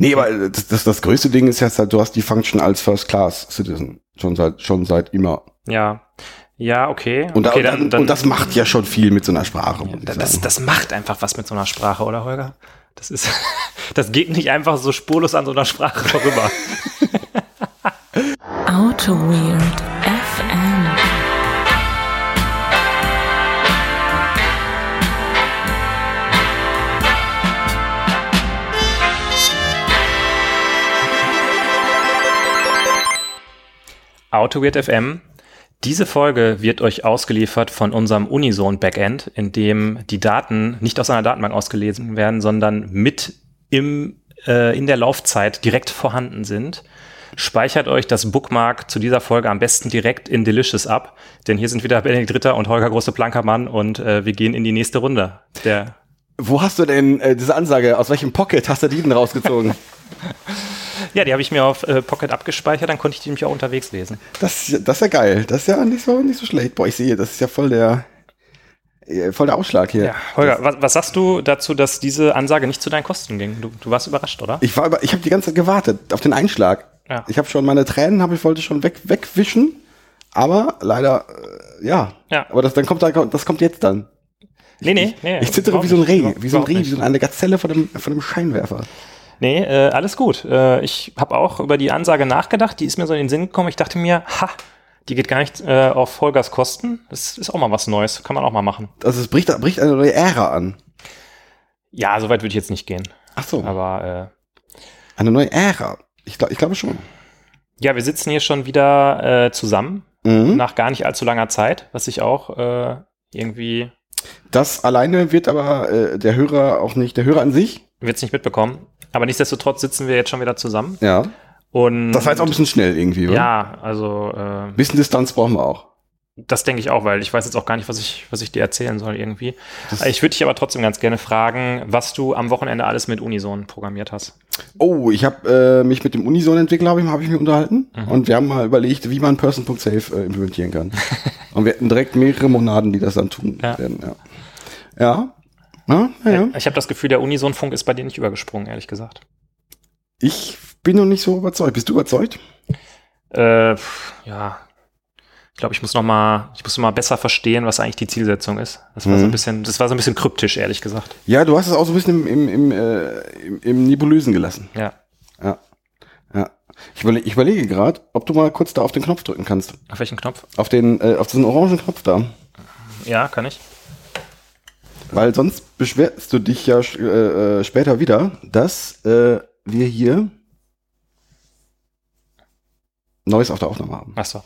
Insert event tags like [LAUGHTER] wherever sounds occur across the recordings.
Nee, aber das, das, das größte Ding ist halt, du hast die Function als First Class Citizen. Schon seit, schon seit immer. Ja. Ja, okay. Und, okay, da, und, und das macht ja schon viel mit so einer Sprache. ich das, das macht einfach was mit so einer Sprache, oder Holger? Das ist, [LAUGHS] das geht nicht einfach so spurlos an so einer Sprache vorüber. Auto Weird AutoWeird FM. Diese Folge wird euch ausgeliefert von unserem Unison Backend, in dem die Daten nicht aus einer Datenbank ausgelesen werden, sondern mit im, äh, in der Laufzeit direkt vorhanden sind. Speichert euch das Bookmark zu dieser Folge am besten direkt in Delicious ab, denn hier sind wieder Benedikt Ritter und Holger Große Plankermann und äh, wir gehen in die nächste Runde. Der Wo hast du denn äh, diese Ansage, aus welchem Pocket hast du die denn rausgezogen? [LAUGHS] ja, die habe ich mir auf äh, Pocket abgespeichert, dann konnte ich die nämlich auch unterwegs lesen. Das, das ist ja geil. Das ist ja nicht so, nicht so schlecht. Boah, ich sehe, das ist ja voll der, äh, voll der Ausschlag hier. Ja, Holger, was, was sagst du dazu, dass diese Ansage nicht zu deinen Kosten ging? Du, du warst überrascht, oder? Ich war über, ich habe die ganze Zeit gewartet auf den Einschlag. Ja. Ich habe schon meine Tränen, habe ich wollte schon weg, wegwischen, aber leider, äh, ja. Ja. Aber das dann kommt da, das kommt jetzt dann. Nee, nee, nee. Ich zittere wie so ein. Reh, wie so ein Reh, wie so eine Gazelle von dem, von dem Scheinwerfer. Nee, äh, alles gut. Äh, ich habe auch über die Ansage nachgedacht, die ist mir so in den Sinn gekommen. Ich dachte mir, ha, die geht gar nicht äh, auf Holgers Kosten. Das ist auch mal was Neues, kann man auch mal machen. Also es bricht, bricht eine neue Ära an. Ja, so weit würde ich jetzt nicht gehen. Ach so, Aber äh, eine neue Ära. Ich, glaub, ich glaube schon. ja, wir sitzen hier schon wieder äh, zusammen, Mhm. nach gar nicht allzu langer Zeit, was ich auch äh, irgendwie, Das alleine wird aber äh, der Hörer auch nicht, der Hörer an sich. wird's nicht mitbekommen. Aber nichtsdestotrotz sitzen wir jetzt schon wieder zusammen. Ja. Und Das war jetzt auch ein bisschen schnell irgendwie, oder? Ja, also äh, bisschen Distanz brauchen wir auch. Das denke ich auch, weil ich weiß jetzt auch gar nicht, was ich, was ich dir erzählen soll irgendwie. Das- Ich würde dich aber trotzdem ganz gerne fragen, was du am Wochenende alles mit Unison programmiert hast. Oh, ich habe äh, mich mit dem Unison-Entwickler habe ich, hab ich mich unterhalten Mhm. und wir haben mal überlegt, wie man Person.safe äh, implementieren kann. [LAUGHS] und wir hatten direkt mehrere Monaden, die das dann tun Ja. werden. Ja. Ja. Ja, ja, ja. Ich habe das Gefühl, der Unison-Funk ist bei dir nicht übergesprungen, ehrlich gesagt. Ich bin noch nicht so überzeugt. Bist du überzeugt? Äh, ja. Ich glaube, ich muss noch mal, ich muss noch mal besser verstehen, was eigentlich die Zielsetzung ist. Das war so ein Mhm. bisschen, das war so ein bisschen kryptisch, ehrlich gesagt. Ja, du hast es auch so ein bisschen im, im, im, äh, im, im Nebulösen gelassen. Ja. Ja. Ja. Ich, überle ich überlege gerade, ob du mal kurz da auf den Knopf drücken kannst. Auf welchen Knopf? Auf den, äh, auf diesen orangen Knopf da. Ja, kann ich. Weil sonst beschwerst du dich ja äh, äh, später wieder, dass äh, wir hier Neues auf der Aufnahme haben. Achso.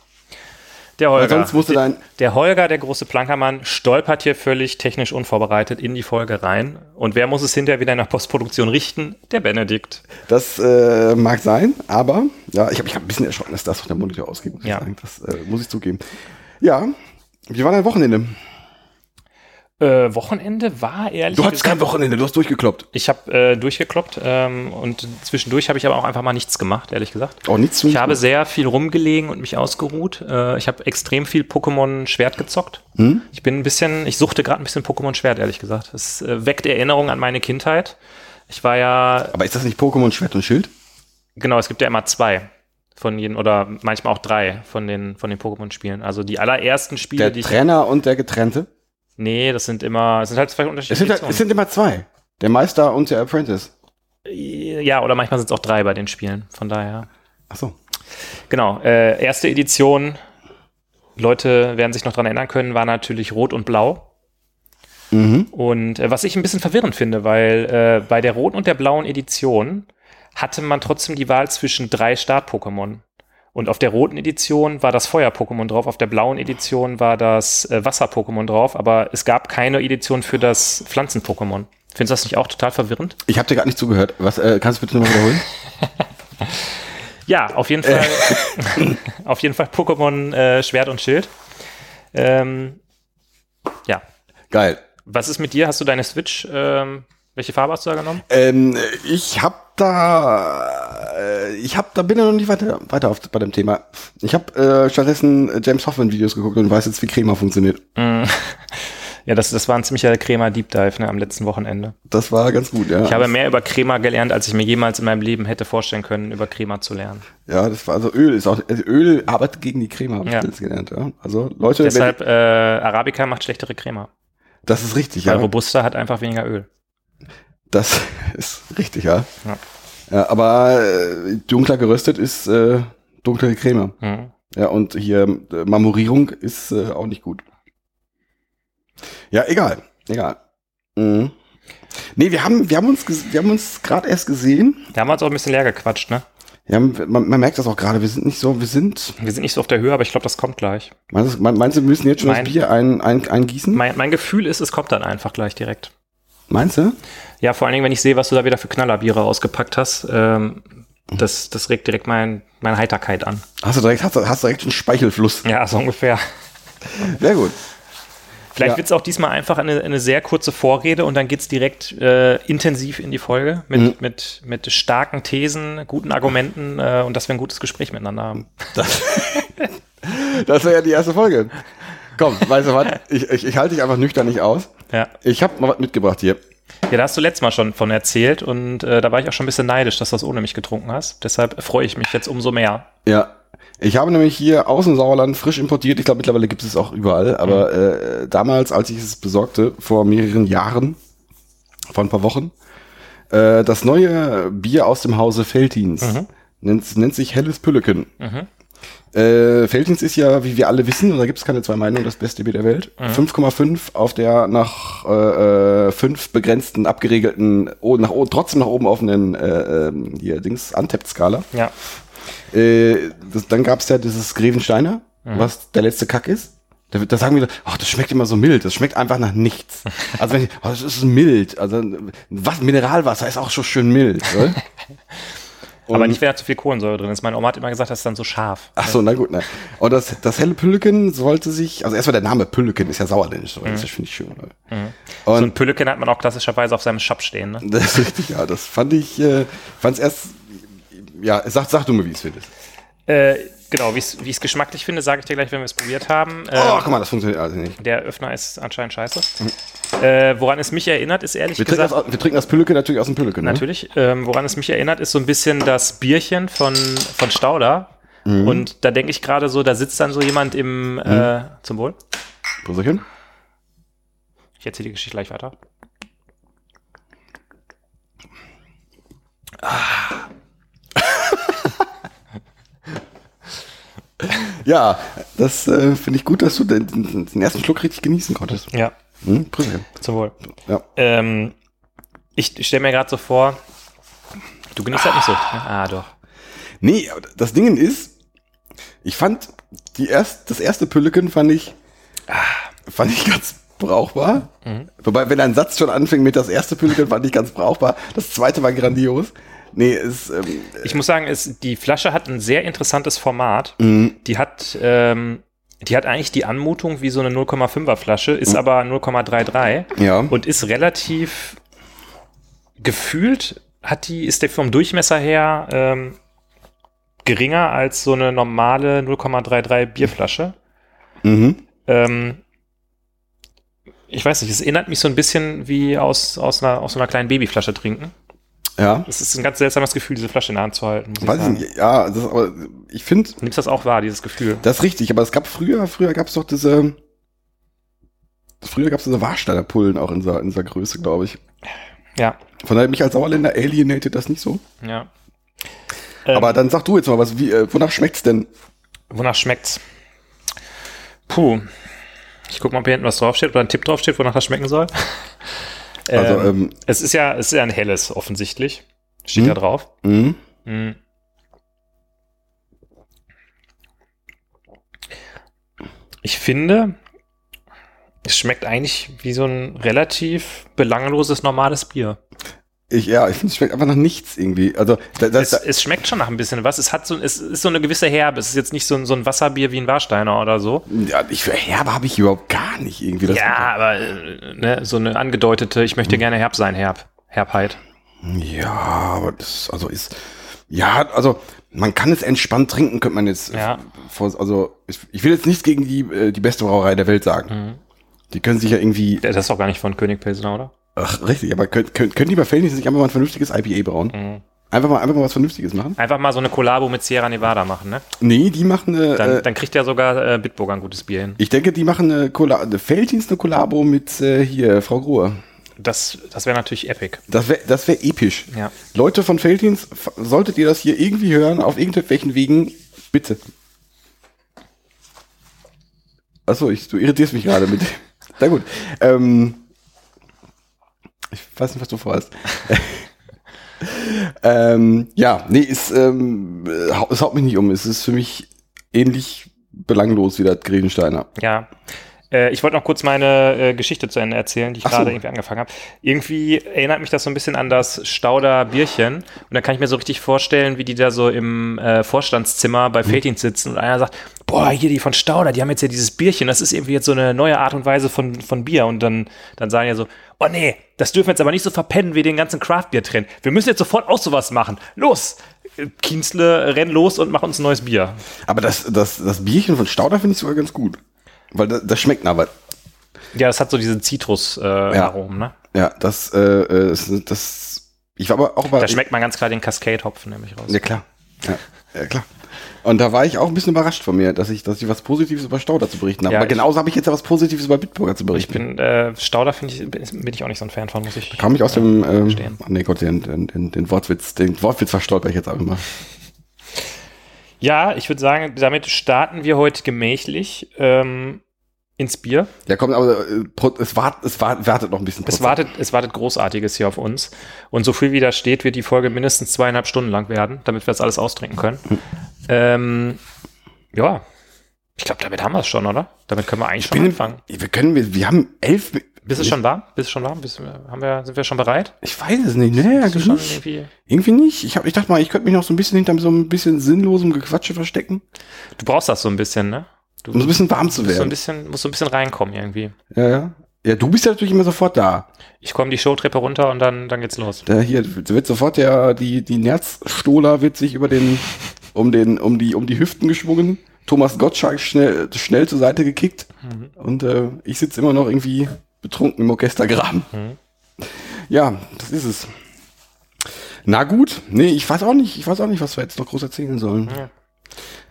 Der Holger. dein. Der Holger, der große Plankermann, stolpert hier völlig technisch unvorbereitet in die Folge rein. Und wer muss es hinterher wieder in der Postproduktion richten? Der Benedikt. Das äh, mag sein, aber ja, ich habe mich hab ein bisschen erschrocken, dass das auf der Monitor ausgeht, muss Ja. ich sagen. Das äh, muss ich zugeben. Ja, wie war dein Wochenende? Äh, Wochenende war ehrlich Du hattest kein Wochenende, du hast durchgekloppt. Ich habe äh, durchgekloppt ähm, und zwischendurch habe ich aber auch einfach mal nichts gemacht, ehrlich gesagt. Oh, nichts Ich habe sehr viel rumgelegen und mich ausgeruht. Äh, ich habe extrem viel Pokémon Schwert gezockt. Hm? Ich bin ein bisschen, ich suchte gerade ein bisschen Pokémon Schwert, ehrlich gesagt. Es äh, weckt Erinnerungen an meine Kindheit. Ich war ja, Aber ist das nicht Pokémon Schwert und Schild? genau, es gibt ja immer zwei von jedem oder manchmal auch drei von den von den Pokémon-Spielen. Also die allerersten Spiele, Der die ich, Trainer und der Getrennte? Nee, das sind immer, es sind halt zwei Es unterschiedliche. sind, halt- Editionen. es sind immer zwei. Der Meister und der Apprentice. ja, oder manchmal sind es auch drei bei den Spielen. Von daher. Ach so. Genau, äh, erste Edition, Leute werden sich noch dran erinnern können, war natürlich Rot und Blau. Mhm. Und äh, was ich ein bisschen verwirrend finde, weil äh, bei der roten und der blauen Edition hatte man trotzdem die Wahl zwischen drei Start-Pokémon. Und auf der roten Edition war das Feuer-Pokémon drauf, auf der blauen Edition war das äh, Wasser-Pokémon drauf, aber es gab keine Edition für das Pflanzen-Pokémon. Findest du das nicht auch total verwirrend? Ich habe dir gerade nicht zugehört. Was, äh, kannst du bitte nochmal wiederholen? [LAUGHS] Ja, auf jeden Fall, [LAUGHS] auf jeden Fall Pokémon äh, Schwert und Schild. Ähm, ja, Geil. was ist mit dir? Hast du deine Switch? Ähm, welche Farbe hast du da genommen? Ähm, ich hab da, äh, ich hab da bin ich noch nicht weiter, weiter auf, bei dem Thema. Ich habe äh, stattdessen James Hoffman Videos geguckt und weiß jetzt, wie Crema funktioniert. [LAUGHS] Ja, das, das war ein ziemlicher Crema Deep Dive ne, am letzten Wochenende. Das war ganz gut, ja. Ich habe mehr über Crema gelernt, als ich mir jemals in meinem Leben hätte vorstellen können, über Crema zu lernen. Ja, das war also Öl ist auch also Öl arbeitet gegen die Creme, habe ich Ja. jetzt gelernt. Ja. Also Leute, Deshalb äh, Arabica macht schlechtere Crema. das ist richtig, Weil ja. Robusta hat einfach weniger Öl. Das [LAUGHS] ist richtig, ja. Ja. ja aber äh, dunkler geröstet ist äh, dunkle Creme. Mhm. Ja, und hier äh, Marmorierung ist äh, auch nicht gut. Ja, egal, egal. Mhm. Nee, wir haben, wir haben uns, ges- wir haben uns gerade erst gesehen. Da haben wir uns auch ein bisschen leer gequatscht, ne? Ja, man, man merkt das auch gerade. Wir sind nicht so, wir sind. Wir sind nicht so auf der Höhe, aber ich glaube, das kommt gleich. Meinst, du- meinst du, wir müssen jetzt schon Mein- das Bier ein, ein, eingießen? Mein, mein Gefühl ist, es kommt dann einfach gleich direkt. Meinst du? Ja, vor allen Dingen, wenn ich sehe, was du da wieder für Knallerbiere ausgepackt hast, ähm, das, das regt direkt mein, meine Heiterkeit an. Hast du direkt, hast du, hast direkt einen Speichelfluss. Ja, so ungefähr. Sehr gut. Vielleicht Ja. wird's auch diesmal einfach eine, eine sehr kurze Vorrede und dann geht's direkt äh, intensiv in die Folge mit, Mhm. mit, mit starken Thesen, guten Argumenten äh, und dass wir ein gutes Gespräch miteinander haben. Das [LAUGHS] wäre ja die erste Folge. Komm, weißt du was? Ich, ich, ich halte dich einfach nüchtern nicht aus. Ja. Ich habe mal was mitgebracht hier. ja, da hast du letztes Mal schon von erzählt und äh, da war ich auch schon ein bisschen neidisch, dass du das ohne mich getrunken hast. Deshalb freue ich mich jetzt umso mehr. Ja. Ich habe nämlich hier aus dem Sauerland frisch importiert. Ich glaube, mittlerweile gibt es auch überall. Aber äh, damals, als ich es besorgte, vor mehreren Jahren, vor ein paar Wochen, äh, das neue Bier aus dem Hause Veltins nennt, nennt sich Helles Pülleken. Äh, Veltins ist ja, wie wir alle wissen, und da gibt es keine zwei Meinungen, das beste Bier der Welt. 5,5 auf der nach äh, äh, fünf begrenzten, abgeregelten, oh, nach, oh, trotzdem nach oben offenen äh, ähm, hier Dings, Untapped-Skala. Ja. Äh, das, dann gab's ja dieses Grevensteiner, Mhm. was der letzte Kack ist. Da, da sagen wir, oh, das schmeckt immer so mild. Das schmeckt einfach nach nichts. [LAUGHS] Also wenn ich, oh, das ist mild. Also was, Mineralwasser ist auch schon schön mild. [LAUGHS] Oder? Aber nicht, wenn da zu viel Kohlensäure drin ist. Meine Oma hat immer gesagt, das ist dann so scharf. Ach so, na gut. Na. Und das, das helle Pülleken sollte sich, also erstmal der Name Pülleken ist ja sauerländisch. Mhm. Das finde ich schön. So Und ein Pülleken hat man auch klassischerweise auf seinem Shop stehen. Ne? das ist richtig, ja. Das fand ich, äh, fand's erst, ja, sag, sag du mir, wie es findest. Äh, genau, wie ich es geschmacklich finde, sage ich dir gleich, wenn wir es probiert haben. Oh, Ähm, guck mal, das funktioniert also nicht. Der Öffner ist anscheinend scheiße. Äh, woran es mich erinnert, ist ehrlich Wir trinken, gesagt. das, wir trinken das Pülleken natürlich aus dem Pülleken. Ne? Natürlich. Ähm, woran es mich erinnert, ist so ein bisschen das Bierchen von, von Stauder. Mhm. Und da denke ich gerade so, da sitzt dann so jemand im, äh, zum Wohl. Prösterchen. Ich erzähle die Geschichte gleich weiter. [LAUGHS] Ja, das äh, finde ich gut, dass du den, den, ersten Schluck richtig genießen konntest. Ja, Hm? Prösterchen. zum Wohl. Ja. Ähm, ich stelle mir gerade so vor, du genießt halt nicht so. Ah, doch. Nee, das Ding ist, ich fand die erst, das erste Pülleken fand ich, fand ich ganz brauchbar. Wobei, wenn ein Satz schon anfing mit das erste Pülleken, fand ich ganz brauchbar. Das zweite war grandios. Nee, ist, ähm, Ich muss sagen, es, die Flasche hat ein sehr interessantes Format. Mhm. Die hat, ähm, die hat eigentlich die Anmutung wie so eine 0,5er Flasche, ist aber 0,33 ja. und ist relativ gefühlt hat die, ist der vom Durchmesser her ähm, geringer als so eine normale 0,33 Bierflasche. Mhm. Ähm, ich weiß nicht, es erinnert mich so ein bisschen wie aus, aus, einer, aus so einer kleinen Babyflasche trinken. Ja. Es ist ein ganz seltsames Gefühl, diese Flasche in der Hand zu halten. Weiß ich nicht, ja, das, aber ich finde, Du nimmst das auch wahr, dieses Gefühl. das ist richtig, aber es gab früher, früher gab es doch diese, früher gab es diese Warsteiner Pullen auch in dieser, in dieser Größe, glaube ich. Ja, Von daher mich als Sauerländer alienated das nicht so. ja. Ähm, Aber dann sag du jetzt mal was, wie, äh, wonach schmeckt's denn? Wonach schmeckt's? Puh. Ich guck mal, ob hier hinten was draufsteht oder ein Tipp draufsteht, wonach das schmecken soll. Also, ähm, es ist ja, es ist ja ein helles, offensichtlich. Steht Hm? da drauf. mh. Hm. Ich finde, es schmeckt eigentlich wie so ein relativ belangloses, normales Bier. Ich, ja, ich finde, es schmeckt einfach nach nichts irgendwie. Also, da, das, Es, es schmeckt schon nach ein bisschen was. Es hat so, es ist so eine gewisse Herbe. Es ist jetzt nicht so ein, so ein Wasserbier wie ein Warsteiner oder so. ja, ich, Herbe habe ich überhaupt gar nicht irgendwie. Das, ja, aber äh, ne, so eine angedeutete, ich möchte gerne herb sein, herb. Herbheit. Ja, aber das, also ist, ja, also, man kann es entspannt trinken, könnte man jetzt, Ja. also, ich, ich will jetzt nichts gegen die, äh, die beste Brauerei der Welt sagen. Mhm. Die können sich ja irgendwie. Das ist doch gar nicht von König Pilsner, oder? Ach, richtig, aber können, können, können die bei Felddienst nicht einfach mal ein vernünftiges IPA brauen? Mhm. Einfach mal, einfach mal was Vernünftiges machen? Einfach mal so eine Kollabo mit Sierra Nevada machen, ne? Nee, die machen eine. Dann, äh, dann kriegt ja sogar äh, Bitburger ein gutes Bier hin. ich denke, die machen eine, Kolla eine Felddienst, eine Kollabo mit äh, hier, Frau Gruhe. Das, das wäre natürlich epic. Das wäre das wär episch. Ja. Leute von Felddienst, f- solltet ihr das hier irgendwie hören, auf irgendwelchen Wegen, bitte. Achso, ich, du irritierst mich gerade mit. [LAUGHS] Na gut. Ähm, ich weiß nicht, was du vorhast. [LAUGHS] ähm, ja, nee, ist, ähm, äh, es haut mich nicht um. Es ist für mich ähnlich belanglos wie der Grevensteiner. Ja. Äh, ich wollte noch kurz meine äh, Geschichte zu Ende erzählen, die ich Ach so. gerade irgendwie angefangen habe. Irgendwie erinnert mich das so ein bisschen an das Stauder Bierchen. Und da kann ich mir so richtig vorstellen, wie die da so im äh, Vorstandszimmer Mhm. bei Felddienst sitzen und einer sagt, boah, hier die von Stauder, die haben jetzt ja dieses Bierchen, das ist irgendwie jetzt so eine neue Art und Weise von, von Bier. Und dann, dann sagen die so, oh nee, das dürfen wir jetzt aber nicht so verpennen wie den ganzen Craft-Bier-Trend. Wir müssen jetzt sofort auch sowas machen. Los! Kienzle, renn los und mach uns ein neues Bier. Aber das, das, das Bierchen von Stauder finde ich sogar ganz gut. Weil das, das schmeckt aber. Ja, das hat so diesen Zitrus-Aromen, ne? Ja, das, äh, äh, ist- das, ich war aber auch bei. Da schmeckt man ganz klar den Cascade-Hopfen nämlich raus. Ja, klar. Ja, ja, klar. Und da war ich auch ein bisschen überrascht von mir, dass ich, dass ich was Positives über Stauder zu berichten habe. Ja, Aber ich- genauso habe ich jetzt ja was Positives über Bitburger zu Ich berichten. bin, äh, Stauder finde ich, bin, ich auch nicht so ein Fan von, muss ich. Kam ich aus dem, ähm, verstehen. oh nee Gott, den, den, den, den Wortwitz, den Wortwitz verstolper ich jetzt einfach mal. Ja, ich würde sagen, damit starten wir heute gemächlich ähm, ins Bier. Ja, komm, aber äh, es, wart, es wart, wartet noch ein bisschen. Es wartet, es wartet Großartiges hier auf uns. Und so viel wie da steht, wird die Folge mindestens zweieinhalb Stunden lang werden, damit wir das alles austrinken können. Ähm, ja, ich glaube, damit haben wir es schon, oder? Damit können wir eigentlich schon bin- anfangen. Wir können, wir, wir haben elf. Bist du schon warm? Bist du schon warm? Bist, haben wir, sind wir schon bereit? Ich weiß es nicht, ne? Eigentlich schon nicht. irgendwie, Irgendwie nicht. Ich, hab, ich dachte mal, ich könnte mich noch so ein bisschen hinter so ein bisschen sinnlosem Gequatsche verstecken, du brauchst das so ein bisschen, ne? Du um so ein bisschen warm zu musst so ein werden. bisschen, musst so ein bisschen reinkommen irgendwie. Ja, ja. Ja, du bist ja natürlich immer sofort da. Ich komme die Showtreppe runter und dann, dann geht's los. Da hier wird sofort der, die, die Nerzstohler wird sich über den, um den, um die, um die Hüften geschwungen. Thomas Gottschalk schnell, schnell zur Seite gekickt. Und äh, ich sitze immer noch irgendwie betrunken im Orchestergraben. Mhm. Ja, das ist es. Na gut, nee, ich weiß auch nicht, ich weiß auch nicht, was wir jetzt noch groß erzählen sollen. Ja.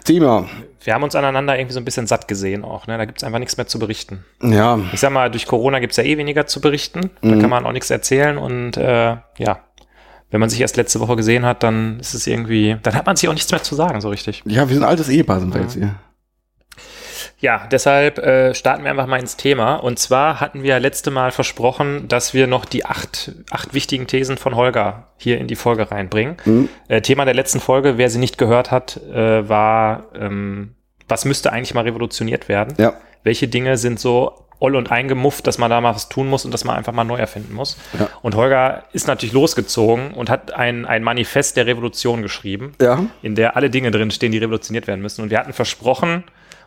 Thema. Wir haben uns aneinander irgendwie so ein bisschen satt gesehen auch, ne? Da gibt's einfach nichts mehr zu berichten. Ja, Ich sag mal, durch Corona gibt's ja eh weniger zu berichten. Da kann man auch nichts erzählen und äh, ja, wenn man sich erst letzte Woche gesehen hat, dann ist es irgendwie, dann hat man sich auch nichts mehr zu sagen, so richtig. ja, wir sind ein altes Ehepaar, sind wir jetzt hier. Ja, deshalb äh, starten wir einfach mal ins Thema. Und zwar hatten wir letzte Mal versprochen, dass wir noch die acht, acht wichtigen Thesen von Holger hier in die Folge reinbringen. Mhm. Äh, Thema der letzten Folge, wer sie nicht gehört hat, äh, war, ähm, was müsste eigentlich mal revolutioniert werden? Ja, Welche Dinge sind so oll und eingemufft, dass man da mal was tun muss und dass man einfach mal neu erfinden muss? Ja. Und Holger ist natürlich losgezogen und hat ein, ein Manifest der Revolution geschrieben ja. in der alle Dinge drin stehen, die revolutioniert werden müssen. Und wir hatten versprochen,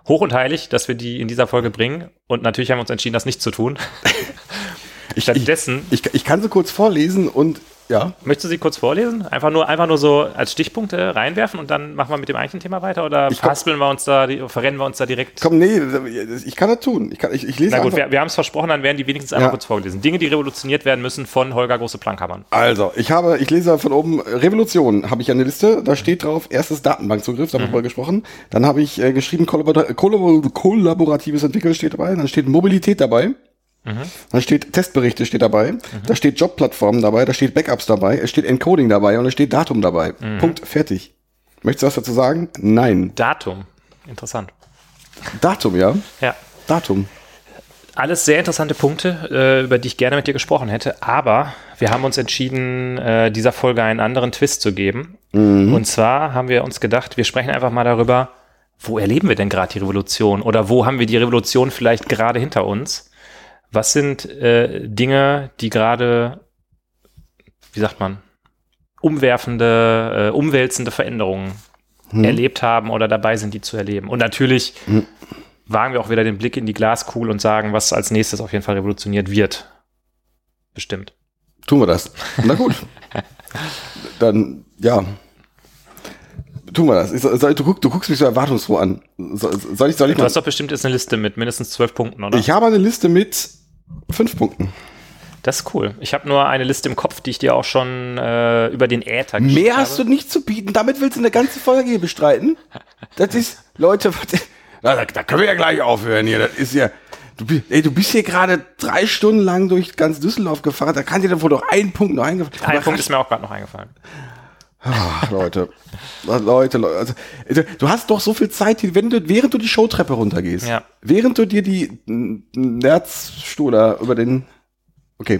hoch und heilig, dass wir die in dieser Folge bringen. Und natürlich haben wir uns entschieden, das nicht zu tun. [LAUGHS] Ich, ich, Stattdessen, ich, ich kann sie kurz vorlesen und ja. möchtest du sie kurz vorlesen? Einfach nur, einfach nur so als Stichpunkte reinwerfen und dann machen wir mit dem eigentlichen Thema weiter? Oder verhaspeln wir uns da, verrennen wir uns da direkt? Komm, nee, ich kann das tun. Ich, kann, ich, ich lese Na gut, wir, wir haben es versprochen, dann werden die wenigstens einmal Ja. kurz vorgelesen. Dinge, die revolutioniert werden müssen von Holger Große-Plankhammern. Also, ich habe, ich lese von oben Revolution, habe ich eine Liste, da steht drauf, erstes Datenbankzugriff, da haben wir gesprochen. Dann habe ich äh, geschrieben, kollabor kollaboratives Entwickeln steht dabei, dann steht Mobilität dabei. Dann steht Testberichte steht dabei, da steht Jobplattformen dabei, da steht Backups dabei, es steht Encoding dabei und es steht Datum dabei. Punkt, fertig. Möchtest du was dazu sagen? Nein. Datum. Interessant. Datum, ja? Ja. Datum. Alles sehr interessante Punkte, äh, über die ich gerne mit dir gesprochen hätte, aber wir haben uns entschieden, äh, dieser Folge einen anderen Twist zu geben. Und zwar haben wir uns gedacht, wir sprechen einfach mal darüber, wo erleben wir denn gerade die Revolution oder wo haben wir die Revolution vielleicht gerade hinter uns? Was sind äh, Dinge, die gerade, wie sagt man, umwerfende, äh, umwälzende Veränderungen erlebt haben oder dabei sind, die zu erleben? Und natürlich wagen wir auch wieder den Blick in die Glaskugel und sagen, was als nächstes auf jeden Fall revolutioniert wird. Bestimmt. Tun wir das. Na gut. [LAUGHS] Dann, ja. tun wir das. Ich, soll, du, guck, du guckst mich so erwartungsfroh an. Soll, soll ich, soll ich Du mal? hast doch bestimmt jetzt eine Liste mit mindestens zwölf Punkten, oder? Ich habe eine Liste mit fünf Punkten. das ist cool. Ich habe nur eine Liste im Kopf, die ich dir auch schon äh, über den Äther geschickt Mehr hast du habe. nicht zu bieten. Damit willst du eine ganze Folge hier bestreiten? Das ist, Leute, was, da, da können wir ja gleich aufhören hier. Das ist ja, du, ey, du bist hier gerade drei Stunden lang durch ganz Düsseldorf gefahren. Da kann dir wohl doch ein Punkt noch eingefallen. Ein Punkt ist mir auch gerade noch eingefallen. Ach, Leute, Leute, Leute. Also, du hast doch so viel Zeit, wenn du, während du die Showtreppe runtergehst, Ja. während du dir die Nerzstuhler über den, okay,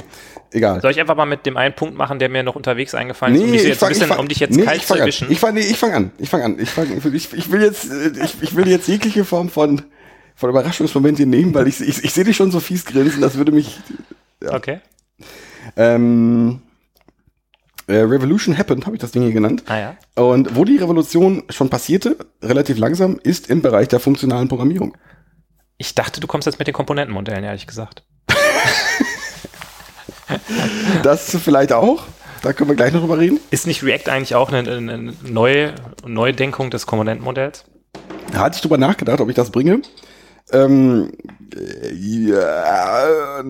egal. Soll ich einfach mal mit dem einen Punkt machen, der mir noch unterwegs eingefallen ist, um dich, jetzt ein bisschen, um dich jetzt nee, kalt ich zu fang an. erwischen? Ich fange nee, ich fang an. Ich fange an. Ich, fang, ich, ich will jetzt, äh, ich, ich will jetzt jegliche Form von, von Überraschungsmoment hier nehmen, weil ich, ich, ich sehe dich schon so fies grinsen, das würde mich. Okay. Ähm, äh, Revolution Happened, habe ich das Ding hier genannt. Ah ja. Und wo die Revolution schon passierte, relativ langsam, ist im Bereich der funktionalen Programmierung. Ich dachte, du kommst jetzt mit den Komponentenmodellen, ehrlich gesagt. [LAUGHS] Das vielleicht auch. Da können wir gleich noch drüber reden. Ist nicht React eigentlich auch eine, eine neue Neudenkung des Komponentenmodells? Da hatte ich drüber nachgedacht, ob ich das bringe. Ähm, äh, ja,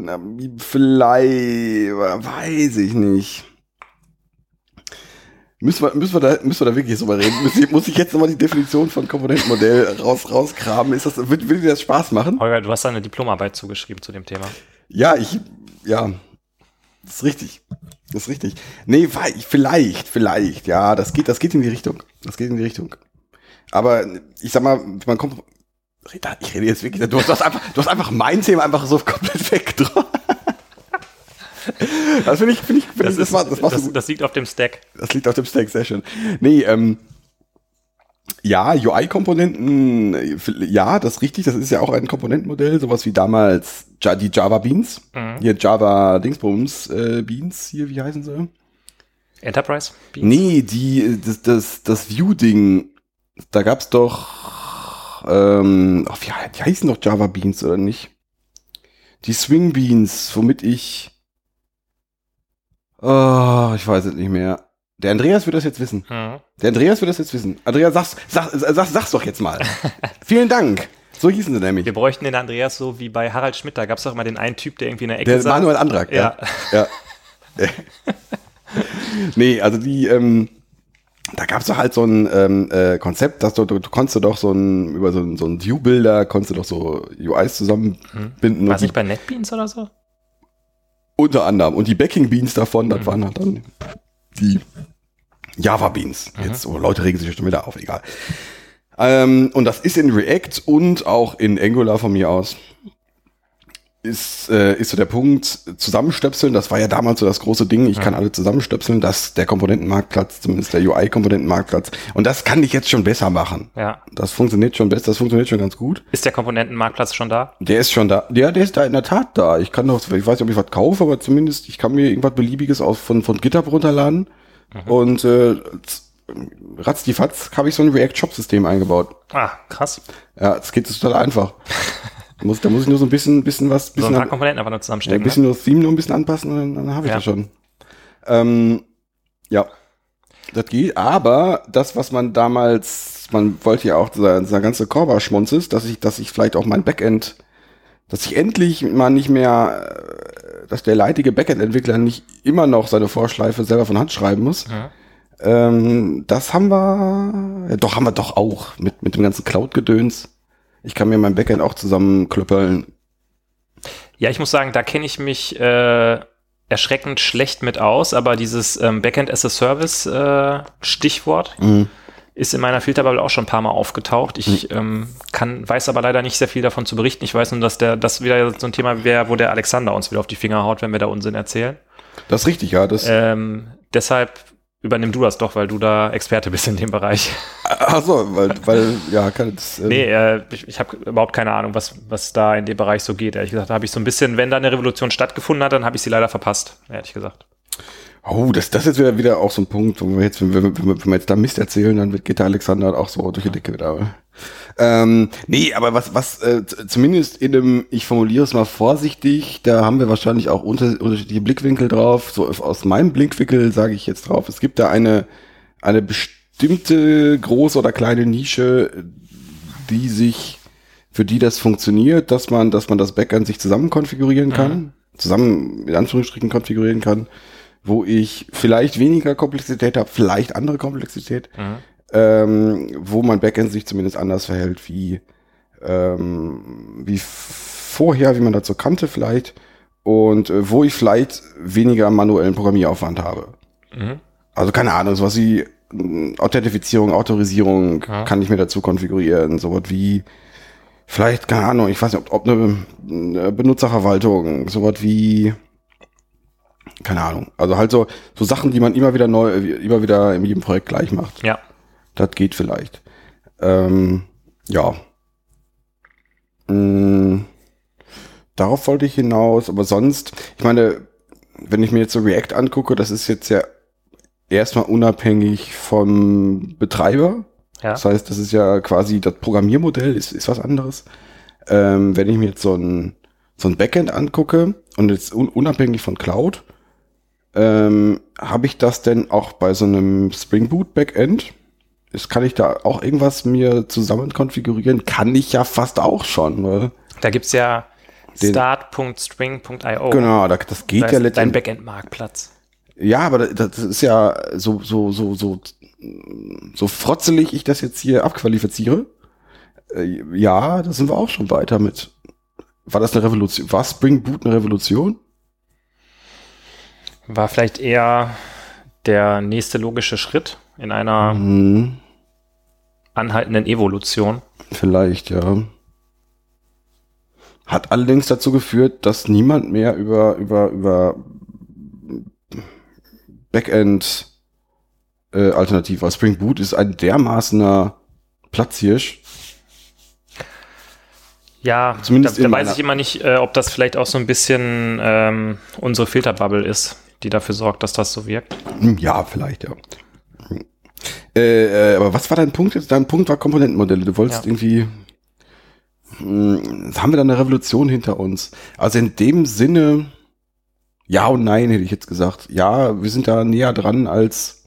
vielleicht, weiß ich nicht. Müssen wir, müssen wir, da, müssen wir da wirklich drüber reden? Muss ich, muss ich jetzt nochmal die Definition von Komponentenmodell raus, rauskramen? Ist das, wird, will dir das Spaß machen? Holger, du hast da eine Diplomarbeit zugeschrieben zu dem Thema. Ja, ich, ja, das ist richtig. Das ist richtig. Nee, vielleicht, vielleicht, ja, das geht, das geht in die Richtung. Das geht in die Richtung. Aber ich sag mal, man kommt, ich rede jetzt wirklich, du hast, du hast einfach, du hast einfach mein Thema einfach so [LAUGHS] komplett weggedraht. Das finde ich, finde ich, find Das, ich, das, ist, das, das, gut. das liegt auf dem Stack. Das liegt auf dem Stack Session. Nee, ähm, ja, UI-Komponenten, ja, das ist richtig, das ist ja auch ein Komponentenmodell, sowas wie damals die Java Beans. Mhm. Hier Java Dingsbums äh, Beans, hier, wie heißen sie? Enterprise? Beans? Nee, die, das, das, das View-Ding, da gab's doch, ähm, ach, wie, die heißen doch Java Beans, oder nicht? Die Swing Beans, womit ich, oh, ich weiß es nicht mehr. Der Andreas wird das jetzt wissen. Mhm. Der Andreas wird das jetzt wissen. Andreas, sag's, sag, sag, sag's doch jetzt mal. [LAUGHS] Vielen Dank. So hießen sie nämlich. Wir bräuchten den Andreas so wie bei Harald Schmidt. Da gab es doch immer den einen Typ, der irgendwie in der Ecke Der saß. Manuel Andrak, ja. Ja. ja. [LAUGHS] nee, also die, ähm, da gab's doch halt so ein ähm, äh, Konzept, dass du, du, du konntest doch so ein, über so ein, so ein View-Builder, konntest du doch so UIs zusammenbinden. War und es nicht bei NetBeans oder so? Unter anderem. Und die Backing Beans davon, Mhm. das waren halt dann die Java Beans. Mhm. Jetzt, oh, Leute regen sich schon wieder auf, egal. Ähm, und das ist in React und auch in Angular von mir aus. Ist, äh, ist so der Punkt, zusammenstöpseln, das war ja damals so das große Ding, ich kann alle zusammenstöpseln, das der Komponentenmarktplatz, zumindest der UI-Komponentenmarktplatz. Und das kann ich jetzt schon besser machen. Ja. Das funktioniert schon besser, das funktioniert schon ganz gut. Ist der Komponentenmarktplatz schon da? Der ist schon da. Ja, der ist da in der Tat da. Ich kann doch, ich weiß nicht, ob ich was kaufe, aber zumindest ich kann mir irgendwas Beliebiges aus, von, von GitHub runterladen. Und äh, ratz die Fatz habe ich so ein React-Shop-System eingebaut. Ah, krass. Ja, das geht total einfach. [LAUGHS] Da muss, da muss ich nur so ein bisschen, bisschen was, So bisschen, ein paar Komponenten einfach nur ja, zusammenstecken. ein bisschen nur das Theme nur ein bisschen anpassen und dann, dann habe ich Ja. das schon. Ähm, ja, das geht. Aber das, was man damals, man wollte ja auch dieser, dieser ganze Korba-Schmonzes, dass ich, dass ich vielleicht auch mein Backend, dass ich endlich mal nicht mehr, äh, dass der leidige Backend-Entwickler nicht immer noch seine Vorschleife selber von Hand schreiben muss. Ja. Ähm, das haben wir, ja, doch haben wir doch auch mit, mit dem ganzen Cloud-Gedöns. Ich kann mir mein Backend auch zusammenklöppeln. Ja, ich muss sagen, da kenne ich mich äh, erschreckend schlecht mit aus, aber dieses ähm, Backend as a Service äh, Stichwort Mhm. ist in meiner Filterbubble auch schon ein paar Mal aufgetaucht. Ich ähm, kann, weiß aber leider nicht sehr viel davon zu berichten. Ich weiß nur, dass der, das wieder so ein Thema wäre, wo der Alexander uns wieder auf die Finger haut, wenn wir da Unsinn erzählen. Das ist richtig, ja. Das, Ähm, deshalb übernimm du das doch, weil du da Experte bist in dem Bereich. Ach so, weil, weil ja, kann das, ähm, Nee, äh, ich, ich habe überhaupt keine Ahnung, was, was da in dem Bereich so geht. Ehrlich gesagt, da habe ich so ein bisschen, wenn da eine Revolution stattgefunden hat, dann habe ich sie leider verpasst, ehrlich gesagt. Oh, das, das ist wieder, wieder auch so ein Punkt, wo wir jetzt, wenn wir, wenn wir, wenn wir jetzt da Mist erzählen, dann wird, geht der Alexander auch so durch die Decke wieder. Ähm, nee, aber was, was, äh, zumindest in einem, ich formuliere es mal vorsichtig, da haben wir wahrscheinlich auch unter, unterschiedliche Blickwinkel drauf. So aus meinem Blickwinkel sage ich jetzt drauf, es gibt da eine, eine best bestimmte große oder kleine Nische, die sich, für die das funktioniert, dass man, dass man das Backend sich zusammen konfigurieren kann, Mhm. zusammen in Anführungsstrichen konfigurieren kann, wo ich vielleicht weniger Komplexität habe, vielleicht andere Komplexität, Mhm. Ähm, wo mein Backend sich zumindest anders verhält wie, ähm, wie vorher, wie man dazu kannte vielleicht, und äh, wo ich vielleicht weniger manuellen Programmieraufwand habe. Mhm. Also keine Ahnung, sowas wie mh, Authentifizierung, Autorisierung Ja. kann ich mir dazu konfigurieren, sowas wie vielleicht, keine Ahnung, ich weiß nicht, ob, ob eine, eine Benutzerverwaltung, sowas wie keine Ahnung. Also halt so, so Sachen, die man immer wieder neu, immer wieder in jedem Projekt gleich macht. Ja. Das geht vielleicht. Ähm, ja. Mm, darauf wollte ich hinaus, aber sonst, ich meine, wenn ich mir jetzt so React angucke, das ist jetzt ja erstmal unabhängig vom Betreiber. Ja. Das heißt, das ist ja quasi das Programmiermodell ist, ist was anderes. Ähm, wenn ich mir jetzt so ein, so ein Backend angucke und jetzt un unabhängig von Cloud, ähm, habe ich das denn auch bei so einem Spring Boot Backend? Ist, kann ich da auch irgendwas mir zusammen konfigurieren? Kann ich ja fast auch schon. Weil, Da gibt's ja Den- start.string.io. Genau, da, das geht Da ja ist dein letztendlich. Backend-Marktplatz. Ja, aber das, das ist ja so, so, so, so, so frotzelig ich das jetzt hier abqualifiziere. Äh, ja, da sind wir auch schon weiter mit. War das eine Revolution? War Spring Boot eine Revolution? War vielleicht eher der nächste logische Schritt in einer Hm, anhaltenden Evolution. vielleicht, ja. Hat allerdings dazu geführt, dass niemand mehr über, über, über Backend äh, alternativ war. Spring Boot ist ein dermaßener Platzhirsch. Ja, Zumindest da, da weiß ich immer nicht, äh, ob das vielleicht auch so ein bisschen ähm, unsere Filterbubble ist, die dafür sorgt, dass das so wirkt. Hm, Ja, vielleicht, ja. Hm. Äh, äh, aber was war dein Punkt jetzt? Dein Punkt war Komponentenmodelle. Du wolltest Ja. irgendwie. Hm, Jetzt haben wir da eine Revolution hinter uns. Also in dem Sinne, ja und nein, hätte ich jetzt gesagt. Ja, wir sind da näher dran als,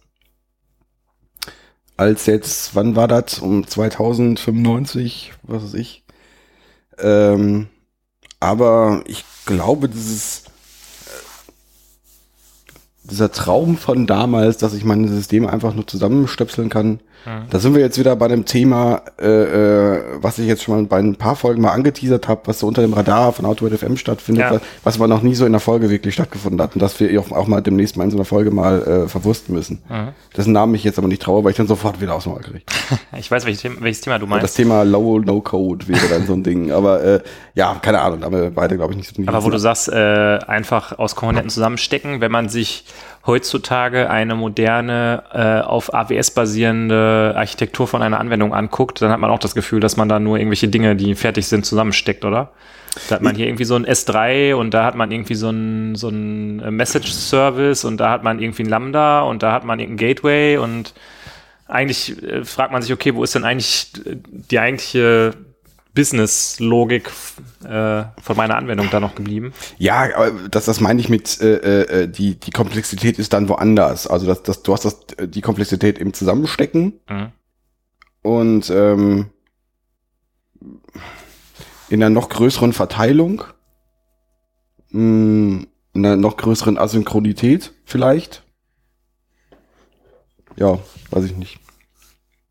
als jetzt, wann war das? Um 2095, was weiß ich. Ähm, aber ich glaube, dieses dieser Traum von damals, dass ich meine Systeme einfach nur zusammenstöpseln kann, Mhm. da sind wir jetzt wieder bei einem Thema, äh, äh, was ich jetzt schon mal bei ein paar Folgen mal angeteasert habe, was so unter dem Radar von Autoword FM stattfindet, Ja. was, was aber noch nie so in der Folge wirklich stattgefunden hat und dass wir auch, auch mal demnächst mal in so einer Folge mal äh, verwursten müssen. Mhm. Dessen Namen ich jetzt aber nicht traue, weil ich dann sofort wieder aus dem Mal kriege. [LAUGHS] Ich weiß, welches Thema, welches Thema du Das meinst. Thema Low No Code wäre dann so ein Ding, aber äh, ja, keine Ahnung, da haben wir beide glaube ich nicht so Aber wo du sagst, äh, einfach aus Komponenten zusammenstecken, wenn man sich heutzutage eine moderne, äh, auf AWS basierende Architektur von einer Anwendung anguckt, dann hat man auch das Gefühl, dass man da nur irgendwelche Dinge, die fertig sind, zusammensteckt, oder? Da hat man hier irgendwie so ein S3 und da hat man irgendwie so ein, so ein äh, Message-Service und da hat man irgendwie ein Lambda und da hat man irgendein Gateway und eigentlich äh, fragt man sich, okay, wo ist denn eigentlich äh, die eigentliche Business-Logik äh, von meiner Anwendung da noch geblieben? Ja, das, das meine ich mit, äh, äh, die, die Komplexität ist dann woanders. Also das, das, du hast das, die Komplexität im Zusammenstecken Mhm. und ähm, in einer noch größeren Verteilung, mh, in einer noch größeren Asynchronität vielleicht. Ja, weiß ich nicht.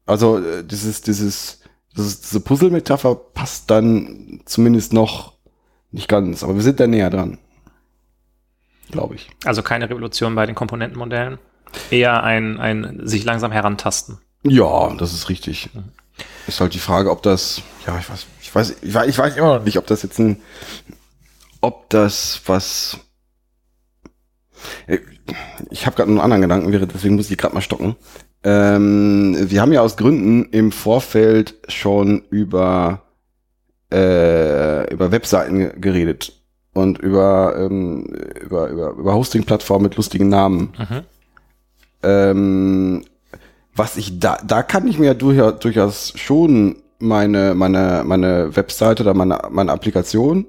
Also äh, dieses, dieses, dieses diese Puzzle-Metapher passt dann zumindest noch nicht ganz, aber wir sind da näher dran. Glaube ich. Also keine Revolution bei den Komponentenmodellen. Eher ein, ein sich langsam herantasten. Ja, das ist richtig. Ist halt die Frage, ob das, ja, ich weiß, ich weiß, ich weiß, ich weiß immer noch nicht, ob das jetzt ein, ob das was, ich habe gerade einen anderen Gedanken, wäre, deswegen muss ich gerade mal stocken. Ähm, wir haben ja aus Gründen im Vorfeld schon über äh, über Webseiten geredet und über ähm, über über, über Hosting-Plattformen mit lustigen Namen. Mhm. Ähm, was ich da, da kann ich mir durchaus, durchaus schon meine, meine, meine Webseite oder meine, meine Applikation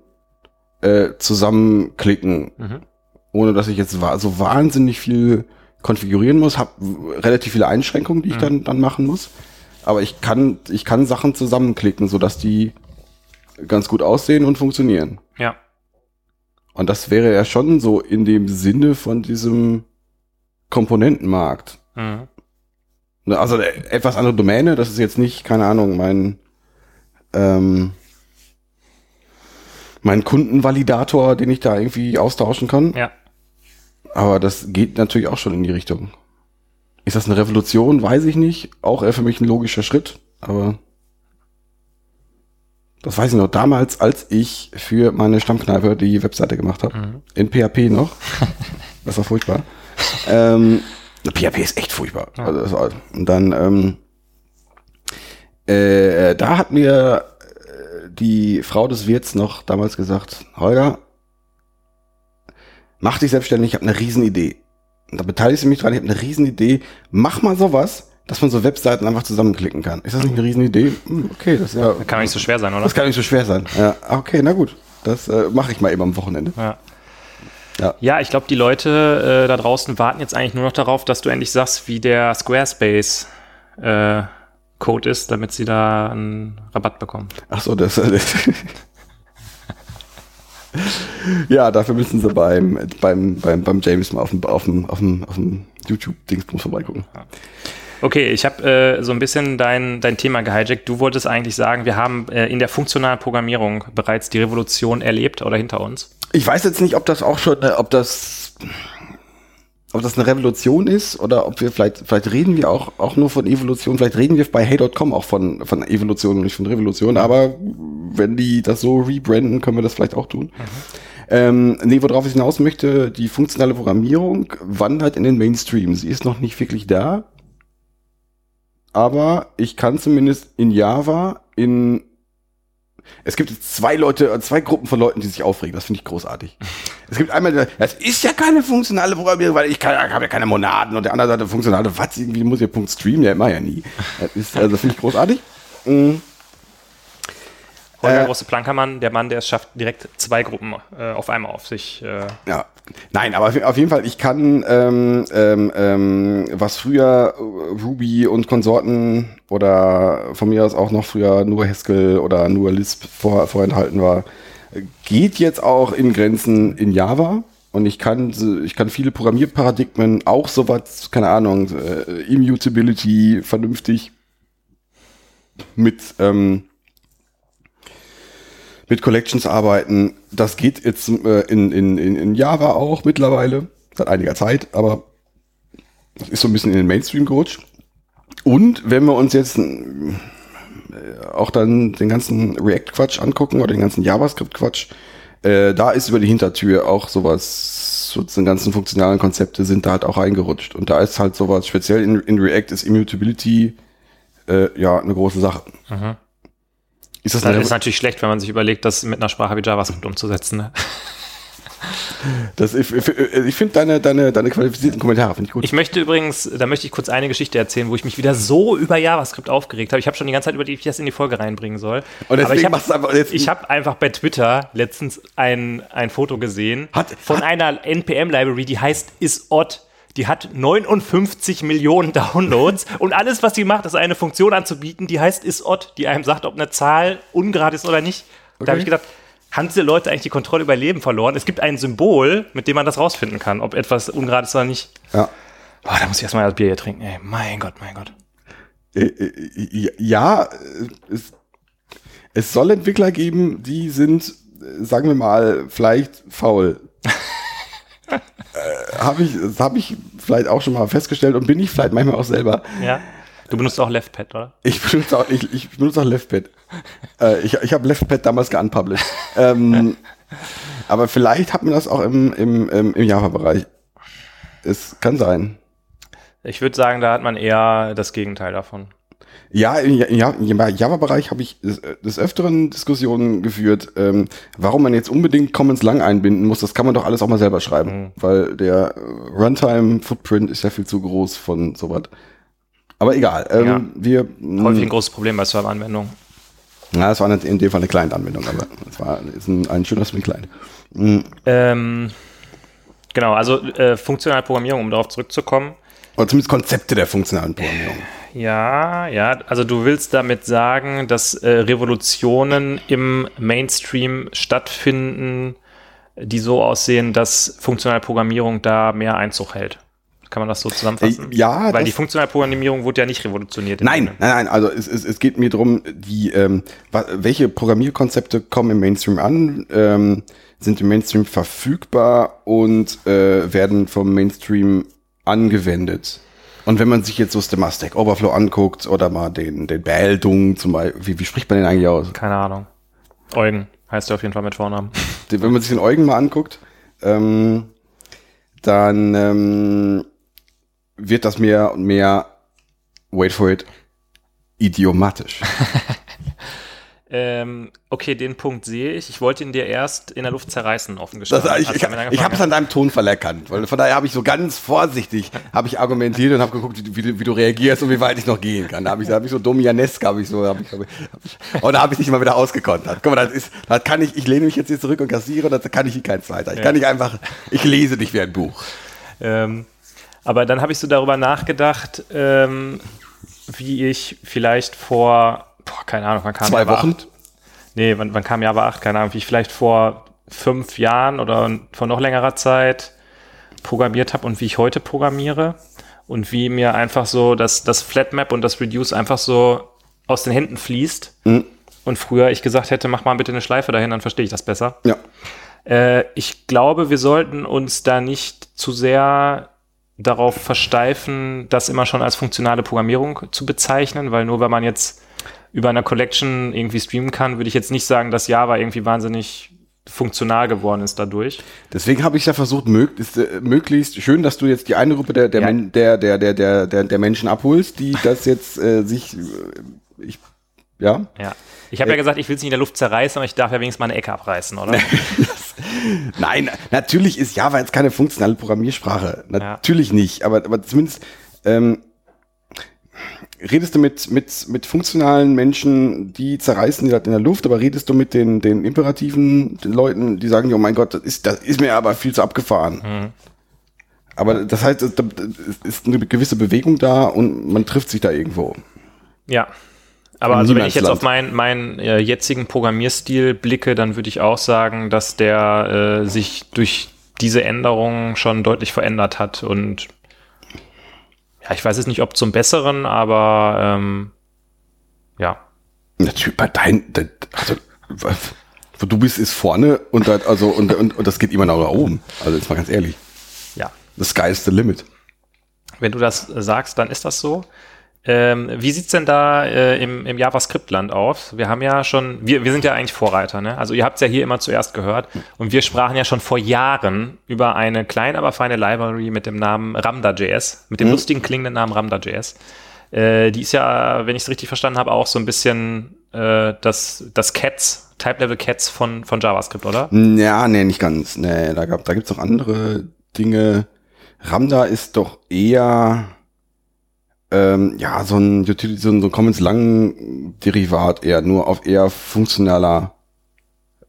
äh, zusammenklicken, Mhm. ohne dass ich jetzt so wahnsinnig viel konfigurieren muss, habe relativ viele Einschränkungen, die ich dann, dann machen muss. Aber ich kann, ich kann Sachen zusammenklicken, sodass die ganz gut aussehen und funktionieren. Ja. Und das wäre ja schon so in dem Sinne von diesem Komponentenmarkt. Mhm. Ne, Also äh, etwas andere Domäne, das ist jetzt nicht, keine Ahnung, mein, ähm, mein Kundenvalidator, den ich da irgendwie austauschen kann. Ja. Aber das geht natürlich auch schon in die Richtung. Ist das eine Revolution? Weiß ich nicht. Auch eher für mich ein logischer Schritt, aber das weiß ich noch. Damals, als ich für meine Stammkneipe die Webseite gemacht habe, in PHP noch, [LAUGHS] das war furchtbar. ähm, PHP ist echt furchtbar. Also das war, und dann, ähm, äh, da hat mir äh, die Frau des Wirts noch damals gesagt, Holger, mach dich selbstständig, ich habe eine Riesenidee. Und da beteiligst du mich dran, ich habe eine Riesenidee. Mach mal sowas, dass man so Webseiten einfach zusammenklicken kann. Ist das nicht eine Riesenidee? Hm, okay, das ist ja, Kann nicht so schwer sein, oder? das kann nicht so schwer sein. Ja, okay, na gut. Das äh, mache ich mal eben am Wochenende. Ja. Ja. Ja, ich glaube, die Leute äh, da draußen warten jetzt eigentlich nur noch darauf, dass du endlich sagst, wie der Squarespace äh, Code ist, damit sie da einen Rabatt bekommen. Ach so, das. [LAUGHS] ja, dafür müssen sie beim, beim, beim, beim James mal auf dem, auf dem, auf dem, auf dem YouTube-Dingsbums vorbeigucken. Okay, ich habe äh, so ein bisschen dein, dein Thema gehijackt. Du wolltest eigentlich sagen, wir haben äh, in der funktionalen Programmierung bereits die Revolution erlebt oder hinter uns. Ich weiß jetzt nicht, ob das auch schon, äh, ob das, ob das eine Revolution ist oder ob wir vielleicht, vielleicht reden wir auch, auch nur von Evolution, vielleicht reden wir bei hey.com auch von, von Evolution und nicht von Revolution, aber wenn die das so rebranden, können wir das vielleicht auch tun. Ähm, nee, worauf ich hinaus möchte, die funktionale Programmierung wandert in den Mainstream. Sie ist noch nicht wirklich da, aber ich kann zumindest in Java in es gibt zwei Leute, zwei Gruppen von Leuten, die sich aufregen. Das finde ich großartig. Es gibt einmal, das ist ja keine funktionale Programmierung, weil ich, ich habe ja keine Monaden und der andere Seite funktionale, was irgendwie muss ich Punkt Stream, ja immer ja nie. Das ist, also finde ich großartig. [LAUGHS] Mhm. Holger Äh, Große Plankermann, der Mann, der es schafft, direkt zwei Gruppen äh, auf einmal auf sich. Äh, Ja, nein, aber auf- jeden Fall, ich kann, ähm, ähm, ähm, was früher Ruby und Konsorten oder von mir aus auch noch früher nur Haskell oder nur Lisp vor, vorenthalten war, geht jetzt auch in Grenzen in Java. Und ich kann, ich kann viele Programmierparadigmen, auch sowas, keine Ahnung, äh, Immutability vernünftig mit, ähm, mit Collections arbeiten. Das geht jetzt äh, in, in, in, in Java auch mittlerweile, seit einiger Zeit, aber das ist so ein bisschen in den Mainstream gerutscht. Und wenn wir uns jetzt äh, auch dann den ganzen React-Quatsch angucken oder den ganzen JavaScript-Quatsch, äh, da ist über die Hintertür auch sowas, so die ganzen funktionalen Konzepte sind da halt auch reingerutscht. Und da ist halt sowas, speziell in, in React ist Immutability äh, ja eine große Sache. Ist das das ist natürlich schlecht, wenn man sich überlegt, das mit einer Sprache wie JavaScript umzusetzen. Ne? Das, ich ich, finde deine, deine, deine qualifizierten Kommentare finde ich gut. Ich möchte übrigens, da möchte ich kurz eine Geschichte erzählen, wo ich mich wieder so über JavaScript aufgeregt habe. Ich habe schon die ganze Zeit überlegt, wie ich das in die Folge reinbringen soll. Und deswegen Aber ich einfach habe ich hab einfach bei Twitter letztens ein, ein Foto gesehen Hat- von hat- einer NPM-Library, die heißt isOdd. Die hat 59 Millionen Downloads [LAUGHS] und alles, was sie macht, ist eine Funktion anzubieten, die heißt isOdd, die einem sagt, ob eine Zahl ungerade ist oder nicht. Da habe ich gedacht, haben diese Leute eigentlich die Kontrolle über ihr Leben verloren? Es gibt ein Symbol, mit dem man das rausfinden kann, ob etwas ungerade ist oder nicht. ja. Boah, da muss ich erstmal das Bier hier trinken, ey. Mein Gott, mein Gott. Äh, äh, ja, es, es soll Entwickler geben, die sind, äh, sagen wir mal, vielleicht faul. [LAUGHS] äh, habe ich, habe ich vielleicht auch schon mal festgestellt und bin ich vielleicht manchmal auch selber. Ja. Du benutzt auch LeftPad, oder? Ich benutze auch, ich, ich benutze auch LeftPad. äh, ich ich habe LeftPad damals geunpublished. [LAUGHS] ähm, aber vielleicht hat man das auch im, im, im, im Java-Bereich. Es kann sein. Ich würde sagen, da hat man eher das Gegenteil davon. Ja, im Ja- Ja- im Java-Bereich habe ich des, des Öfteren Diskussionen geführt, ähm, warum man jetzt unbedingt Commons lang einbinden muss. Das kann man doch alles auch mal selber schreiben, weil der äh, Runtime-Footprint ist ja viel zu groß von sowas. Aber egal, ähm, Ja. wir. Häufig ein großes Problem bei Server-Anwendungen. Na, es war nicht in dem Fall eine Client-Anwendung, aber es war ist ein, ein schöner Swing Client. Ähm, Genau, also äh, funktionale Programmierung, um darauf zurückzukommen. Oder zumindest Konzepte der funktionalen Programmierung. Ja, ja, also du willst damit sagen, dass äh, Revolutionen im Mainstream stattfinden, die so aussehen, dass funktionale Programmierung da mehr Einzug hält. Kann man das so zusammenfassen? Äh, ja, Weil die funktionale Programmierung wurde ja nicht revolutioniert. Nein, nein, nein, also es, es, es geht mir drum, die, ähm, welche Programmierkonzepte kommen im Mainstream an, ähm, sind im Mainstream verfügbar und äh, werden vom Mainstream angewendet. Und wenn man sich jetzt so Schema Stack Overflow anguckt oder mal den, den Bildung zum Beispiel, wie, wie spricht man den eigentlich aus? Keine Ahnung. Eugen heißt er auf jeden Fall mit Vornamen. Wenn man sich den Eugen mal anguckt, ähm, dann ähm, wird das mehr und mehr, wait for it, idiomatisch. [LAUGHS] Ähm, okay, den Punkt sehe ich. Ich wollte ihn dir erst in der Luft zerreißen, offen Das, gestanden. ich als ich, ich habe es an deinem Tonfall erkannt, weil von daher habe ich so ganz vorsichtig habe ich argumentiert und habe geguckt, wie, du- wie, du- reagierst und wie weit ich noch gehen kann. Da habe ich, da hab ich so Domianesk, habe ich so, hab ich, hab ich, und da habe ich dich mal wieder ausgekontert. Guck mal, das ist, das kann ich, ich lehne mich jetzt hier zurück und kassiere, das kann ich hier kein zweiter. Ich Ja. kann nicht einfach, ich lese dich wie ein Buch. Ähm, aber dann habe ich so darüber nachgedacht, ähm, wie ich vielleicht vor, boah, keine Ahnung, wann kam Zwei Java Wochen? 8? Nee, wann, wann kam Java 8? Keine Ahnung, wie ich vielleicht vor fünf Jahren oder vor noch längerer Zeit programmiert habe und wie ich heute programmiere und wie mir einfach so das, das Flatmap und das Reduce einfach so aus den Händen fließt. Mhm. Und früher ich gesagt hätte, mach mal bitte eine Schleife dahin, dann verstehe ich das besser. Ja. Äh, ich glaube, wir sollten uns da nicht zu sehr darauf versteifen, das immer schon als funktionale Programmierung zu bezeichnen, weil nur wenn man jetzt über eine Collection irgendwie streamen kann, würde ich jetzt nicht sagen, dass Java irgendwie wahnsinnig funktional geworden ist dadurch. Deswegen habe ich ja versucht, möglichst, äh, möglichst schön, dass du jetzt die eine Gruppe der, der, Ja. Der, der, der, der, der, der Menschen abholst, die das jetzt äh, sich, äh, ich, ja, Ja. Ich habe ja gesagt, ich will es nicht in der Luft zerreißen, aber ich darf ja wenigstens mal eine Ecke abreißen, oder? [LAUGHS] Nein, natürlich ist Java jetzt keine funktionale Programmiersprache. Natürlich nicht, aber, aber zumindest ähm, redest du mit, mit, mit funktionalen Menschen, die zerreißen die das in der Luft, aber redest du mit den, den imperativen den Leuten, die sagen, oh mein Gott, das ist, das ist mir aber viel zu abgefahren. Aber das heißt, es ist eine gewisse Bewegung da und man trifft sich da irgendwo. Ja. Aber also wenn ich jetzt auf meinen meinen äh, jetzigen Programmierstil blicke, dann würde ich auch sagen, dass der äh, sich durch diese Änderungen schon deutlich verändert hat und ja, ich weiß jetzt nicht, ob zum Besseren, aber ähm, ja. Natürlich, bei dein, das- also, wo du bist, ist vorne und das, also, und, und, und das geht immer nach oben. Also, jetzt mal ganz ehrlich. Ja. The sky is the limit. Wenn du das sagst, dann ist das so. Ähm, wie sieht's denn da äh, im, im JavaScript-Land aus? Wir haben ja schon, wir, wir sind ja eigentlich Vorreiter, ne? Also ihr habt es ja hier immer zuerst gehört und wir sprachen ja schon vor Jahren über eine kleine, aber feine Library mit dem Namen Ramda.js, mit dem lustigen klingenden Namen Ramda.js. Äh, die ist ja, wenn ich es richtig verstanden habe, auch so ein bisschen äh, das, das Cats, Type-Level Cats von, von JavaScript, oder? Ja, nee, nicht ganz. Nee, da, gab, da gibt's noch andere Dinge. Ramda ist doch eher ähm, ja so ein Utility, so ein, so ein Commons lang Derivat eher, nur auf eher funktionaler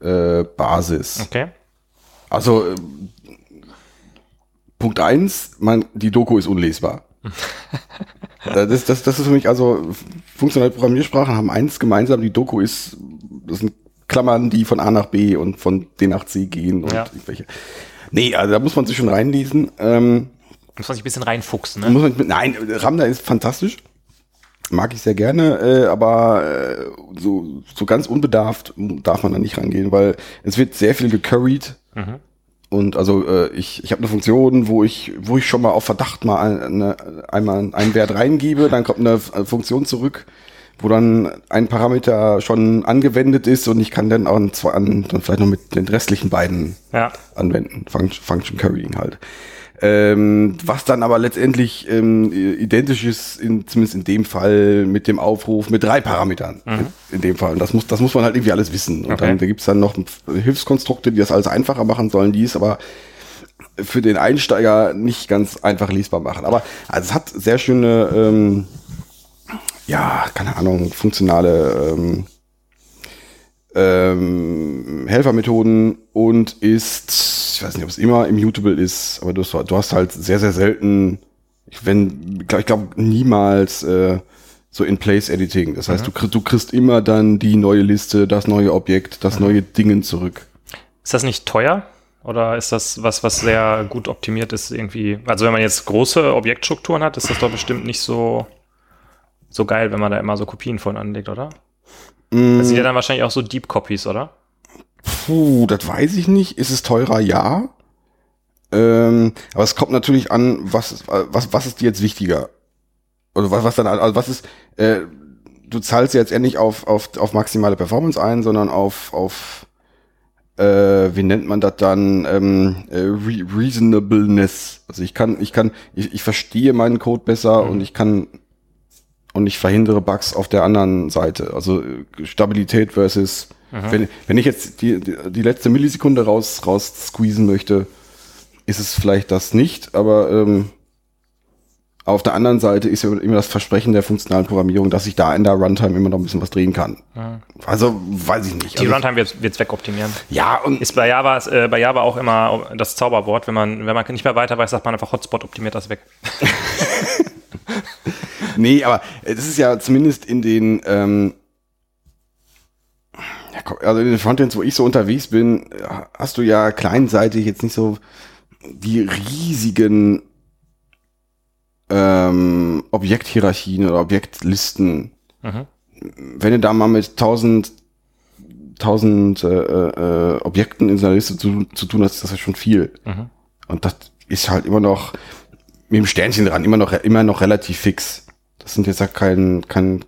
äh, Basis. Okay. Also äh, Punkt eins, man, die Doku ist unlesbar. [LAUGHS] Äh, das, das, das ist für mich, also funktionale Programmiersprachen haben eins gemeinsam, die Doku ist, das sind Klammern, die von A nach B und von D nach C gehen und Ja. irgendwelche. Nee, also da muss man sich schon reinlesen. Ähm, Muss man sich ein bisschen reinfuchsen, ne? man, nein, Ramda ist fantastisch. Mag ich sehr gerne, äh, aber äh, so, so ganz unbedarft darf man da nicht rangehen, weil es wird sehr viel gecurried. Und also äh, ich, ich habe eine Funktion, wo ich, wo ich schon mal auf Verdacht mal eine, einmal einen Wert reingebe, dann kommt eine F- Funktion zurück, wo dann ein Parameter schon angewendet ist und ich kann dann auch an, dann vielleicht noch mit den restlichen beiden Ja. anwenden. Function, Function Currying halt. Ähm, was dann aber letztendlich ähm, identisch ist, in, zumindest in dem Fall mit dem Aufruf mit drei Parametern. In dem Fall. Und das muss, das muss man halt irgendwie alles wissen. Und Okay. dann da gibt's dann noch Hilfskonstrukte, die das alles einfacher machen sollen, die es aber für den Einsteiger nicht ganz einfach lesbar machen. Aber also es hat sehr schöne, ähm, ja, keine Ahnung, funktionale ähm, ähm, Helfermethoden und ist ich weiß nicht, ob es immer immutable ist, aber du hast, du hast halt sehr, sehr selten, ich, wenn, ich glaube niemals äh, so In-Place-Editing. Das heißt, Mhm. du, kriegst, du kriegst immer dann die neue Liste, das neue Objekt, das neue Dingen zurück. Ist das nicht teuer? Oder ist das was, was sehr gut optimiert ist irgendwie? Also wenn man jetzt große Objektstrukturen hat, ist das doch bestimmt nicht so, so geil, wenn man da immer so Kopien von anlegt, oder? Das sind ja dann wahrscheinlich auch so Deep Copies, oder? Puh, das weiß ich nicht. Ist es teurer? Ja. Ähm, aber es kommt natürlich an, was, was, was ist dir jetzt wichtiger? Oder was, was dann, also was ist, äh, du zahlst jetzt endlich auf, auf, auf maximale Performance ein, sondern auf, auf, äh, wie nennt man das dann, ähm, äh, Re Reasonableness. Also ich kann, ich kann, ich, ich verstehe meinen Code besser und ich kann, und ich verhindere Bugs auf der anderen Seite. Also äh, Stabilität versus, wenn, wenn ich jetzt die, die, die letzte Millisekunde raus, raus squeezen möchte, ist es vielleicht das nicht, aber ähm, auf der anderen Seite ist ja immer das Versprechen der funktionalen Programmierung, dass ich da in der Runtime immer noch ein bisschen was drehen kann. Also weiß ich nicht. Die also, Runtime wird es wegoptimieren. Ja, und Ist bei Java, äh, bei Java auch immer das Zauberwort. Wenn man, wenn man nicht mehr weiter weiß, sagt man einfach Hotspot optimiert das weg. [LAUGHS] [LAUGHS] Nee, aber äh, das ist ja zumindest in den, ähm, ja, also in den Frontends, wo ich so unterwegs bin, äh, hast du ja kleinseitig jetzt nicht so die riesigen ähm, Objekthierarchien oder Objektlisten. Mhm. Wenn du da mal mit tausend tausend äh, äh, Objekten in so einer Liste zu, zu tun hast, ist das ja schon viel. Mhm. Und das ist halt immer noch mit dem Sternchen dran, immer noch, immer noch relativ fix. Das sind jetzt ja kein, kein,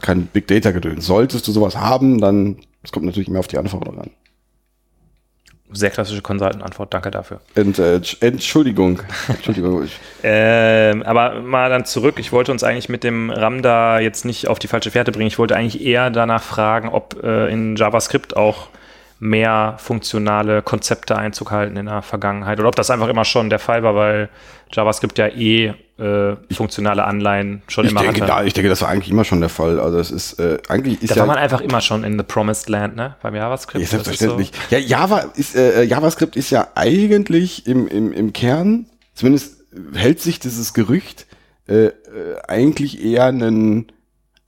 kein Big Data Gedöns. Solltest du sowas haben, dann, es kommt natürlich immer auf die Anforderung an. Sehr klassische Consultant-Antwort, danke dafür. Ent, äh, Entschuldigung. [LAUGHS] Entschuldigung. Ähm, aber mal dann zurück. Ich wollte uns eigentlich mit dem RAM da jetzt nicht auf die falsche Fährte bringen. Ich wollte eigentlich eher danach fragen, ob äh, in JavaScript auch mehr funktionale Konzepte Einzug halten in der Vergangenheit oder ob das einfach immer schon der Fall war, weil JavaScript ja eh äh, funktionale Anleihen schon ich immer denke, hatte. da, ich denke, das war eigentlich immer schon der Fall. Also es ist, äh, eigentlich ist da ja, war man einfach immer schon in the promised land, ne? Beim JavaScript. Ja, Das ist selbstverständlich. Ja, Java ist, äh, JavaScript ist ja eigentlich im, im, im Kern, zumindest hält sich dieses Gerücht, äh, äh, eigentlich eher ein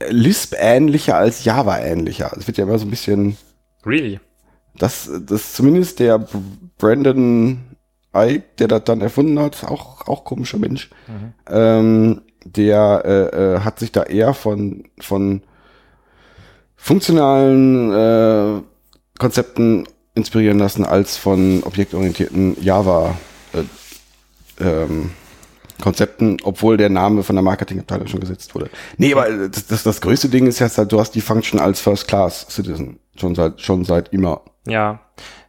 Lisp-ähnlicher als Java-ähnlicher. Es wird ja immer so ein bisschen, So. Really? Das, das zumindest der Brandon Ike, der das dann erfunden hat, auch, auch komischer Mensch, ähm, der äh, äh, hat sich da eher von, von funktionalen äh, Konzepten inspirieren lassen als von objektorientierten Java äh, ähm, Konzepten, obwohl der Name von der Marketingabteilung schon gesetzt wurde. Nee, aber das, das, das größte Ding ist jetzt halt, du hast die Function als First Class Citizen schon seit schon seit immer. Ja.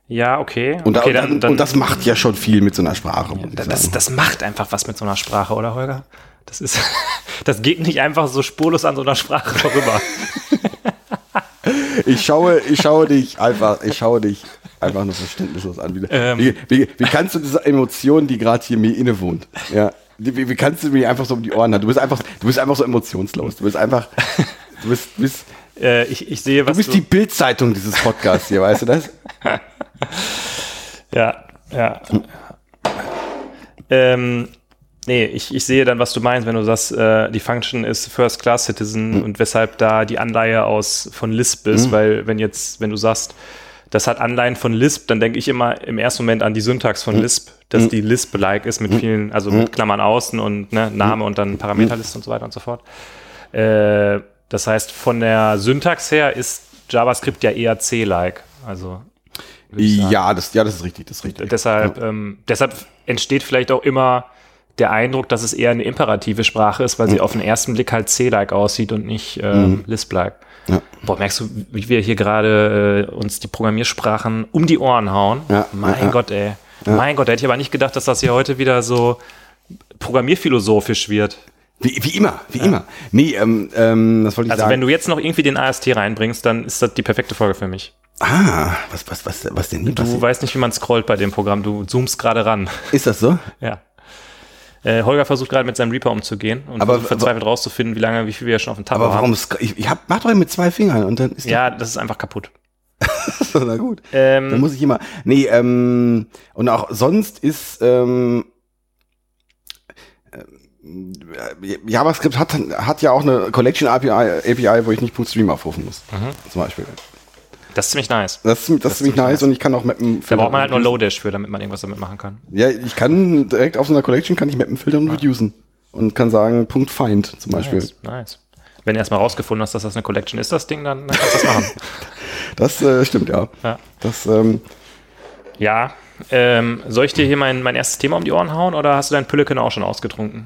Ja, okay. Und, da, okay, und, und das macht ja schon viel mit so einer Sprache. ich Das, das, macht einfach was mit so einer Sprache, oder Holger? Das ist, [LAUGHS] das geht nicht einfach so spurlos an so einer Sprache vorüber. Ich schaue, ich schaue dich einfach, ich schaue dich einfach nur verständnislos an. Wie, Ähm. wie, wie, wie kannst du diese Emotion, die gerade hier mir innewohnt, ja, wie, wie kannst du mir einfach so um die Ohren haben? Du bist einfach, du bist einfach so emotionslos. Du bist einfach, du bist, du bist, Äh, ich, ich sehe, was du bist die Bildzeitung dieses Podcasts hier, weißt du das? [LAUGHS] Ja, ja. ähm, nee, ich, ich sehe dann, was du meinst, wenn du sagst, äh, die Function ist First Class Citizen und weshalb da die Anleihe aus von Lisp ist, weil wenn jetzt, wenn du sagst, das hat Anleihen von Lisp, dann denke ich immer im ersten Moment an die Syntax von Lisp, dass die Lisp-like ist mit vielen, also mit Klammern außen und ne, Name und dann Parameterliste und so weiter und so fort. Äh, das heißt, von der Syntax her ist JavaScript ja eher C-like. Also. Ja, das, ja, das ist richtig, das ist richtig. Deshalb, ähm, deshalb entsteht vielleicht auch immer der Eindruck, dass es eher eine imperative Sprache ist, weil sie auf den ersten Blick halt C-like aussieht und nicht ähm, Lisp-like. Ja. Boah, merkst du, wie wir hier gerade äh, uns die Programmiersprachen um die Ohren hauen? Ja, mein ja, ja. Gott, ey. Mein Gott, da hätte ich aber nicht gedacht, dass das hier heute wieder so programmierphilosophisch wird. Wie, wie immer, wie immer. Nee, ähm, ähm, das wollte ich Also sagen. wenn du jetzt noch irgendwie den AST reinbringst, dann ist das die perfekte Folge für mich. ah, was, was, was, was denn? Du Was, weißt nicht, wie man scrollt bei dem Programm. Du zoomst gerade ran. ist das so? Ja. Äh, Holger versucht gerade mit seinem Reaper umzugehen und Aber- verzweifelt rauszufinden, wie lange, wie viel wir schon auf dem Tab Aber haben. warum? sk- Ich, ich hab, mach doch mit zwei Fingern und dann ist Ja, das ist einfach kaputt. [LAUGHS] Na gut. Ähm, Dann muss ich immer. Nee, ähm, und auch sonst ist ähm, äh, JavaScript hat, hat ja auch eine Collection API, API, wo ich nicht .stream aufrufen muss. Mhm. Zum Beispiel. das ist ziemlich nice. Das, ist- das, ist ziemlich nice und ich kann auch mappen. Da braucht man halt nur Lodash für, damit man irgendwas damit machen kann. Ja, ich kann direkt auf so einer Collection kann ich Mappen filtern und reducen. Und kann sagen, Punkt Find zum Beispiel. Nice, nice. Wenn du erstmal rausgefunden hast, dass das eine Collection ist, das Ding, dann, dann kannst du das machen. [LAUGHS] Das äh, stimmt, ja. Ja. Das, ähm, Ja, ähm, soll ich dir hier mein, mein erstes Thema um die Ohren hauen oder hast du dein Pülleken auch schon ausgetrunken?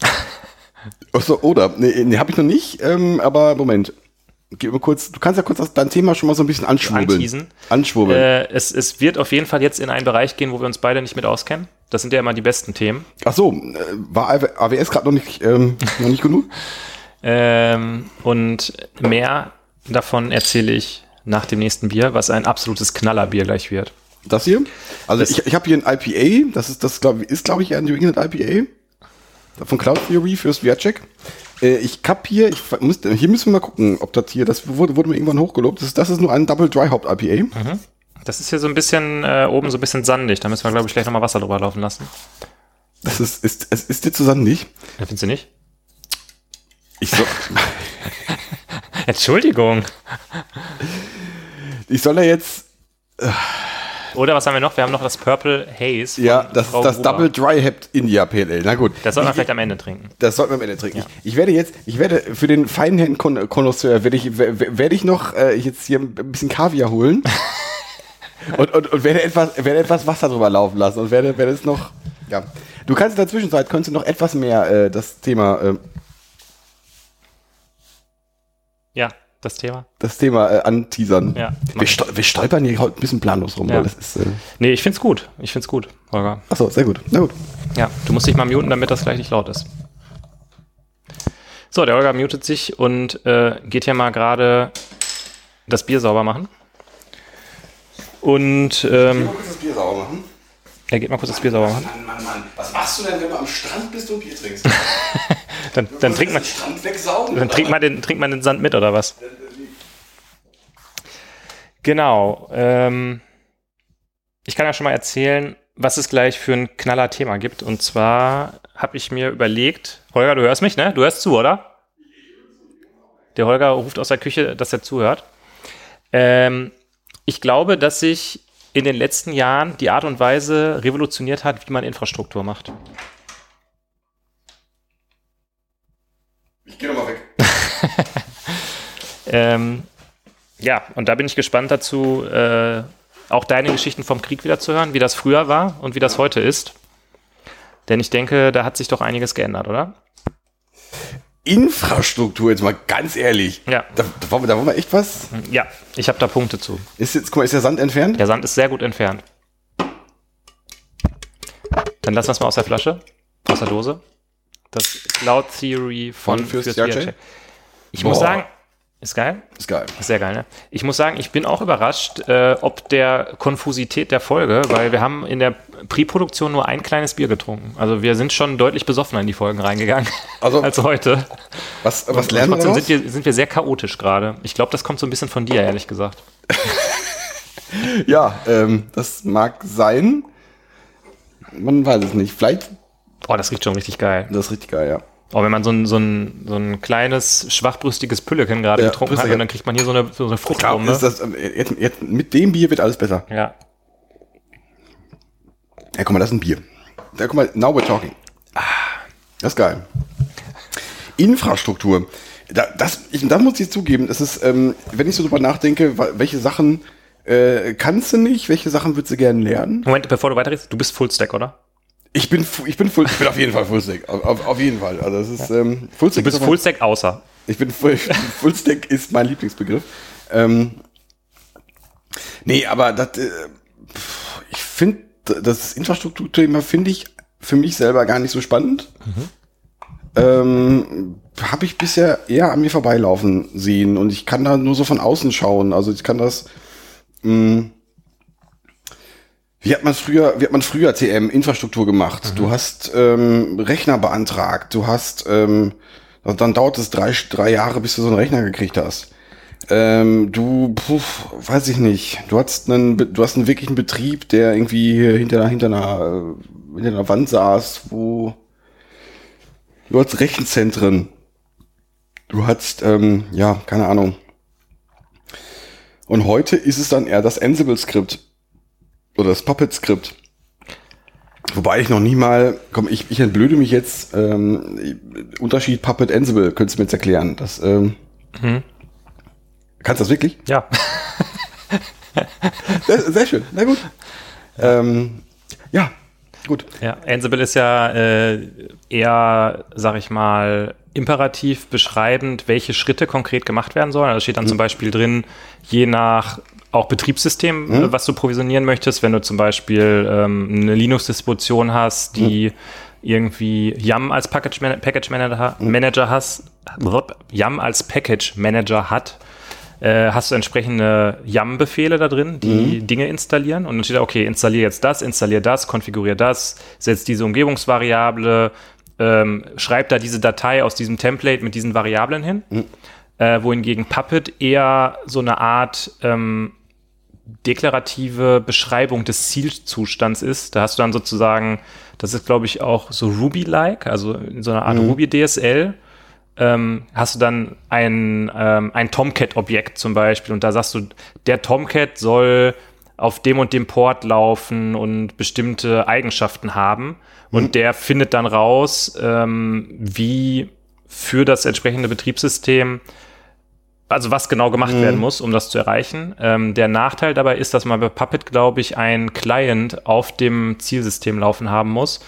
[LAUGHS] Achso, oder? Nee, nee habe ich noch nicht, ähm, aber Moment. Gib mal kurz, du kannst ja kurz dein Thema schon mal so ein bisschen anschwurbeln. Anteasen. Anschwurbeln. Äh, es, es wird auf jeden Fall jetzt in einen Bereich gehen, wo wir uns beide nicht mit auskennen. Das sind ja immer die besten Themen. Ach so, äh, war AWS gerade noch nicht, ähm, noch nicht genug? [LAUGHS] Ähm, und mehr davon erzähle ich nach dem nächsten Bier, was ein absolutes Knallerbier gleich wird. Das hier? Also Das- ich, ich habe hier ein IPA, das ist das glaub, ist glaube ich ein New England IPA von Cloud Theory fürs VR-Check. Äh, ich hab hier, ich muss, hier müssen wir mal gucken, ob das hier, das wurde, wurde mir irgendwann hochgelobt. Das, ist- das ist nur ein Double Dry Hop IPA. Das ist hier so ein bisschen äh, oben so ein bisschen sandig. Da müssen wir, glaube ich, gleich nochmal Wasser drüber laufen lassen. Das ist, ist, es ist dir zusammen nicht. Ja, Findest du nicht? Ich soll, [LAUGHS] Entschuldigung. ich soll ja jetzt, Oder was haben wir noch? Wir haben noch das Purple Haze. ja, das Frau das Gruber. Double Dry Hop India PLL. Na gut. Das soll man Ich- vielleicht am Ende trinken. Das sollten wir am Ende trinken. Ich, ich werde jetzt, ich werde für den Feinhänden-Konnoisseur werde ich, wer- werde ich noch äh, jetzt hier ein bisschen Kaviar holen [LAUGHS] und, und, und werde etwas, werde etwas Wasser drüber laufen lassen und werde, werde es noch, ja. Du kannst in der Zwischenzeit, könntest du noch etwas mehr äh, das Thema, äh, Ja, das Thema. das Thema äh, anteasern. Ja. Wir, stol wir stolpern hier heute ein bisschen planlos rum, Ja. weil das ist, äh, Nee, ich find's gut. Ich find's gut, Holger. achso, sehr gut. Na gut. Ja, du musst dich mal muten, damit das gleich nicht laut ist. So, der Holger mutet sich und äh, geht hier mal gerade das Bier sauber machen. Und ähm, kurz das Bier sauber machen. er geht mal kurz das Bier sauber machen. Mann, Mann, Mann. Was machst du denn, wenn du am Strand bist und Bier trinkst? [LAUGHS] Dann, dann trinkt man, dann trinkt man, den, trinkt man den Sand mit, oder was? Genau. Ähm, ich kann ja schon mal erzählen, was es gleich für ein knaller Thema gibt. Und zwar habe ich mir überlegt, Holger, du hörst mich, ne? Du hörst zu, oder? Der Holger ruft aus der Küche, dass er zuhört. Ähm, ich glaube, dass sich in den letzten Jahren die Art und Weise revolutioniert hat, wie man Infrastruktur macht. Ich geh nochmal weg. Ähm, ja, und da bin ich gespannt dazu, äh, auch deine Geschichten vom Krieg wieder zu hören, wie das früher war und wie das heute ist. Denn ich denke, da hat sich doch einiges geändert, oder? Infrastruktur, jetzt mal ganz ehrlich. Ja. Da, da, wollen wir, da wollen wir echt was. Ja, ich habe da Punkte zu. Ist jetzt, guck mal, ist der Sand entfernt? Der Sand ist sehr gut entfernt. Dann lassen wir es mal aus der Flasche, aus der Dose. Das Cloud Theory von, Von fürs fürs Jahrcheck? Jahrcheck. Ich muss Boah. sagen, ist geil. Ist geil. Ist Sehr geil, ne? Ich muss sagen, ich bin auch überrascht, äh, ob der Konfusität der Folge, weil wir haben in der Pre-Produktion nur ein kleines Bier getrunken. Also wir sind schon deutlich besoffener in die Folgen reingegangen Also- [LAUGHS] als heute. Was, was Und lernen wir trotzdem sind wir, sind wir sehr chaotisch gerade. Ich glaube, das kommt so ein bisschen von dir, ehrlich gesagt. [LAUGHS] Ja, ähm, das mag sein. Man weiß es nicht. Vielleicht, Oh, das riecht schon richtig geil. das ist richtig geil, ja. Oh, wenn man so ein, so ein, so ein kleines, schwachbrüstiges Pülleken gerade Ja, getrunken hat und dann kriegt man hier so eine, so eine Fruchtbombe. das, ähm, jetzt, jetzt, mit dem Bier wird alles besser. Ja. Ja, guck mal, das ist ein Bier. Da, guck mal, now we're talking. Ah, das ist geil. Infrastruktur. Da, das, ich, das muss ich zugeben, das ist, ähm, wenn ich so drüber nachdenke, welche Sachen äh, kannst du nicht, welche Sachen würdest du gerne lernen? Moment, bevor du weiterredest, du bist Fullstack, oder? Ich bin, ich bin, full, ich bin auf jeden Fall Fullstack. Auf, auf, auf jeden Fall. Also, das ist, ähm, Fullstack Du bist Fullstack außer. Ich bin Full, Fullstack ist mein Lieblingsbegriff. Ähm, nee, aber das, äh, ich finde, das Infrastrukturthema finde ich für mich selber gar nicht so spannend. Ähm, Habe ich bisher eher an mir vorbeilaufen sehen und ich kann da nur so von außen schauen. Also ich kann das. Mh, wie hat man früher, wie hat man früher TM Infrastruktur gemacht? Du hast ähm, Rechner beantragt, du hast ähm, dann dauert es drei, drei Jahre, bis du so einen Rechner gekriegt hast. Ähm, du, puh, weiß ich nicht. Du hast einen, du hast einen wirklichen Betrieb, der irgendwie hinter, hinter einer, äh, hinter einer Wand saß, wo du hast Rechenzentren. Du hast, ähm, ja, keine Ahnung. Und heute ist es dann eher das Ansible-Skript oder das Puppet-Skript. Wobei ich noch nie mal, komm, ich, ich entblöde mich jetzt, ähm, Unterschied Puppet Ansible, könntest du mir jetzt erklären. Das, ähm, Mhm. kannst du das wirklich? Ja. [LAUGHS] Sehr, sehr schön, na gut. Ähm, ja, gut. Ja, Ansible ist ja äh, eher, sag ich mal, imperativ beschreibend, welche Schritte konkret gemacht werden sollen. Also steht dann zum Beispiel drin, je nach auch Betriebssystem, äh, was du provisionieren möchtest, wenn du zum Beispiel ähm, eine Linux-Distribution hast, die irgendwie YAM als Package, Man Package Manager, Manager hast, YAM als Package Manager hat, äh, hast du entsprechende YAM-Befehle da drin, die Dinge installieren. Und dann steht da, okay, installier jetzt das, installier das, konfigurier das, setz diese Umgebungsvariable, ähm, schreib da diese Datei aus diesem Template mit diesen Variablen hin. Äh, wohingegen Puppet eher so eine Art ähm, deklarative Beschreibung des Zielzustands ist. Da hast du dann sozusagen, das ist glaube ich auch so Ruby-like, also in so einer Art Ruby-DSL ähm, hast du dann ein, ähm, ein Tomcat-Objekt zum Beispiel und da sagst du, der Tomcat soll auf dem und dem Port laufen und bestimmte Eigenschaften haben. Und der findet dann raus, ähm, wie für das entsprechende Betriebssystem also was genau gemacht werden muss, um das zu erreichen. Ähm, der Nachteil dabei ist, dass man bei Puppet, glaube ich, einen Client auf dem Zielsystem laufen haben muss,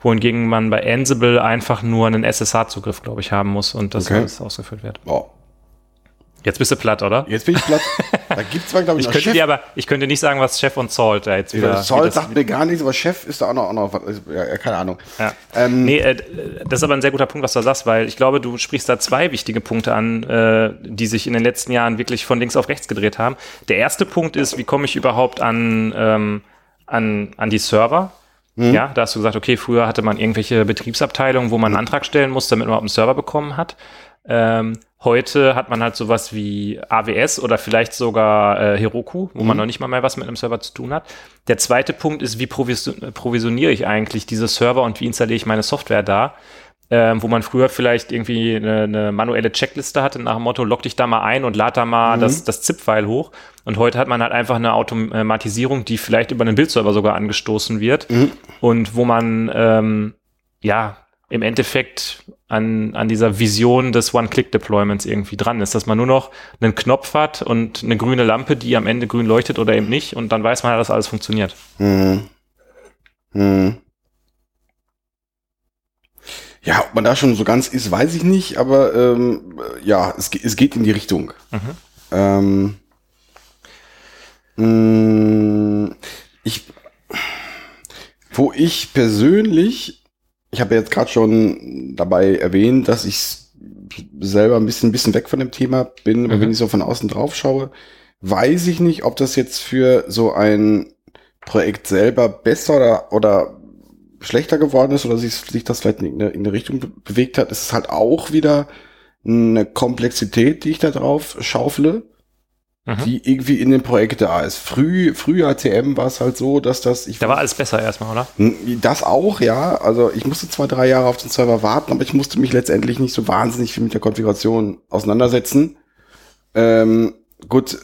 wohingegen man bei Ansible einfach nur einen SSH-Zugriff, glaube ich, haben muss und das Okay. alles ausgeführt wird. Oh, Jetzt bist du platt, oder? jetzt bin ich platt. [LAUGHS] da gibt's zwar, glaube ich, Ich könnte Chef. dir aber, ich könnte nicht sagen, was Chef und Salt da jetzt wieder. Ja, Salt sagt mir gar nichts, aber Chef ist da auch noch, auch noch was. Ja, keine Ahnung. Ja. Ähm, nee, äh, das ist aber ein sehr guter Punkt, was du da sagst, weil ich glaube, du sprichst da zwei wichtige Punkte an, äh, die sich in den letzten Jahren wirklich von links auf rechts gedreht haben. Der erste Punkt ist, wie komme ich überhaupt an, ähm, an, an die Server? Ja, da hast du gesagt, okay, früher hatte man irgendwelche Betriebsabteilungen, wo man einen Antrag stellen musste, damit man überhaupt einen Server bekommen hat. Ähm, heute hat man halt sowas wie AWS oder vielleicht sogar äh, Heroku, wo man noch nicht mal mehr was mit einem Server zu tun hat. Der zweite Punkt ist, wie provis provisioniere ich eigentlich diese Server und wie installiere ich meine Software da? Ähm, wo man früher vielleicht irgendwie eine, eine manuelle Checkliste hatte nach dem Motto, log dich da mal ein und lad da mal das, das ZIP-File hoch. Und heute hat man halt einfach eine Automatisierung, die vielleicht über einen Bildserver sogar angestoßen wird und wo man ähm, ja im Endeffekt an, an dieser Vision des One-Click-Deployments irgendwie dran ist, dass man nur noch einen Knopf hat und eine grüne Lampe, die am Ende grün leuchtet oder eben nicht und dann weiß man, dass alles funktioniert. Hm. Hm. Ja, ob man da schon so ganz ist, weiß ich nicht, aber ähm, ja, es, es geht in die Richtung. Ähm, mh, ich, wo ich persönlich, ich habe jetzt gerade schon dabei erwähnt, dass ich selber ein bisschen, ein bisschen weg von dem Thema bin, aber Mhm. wenn ich so von außen drauf schaue, weiß ich nicht, ob das jetzt für so ein Projekt selber besser oder, oder schlechter geworden ist oder sich, sich das vielleicht in eine, in eine Richtung be- bewegt hat. Es ist halt auch wieder eine Komplexität, die ich da drauf schaufle, Mhm. die irgendwie in dem Projekt da ist. Früh, früher TM war es halt so, dass das, ich Da war alles besser erstmal, oder? das auch, ja. Also ich musste zwei, drei Jahre auf den Server warten, aber ich musste mich letztendlich nicht so wahnsinnig viel mit der Konfiguration auseinandersetzen. Ähm, gut, äh,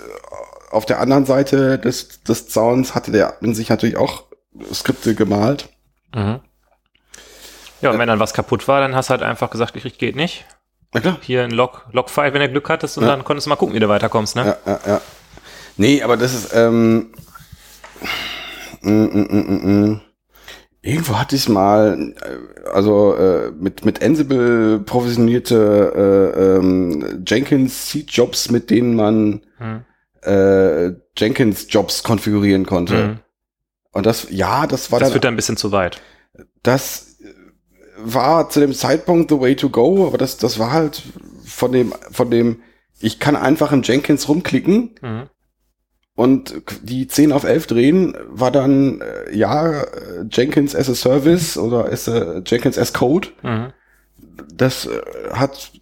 auf der anderen Seite des, des Zauns hatte der in sich natürlich auch Skripte gemalt. Mhm. Ja, und wenn dann was kaputt war, dann hast du halt einfach gesagt, ich geht nicht. Na klar. Hier ein Log, Log-File, wenn du Glück hattest, und Ja. dann konntest du mal gucken, wie du weiterkommst, ne? Ja, ja, ja. Nee, aber das ist, ähm, mm, mm, mm, mm, mm. irgendwo hatte ich mal, äh, also äh, mit, mit Ansible provisionierte äh, ähm, Jenkins Seed-Jobs, mit denen man Mhm. äh, Jenkins-Jobs konfigurieren konnte. Mhm. Und das, ja, das war Das dann, führt dann ein bisschen zu weit. das war zu dem Zeitpunkt the way to go, aber das, das war halt von dem, von dem, ich kann einfach in Jenkins rumklicken Mhm. und die 10 auf 11 drehen, war dann, äh, ja, Jenkins as a Service oder as a, Jenkins as Code. Mhm. Das äh, hat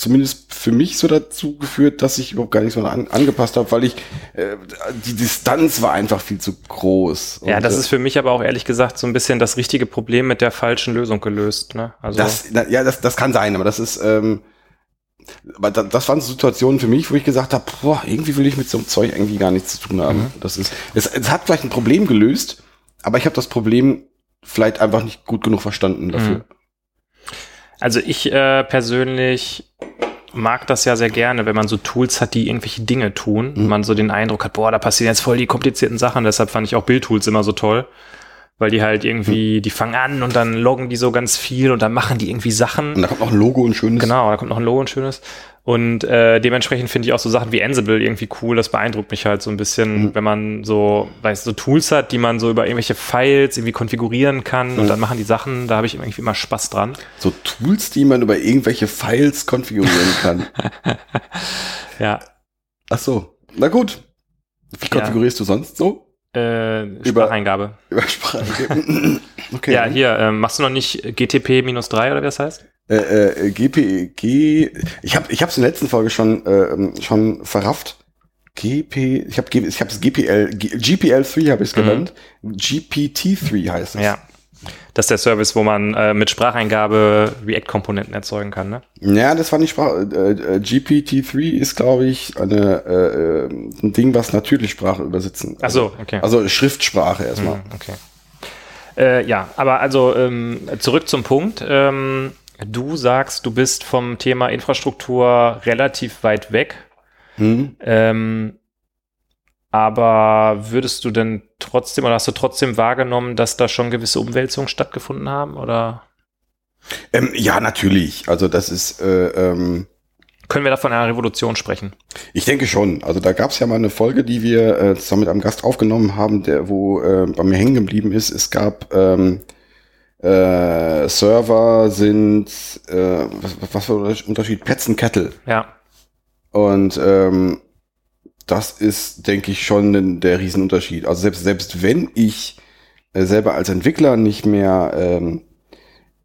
zumindest für mich so dazu geführt, dass ich überhaupt gar nicht so an, angepasst habe, weil ich äh, die Distanz war einfach viel zu groß. Ja, Und, das äh, ist für mich aber auch ehrlich gesagt so ein bisschen das richtige Problem mit der falschen Lösung gelöst. Ne? Also Das, ja, das, das kann sein, aber das ist, ähm, aber da, das waren Situationen für mich, wo ich gesagt habe, boah, irgendwie will ich mit so einem Zeug irgendwie gar nichts zu tun haben. Mhm. Das ist, es, es hat vielleicht ein Problem gelöst, aber ich habe das Problem vielleicht einfach nicht gut genug verstanden dafür. Mhm. Also ich äh, persönlich mag das ja sehr gerne, wenn man so Tools hat, die irgendwelche Dinge tun. Mhm. Man so den Eindruck hat, boah, da passieren jetzt voll die komplizierten Sachen. Deshalb fand ich auch Bildtools immer so toll. Weil die halt irgendwie, Mhm. die fangen an und dann loggen die so ganz viel und dann machen die irgendwie Sachen. Und da kommt noch ein Logo und schönes. Genau, da kommt noch ein Logo und schönes. Und äh, dementsprechend finde ich auch so Sachen wie Ansible irgendwie cool. Das beeindruckt mich halt so ein bisschen, Mhm. wenn man so, weißt so Tools hat, die man so über irgendwelche Files irgendwie konfigurieren kann und Mhm. dann machen die Sachen. Da habe ich irgendwie immer Spaß dran. So Tools, die man über irgendwelche Files konfigurieren kann. [LAUGHS] Ja, Ach so. Na gut. Wie Ja. konfigurierst du sonst so? Äh, Spracheingabe. Über Sprache. [LAUGHS] okay. Ja, hier, ähm, machst du noch nicht GTP-3 oder wie das heißt? Äh, äh, GP, G, ich habe ich hab's in der letzten Folge schon äh, schon verrafft. GP, ich habe ich hab's GPL, G, GPL3 habe ich es Mhm. genannt. GPT3 heißt es. Ja. Das ist der Service, wo man äh, mit Spracheingabe React-Komponenten erzeugen kann, ne? Ja, das war nicht Sprache. Äh, äh, GPT3 ist, glaube ich, eine, äh, äh, ein Ding, was natürlich Sprache übersetzen. Ach so, okay. Also Schriftsprache erstmal. Hm, Okay. Äh, ja, aber also ähm, zurück zum Punkt. Ähm, du sagst, du bist vom Thema Infrastruktur relativ weit weg. Hm. Ähm, aber würdest du denn trotzdem oder hast du trotzdem wahrgenommen, dass da schon gewisse Umwälzungen stattgefunden haben? Oder Ähm, ja, natürlich. Also das ist, äh, ähm, können wir da von einer Revolution sprechen? Ich denke schon. Also da gab es ja mal eine Folge, die wir äh, zusammen mit einem Gast aufgenommen haben, der wo äh, bei mir hängen geblieben ist. Es gab ähm, äh, Server sind äh, was, was war der Unterschied? Pets und Kettle. Ja. Und ähm, das ist, denke ich, schon der Riesenunterschied. Also selbst selbst wenn ich äh, selber als Entwickler nicht mehr ähm,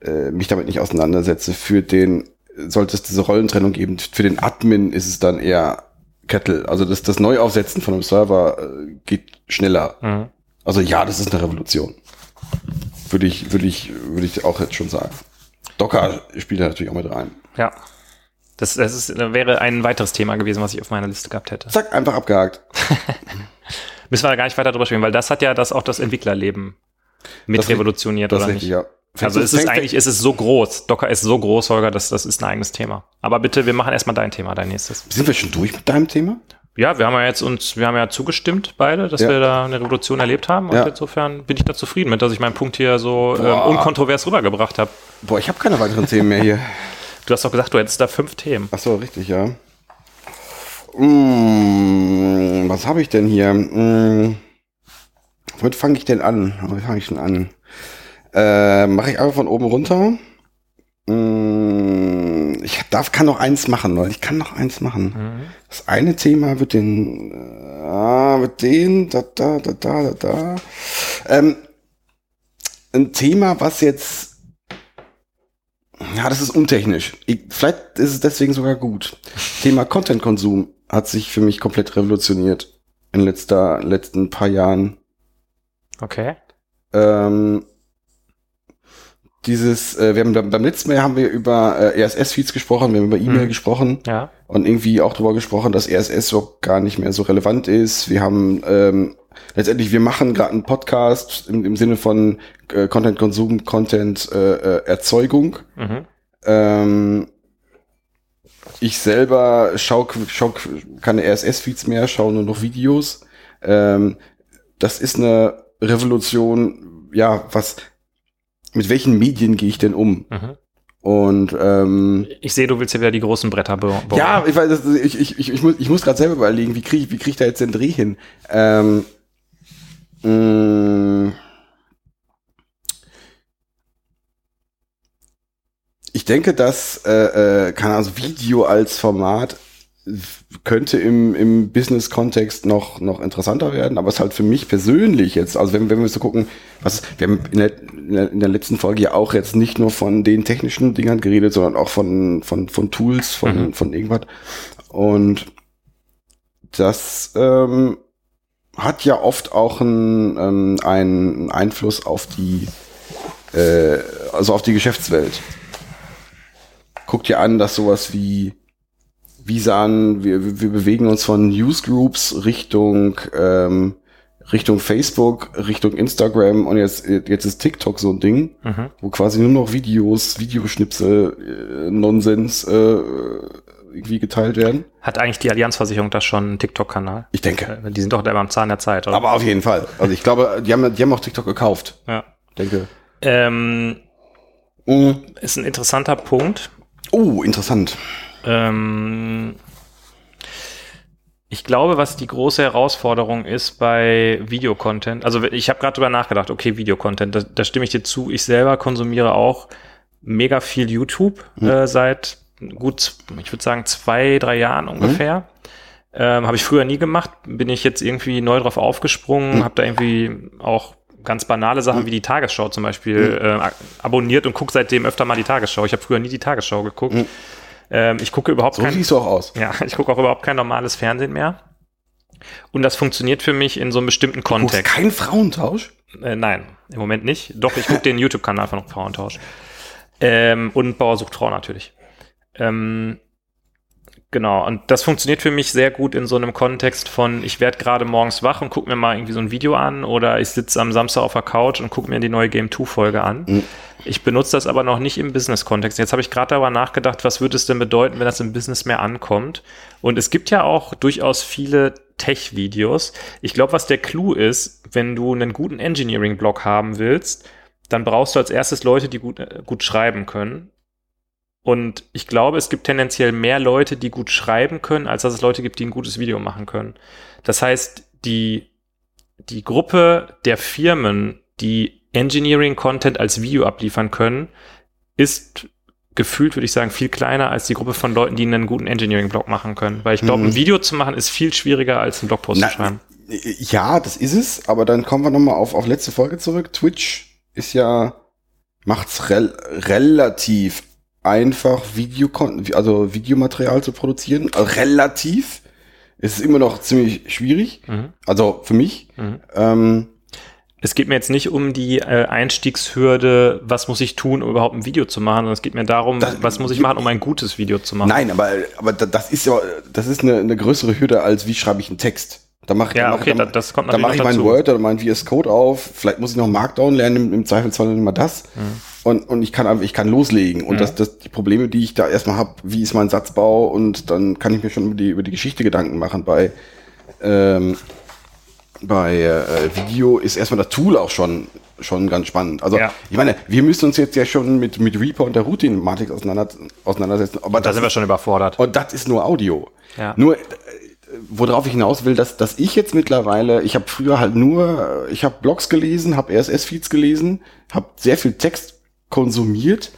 äh, mich damit nicht auseinandersetze, für den sollte es diese Rollentrennung geben. Für den Admin ist es dann eher Kettle. Also das, das Neuaufsetzen von einem Server äh, geht schneller. Mhm. Also ja, das ist eine Revolution. Würde ich, würde ich, würde ich auch jetzt schon sagen. Docker spielt da natürlich auch mit rein. Ja. Das, das ist, wäre ein weiteres Thema gewesen, was ich auf meiner Liste gehabt hätte. Zack, einfach abgehakt. [LAUGHS] Müssen wir da gar nicht weiter drüber sprechen, weil das hat ja das auch das Entwicklerleben mit Das revolutioniert, Das oder ist nicht? richtig, ja. Also es ist eigentlich, es ist so groß. Docker ist so groß, Holger, das, das ist ein eigenes Thema. Aber bitte, wir machen erstmal dein Thema, dein nächstes. Sind wir schon durch mit deinem Thema? Ja, wir haben ja jetzt uns, wir haben ja zugestimmt beide, dass Ja. wir da eine Revolution erlebt haben. Und Ja. insofern bin ich da zufrieden mit, dass ich meinen Punkt hier so ähm, unkontrovers rübergebracht habe. Boah, ich habe keine weiteren Themen mehr hier. [LAUGHS] Du hast doch gesagt, du hättest da fünf Themen. Ach so, richtig, ja. Mm, was habe ich denn hier? Mm, womit fange ich denn an? Womit fange ich denn an? Äh, Mache ich einfach von oben runter. Mm, ich darf, kann noch eins machen, Leute. Ich kann noch eins machen. Mhm. Das eine Thema wird den, äh, ah, wird den, da, da, da, da, da, da. Ähm, ein Thema, was jetzt, ja, das ist untechnisch. Ich, vielleicht ist es deswegen sogar gut. Thema Content-Konsum hat sich für mich komplett revolutioniert in letzter, letzten paar Jahren. Okay. Ähm, dieses, äh, wir haben beim beim letzten Mal haben wir über äh, RSS-Feeds gesprochen, wir haben über E-Mail Hm. gesprochen Ja. und irgendwie auch darüber gesprochen, dass RSS so gar nicht mehr so relevant ist. Wir haben ähm, letztendlich, wir machen gerade einen Podcast im, im Sinne von äh, Content-Konsum, Content-Erzeugung. Mhm. ähm, ich selber schau, schau keine RSS-Feeds mehr, schaue nur noch Videos. Ähm, das ist eine Revolution, ja, was, mit welchen Medien gehe ich denn um? Mhm. Und ähm, Ich sehe, du willst hier wieder die großen Bretter bauen. ja, ich, weiß, ich, ich, ich, ich muss, ich muss gerade selber überlegen, wie kriege ich, wie krieg ich da jetzt den Dreh hin? Ähm, ich denke, dass äh, äh, kann also Video als Format könnte im, im Business-Kontext noch, noch interessanter werden, aber es ist halt für mich persönlich jetzt, also wenn, wenn wir so gucken, was wir haben in der in der, in der letzten Folge ja auch jetzt nicht nur von den technischen Dingern geredet, sondern auch von, von, von Tools, von, Mhm. von irgendwas. Und das ähm, hat ja oft auch einen, ähm, einen Einfluss auf die, äh, also auf die Geschäftswelt. Guck dir an, dass sowas wie Visan, wir, wir bewegen uns von Newsgroups Richtung ähm, Richtung Facebook, Richtung Instagram und jetzt jetzt ist TikTok so ein Ding, Mhm. wo quasi nur noch Videos, Videoschnipsel, äh, Nonsens äh, irgendwie geteilt werden. Hat eigentlich die Allianzversicherung da schon einen TikTok-Kanal? Ich denke. Äh, Die sind doch da immer am Zahn der Zeit, oder? Aber auf jeden Fall. Also ich glaube, die haben, die haben auch TikTok gekauft. ja. Denke. Ähm, Mhm. ist ein interessanter Punkt. Oh, interessant. Ähm, ich glaube, was die große Herausforderung ist bei Videocontent, also ich habe gerade drüber nachgedacht, okay, Videocontent, da, da stimme ich dir zu. Ich selber konsumiere auch mega viel YouTube äh, seit gut, ich würde sagen, zwei, drei Jahren ungefähr. Ähm, habe ich früher nie gemacht, bin ich jetzt irgendwie neu drauf aufgesprungen, habe da irgendwie auch ganz banale Sachen wie die Tagesschau zum Beispiel äh, abonniert und gucke seitdem öfter mal die Tagesschau. Ich habe früher nie die Tagesschau geguckt. Ähm, ich gucke überhaupt So kein, siehst du auch aus. ja, [LAUGHS] ich gucke auch überhaupt kein normales Fernsehen mehr. Und das funktioniert für mich in so einem bestimmten Kontext. kein Frauentausch? Äh, nein, im Moment nicht. Doch, ich gucke den [LAUGHS] YouTube-Kanal von Frauentausch. Ähm, und Bauer sucht Frau natürlich. Ähm, genau, und das funktioniert für mich sehr gut in so einem Kontext von, ich werde gerade morgens wach und gucke mir mal irgendwie so ein Video an oder ich sitze am Samstag auf der Couch und gucke mir die neue Game 2-Folge an. Mhm. Ich benutze das aber noch nicht im Business-Kontext. Jetzt habe ich gerade darüber nachgedacht, was würde es denn bedeuten, wenn das im Business mehr ankommt? Und es gibt ja auch durchaus viele Tech-Videos. Ich glaube, was der Clou ist, wenn du einen guten Engineering-Blog haben willst, dann brauchst du als erstes Leute, die gut, äh, gut schreiben können. Und ich glaube, es gibt tendenziell mehr Leute, die gut schreiben können, als dass es Leute gibt, die ein gutes Video machen können. Das heißt, die, die Gruppe der Firmen, die Engineering-Content als Video abliefern können, ist gefühlt, würde ich sagen, viel kleiner als die Gruppe von Leuten, die einen guten Engineering-Blog machen können. Weil ich glaube, Mhm. ein Video zu machen ist viel schwieriger als einen Blogpost Na, zu schreiben. Ja, das ist es, aber dann kommen wir nochmal auf, auf letzte Folge zurück. Twitch ist ja, macht's rel relativ einfach, Video, also Videomaterial zu produzieren. Relativ. Es ist immer noch ziemlich schwierig. Mhm. Also für mich. Mhm. Ähm, Es geht mir jetzt nicht um die äh, Einstiegshürde, was muss ich tun, um überhaupt ein Video zu machen, sondern es geht mir darum, Das- was muss ich machen, um ein gutes Video zu machen. nein, aber, aber da- das ist ja, das ist eine, eine größere Hürde als wie schreibe ich einen Text. Da mache ich, Ja, mach, okay, da, da- das kommt da mache natürlich ich meinen dazu. Word oder meinen VS Code auf. Vielleicht muss ich noch Markdown lernen, im, im Zweifelsfall immer das. Mhm. Und, und ich kann einfach, ich kann loslegen. Und das, das, die Probleme, die ich da erstmal habe, wie ist mein Satzbau und dann kann ich mir schon über die, über die Geschichte Gedanken machen. Bei, ähm, bei äh, Video ist erstmal das Tool auch schon, schon ganz spannend. Also, Ja. ich meine, wir müssen uns jetzt ja schon mit, mit Reaper und der Routine-Matik auseinander, auseinandersetzen. Aber da sind wir schon überfordert. und das ist nur Audio. Ja. Nur, worauf ich hinaus will, dass, dass ich jetzt mittlerweile, ich habe früher halt nur, ich habe Blogs gelesen, habe RSS-Feeds gelesen, habe sehr viel Text konsumiert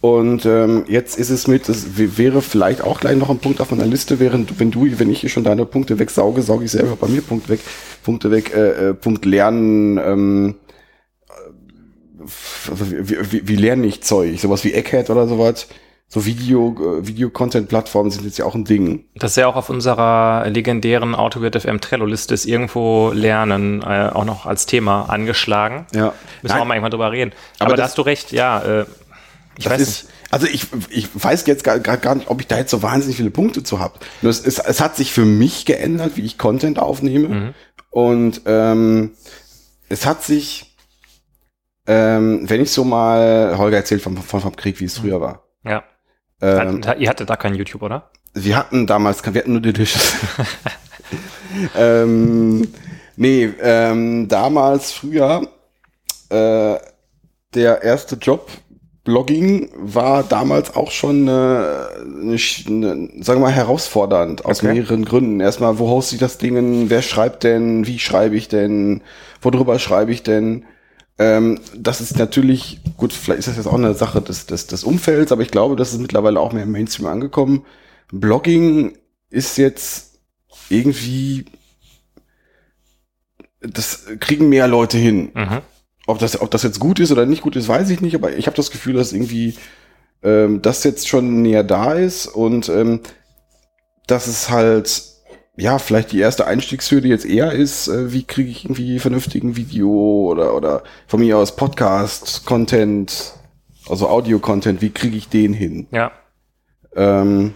und ähm, jetzt ist es mit, das wäre vielleicht auch gleich noch ein Punkt auf meiner Liste, während wenn du, wenn ich hier schon deine Punkte wegsauge, sauge ich selber bei mir Punkte weg, Punkte weg, äh, äh, Punkt lernen, ähm, äh, wie, wie, wie lerne ich Zeug, sowas wie Egghead oder sowas. So Video, äh, Video-Content-Plattformen sind jetzt ja auch ein Ding. Das ist ja auch auf unserer legendären AutoGrid FM Trello-Liste ist irgendwo Lernen äh, auch noch als Thema angeschlagen. Ja. Müssen wir auch mal irgendwann drüber reden. Aber, Aber da hast du recht, ja. Äh, ich das weiß ist, nicht. also ich, ich weiß jetzt gar, gar, gar nicht, ob ich da jetzt so wahnsinnig viele Punkte zu habe. Es, es, es hat sich für mich geändert, wie ich Content aufnehme. Mhm. Und ähm, es hat sich, ähm, wenn ich so mal, Holger erzählt vom, vom, vom Krieg, wie es früher war. Ja. Ähm, ihr hattet da kein YouTube, oder? wir hatten damals, wir hatten nur Delicious. [LAUGHS] ähm, nee, ähm, damals, früher, äh, der erste Job, Blogging, war damals auch schon, äh, eine, Sch- eine, sagen wir mal, herausfordernd, aus Okay. mehreren Gründen. Erstmal, wo hoste ich das Ding, wer schreibt denn, wie schreibe ich denn, worüber schreibe ich denn? Ähm, das ist natürlich, gut, vielleicht ist das jetzt auch eine Sache des, des, des Umfelds, aber ich glaube, das ist mittlerweile auch mehr im Mainstream angekommen. Blogging ist jetzt irgendwie, das kriegen mehr Leute hin. Mhm. ob das, ob das jetzt gut ist oder nicht gut ist, weiß ich nicht, aber ich habe das Gefühl, dass irgendwie ähm, das jetzt schon näher da ist und ähm, dass es halt ja, vielleicht die erste Einstiegshürde jetzt eher ist, äh, wie kriege ich irgendwie vernünftigen Video oder, oder von mir aus Podcast-Content, also Audio-Content, wie kriege ich den hin? Ja. Ähm,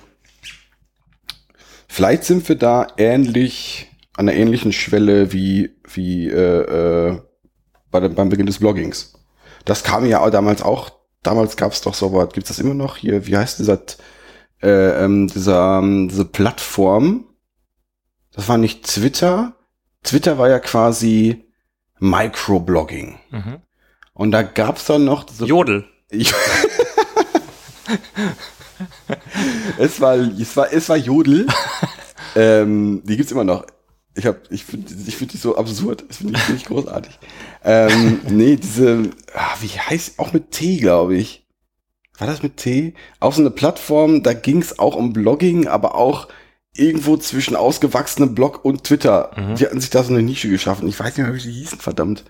vielleicht sind wir da ähnlich, an einer ähnlichen Schwelle wie, wie äh, äh, bei dem, beim Beginn des Bloggings. Das kam ja auch damals auch, damals gab es doch so, aber gibt's das immer noch hier, wie heißt dieser, äh, ähm, dieser, ähm, diese Plattform, das war nicht Twitter. Twitter war ja quasi Microblogging. Mhm. Und da gab's dann noch so Jodel. [LAUGHS] es war es war es war Jodel. [LAUGHS] ähm, die gibt's immer noch. Ich hab ich finde ich finde die so absurd. Das finde ich, find ich großartig. ähm, nee, diese ah, wie heißt auch mit T, glaube ich. War das mit T? Auch so eine Plattform, da ging's auch um Blogging, aber auch irgendwo zwischen ausgewachsenem Blog und Twitter. Mhm. Die hatten sich da so eine Nische geschaffen. Ich weiß nicht mehr, wie die hießen, verdammt.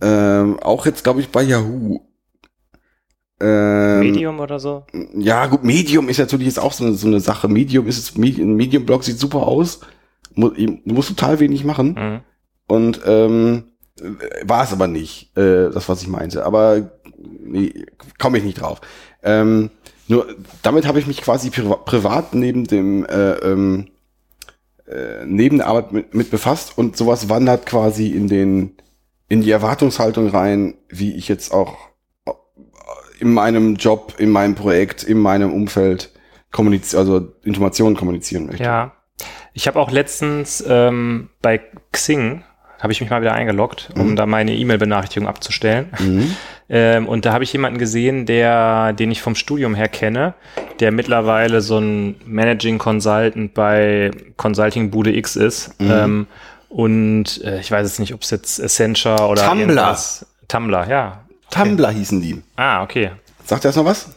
Ähm, auch jetzt, glaube ich, bei Yahoo. Ähm, Medium oder so? Ja, gut, Medium ist natürlich jetzt auch so eine, so eine Sache. Medium ist jetzt, Medium-Blog sieht super aus. Du musst total wenig machen. Mhm. Und ähm, war es aber nicht, äh, das, was ich meinte. Aber nee, komme ich nicht drauf. Ähm, nur damit habe ich mich quasi priva privat neben dem äh, ähm, äh, neben der Arbeit mit, mit befasst und sowas wandert quasi in den in die Erwartungshaltung rein, wie ich jetzt auch äh, in meinem Job, in meinem Projekt, in meinem Umfeld kommunizieren, also Informationen kommunizieren möchte. Ja. Ich habe auch letztens ähm, bei Xing habe ich mich mal wieder eingeloggt, um Mhm. da meine E-Mail-Benachrichtigung abzustellen. Mhm. [LAUGHS] Ähm, und da habe ich jemanden gesehen, der, den ich vom Studium her kenne, der mittlerweile so ein Managing Consultant bei Consulting Bude X ist. Mhm. Ähm, und äh, ich weiß jetzt nicht, ob es jetzt Accenture oder Tumblr. irgendwas- Tumblr, ja. Tumblr hießen die. Ah, okay. Sagt er jetzt noch was?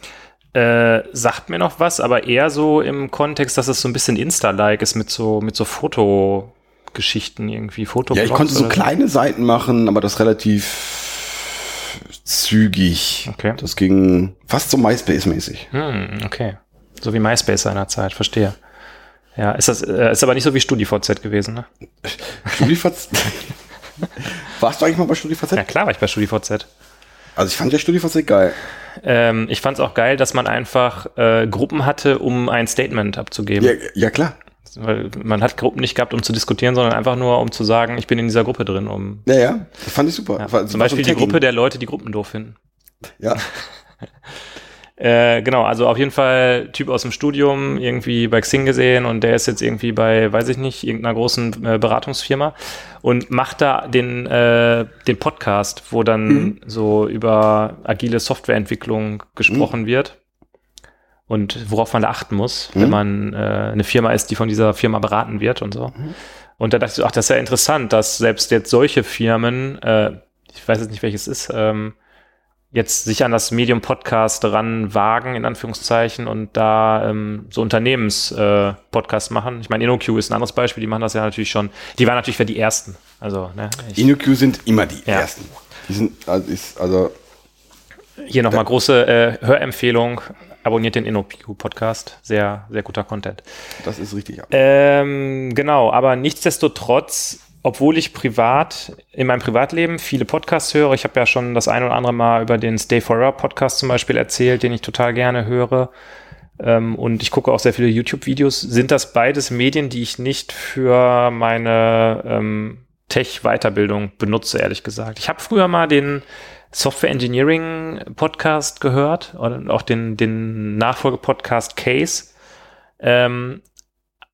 Äh, sagt mir noch was, aber eher so im Kontext, dass es so ein bisschen Insta-like ist mit so, mit so Fotogeschichten irgendwie, Ja, Fotoblogs. ich konnte so kleine Seiten machen, aber das relativ zügig. Okay. Das ging fast so MySpace-mäßig. Hm, okay. So wie MySpace seinerzeit, verstehe. Ja, ist das, äh, ist aber nicht so wie StudiVZ gewesen, ne? [LAUGHS] StudiVZ. Warst du eigentlich mal bei StudiVZ? Ja, klar war ich bei StudiVZ. Also ich fand ja StudiVZ geil. Ähm, ich fand es auch geil, dass man einfach äh, Gruppen hatte, um ein Statement abzugeben. Ja, ja klar. Weil man hat Gruppen nicht gehabt, um zu diskutieren, sondern einfach nur, um zu sagen, ich bin in dieser Gruppe drin. Um, Ja, ja. Das fand ich super. ja. Zum so Beispiel die. Gruppe der Leute, die Gruppen doof finden. Ja. [LAUGHS] Äh, genau, also auf jeden Fall Typ aus dem Studium, irgendwie bei Xing gesehen und der ist jetzt irgendwie bei, weiß ich nicht, irgendeiner großen äh, Beratungsfirma und macht da den, äh, den Podcast, wo dann Mhm. so über agile Softwareentwicklung gesprochen wird und worauf man da achten muss, wenn Mhm. man äh, eine Firma ist, die von dieser Firma beraten wird und so. Mhm. Und da dachte ich, so, ach, das ist ja interessant, dass selbst jetzt solche Firmen, äh, ich weiß jetzt nicht, welches ist, ähm, jetzt sich an das Medium Podcast ran wagen, in Anführungszeichen, und da ähm, so Unternehmens-Podcasts äh, machen. Ich meine, InnoQ ist ein anderes Beispiel, die machen das ja natürlich schon. Die waren natürlich für die Ersten. Also, ne, InnoQ sind immer die Ja. ersten. Die sind, also, ist, also hier nochmal große äh, Hörempfehlung. Abonniert den InnoQ Podcast. Sehr, sehr guter Content. das ist richtig. Ja. Ähm, genau, aber nichtsdestotrotz, obwohl ich privat, in meinem Privatleben viele Podcasts höre, ich habe ja schon das ein oder andere Mal über den Stay Forever Podcast zum Beispiel erzählt, den ich total gerne höre. Ähm, und ich gucke auch sehr viele YouTube-Videos. Sind das beides Medien, die ich nicht für meine ähm, Tech-Weiterbildung benutze, ehrlich gesagt. Ich habe früher mal den Software Engineering Podcast gehört und auch den, den Nachfolgepodcast Case. Ähm,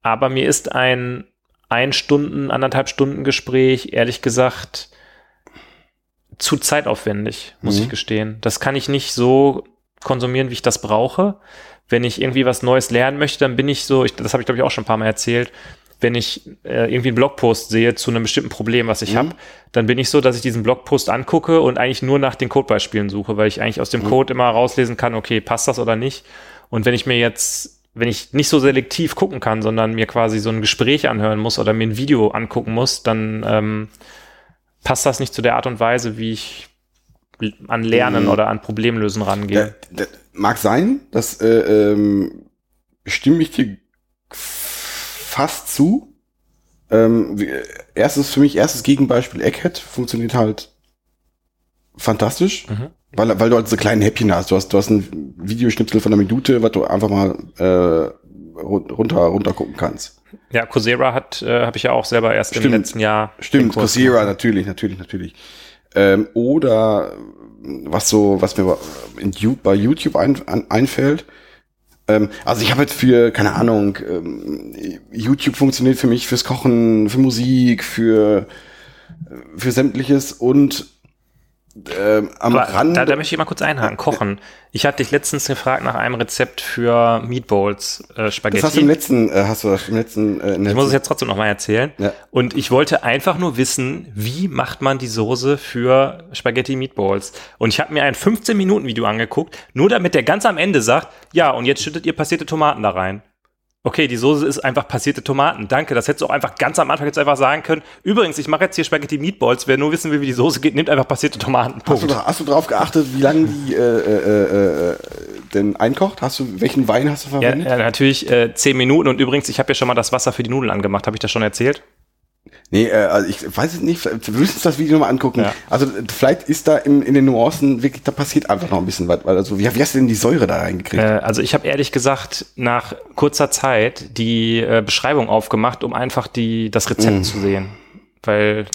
aber mir ist ein ein Stunden, anderthalb Stunden Gespräch, ehrlich gesagt, zu zeitaufwendig, muss Mhm. ich gestehen. Das kann ich nicht so konsumieren, wie ich das brauche. Wenn ich irgendwie was Neues lernen möchte, dann bin ich so, ich, das habe ich glaube ich auch schon ein paar Mal erzählt, wenn ich äh, irgendwie einen Blogpost sehe zu einem bestimmten Problem, was ich Mhm. habe, dann bin ich so, dass ich diesen Blogpost angucke und eigentlich nur nach den Codebeispielen suche, weil ich eigentlich aus dem Mhm. Code immer rauslesen kann, okay, passt das oder nicht. Und wenn ich mir jetzt, wenn ich nicht so selektiv gucken kann, sondern mir quasi so ein Gespräch anhören muss oder mir ein Video angucken muss, dann ähm, passt das nicht zu der Art und Weise, wie ich an Lernen Mhm. oder an Problemlösen rangehe? Da, da, mag sein, das äh, ähm, stimme ich dir fast zu. Ähm, wie- erstes für mich, erstes Gegenbeispiel Egghead funktioniert halt fantastisch, Mhm. weil, weil du halt so kleine Häppchen hast. Du hast, du hast ein Videoschnipsel von einer Minute, was du einfach mal äh, run- runter, runter gucken kannst. Ja, Coursera hat, äh, habe ich ja auch selber erst Stimmt. im letzten Jahr. Stimmt, Coursera, gemacht. natürlich, natürlich, natürlich. Ähm, oder was so, was mir bei YouTube ein, an, einfällt. Ähm, also ich habe jetzt für, keine Ahnung, ähm, YouTube funktioniert für mich fürs Kochen, für Musik, für, für sämtliches und ähm, am Aber Rand. da, da möchte ich mal kurz einhaken. Kochen. Ich hatte dich letztens gefragt nach einem Rezept für Meatballs, äh, Spaghetti. das hast du im letzten, äh, hast du das im letzten, äh, der Ich muss es jetzt trotzdem nochmal erzählen. Ja. Und ich wollte einfach nur wissen, wie macht man die Soße für Spaghetti Meatballs? Und ich habe mir ein 15-Minuten-Video angeguckt, nur damit der ganz am Ende sagt, ja, und jetzt schüttet ihr passierte Tomaten da rein. Okay, die Soße ist einfach passierte Tomaten. Danke, das hättest du auch einfach ganz am Anfang jetzt einfach sagen können. Übrigens, ich mache jetzt hier Spaghetti Meatballs. Wer nur wissen will, wie die Soße geht, nimmt einfach passierte Tomaten. Hast du, hast du drauf geachtet, wie lange die äh, äh, äh, denn einkocht? Hast du, welchen Wein hast du Ja, verwendet? ja, natürlich äh, 10 Minuten. Und übrigens, ich habe ja schon mal das Wasser für die Nudeln angemacht. Habe ich das schon erzählt? Nee, äh, also ich weiß es nicht, wir müssen uns das Video nochmal angucken. Ja. Also vielleicht ist da im, in den Nuancen wirklich, da passiert einfach noch ein bisschen was. Weil also, wie, wie hast du denn die Säure da reingekriegt? Äh, also ich habe ehrlich gesagt nach kurzer Zeit die äh, Beschreibung aufgemacht, um einfach die, das Rezept zu sehen. Weil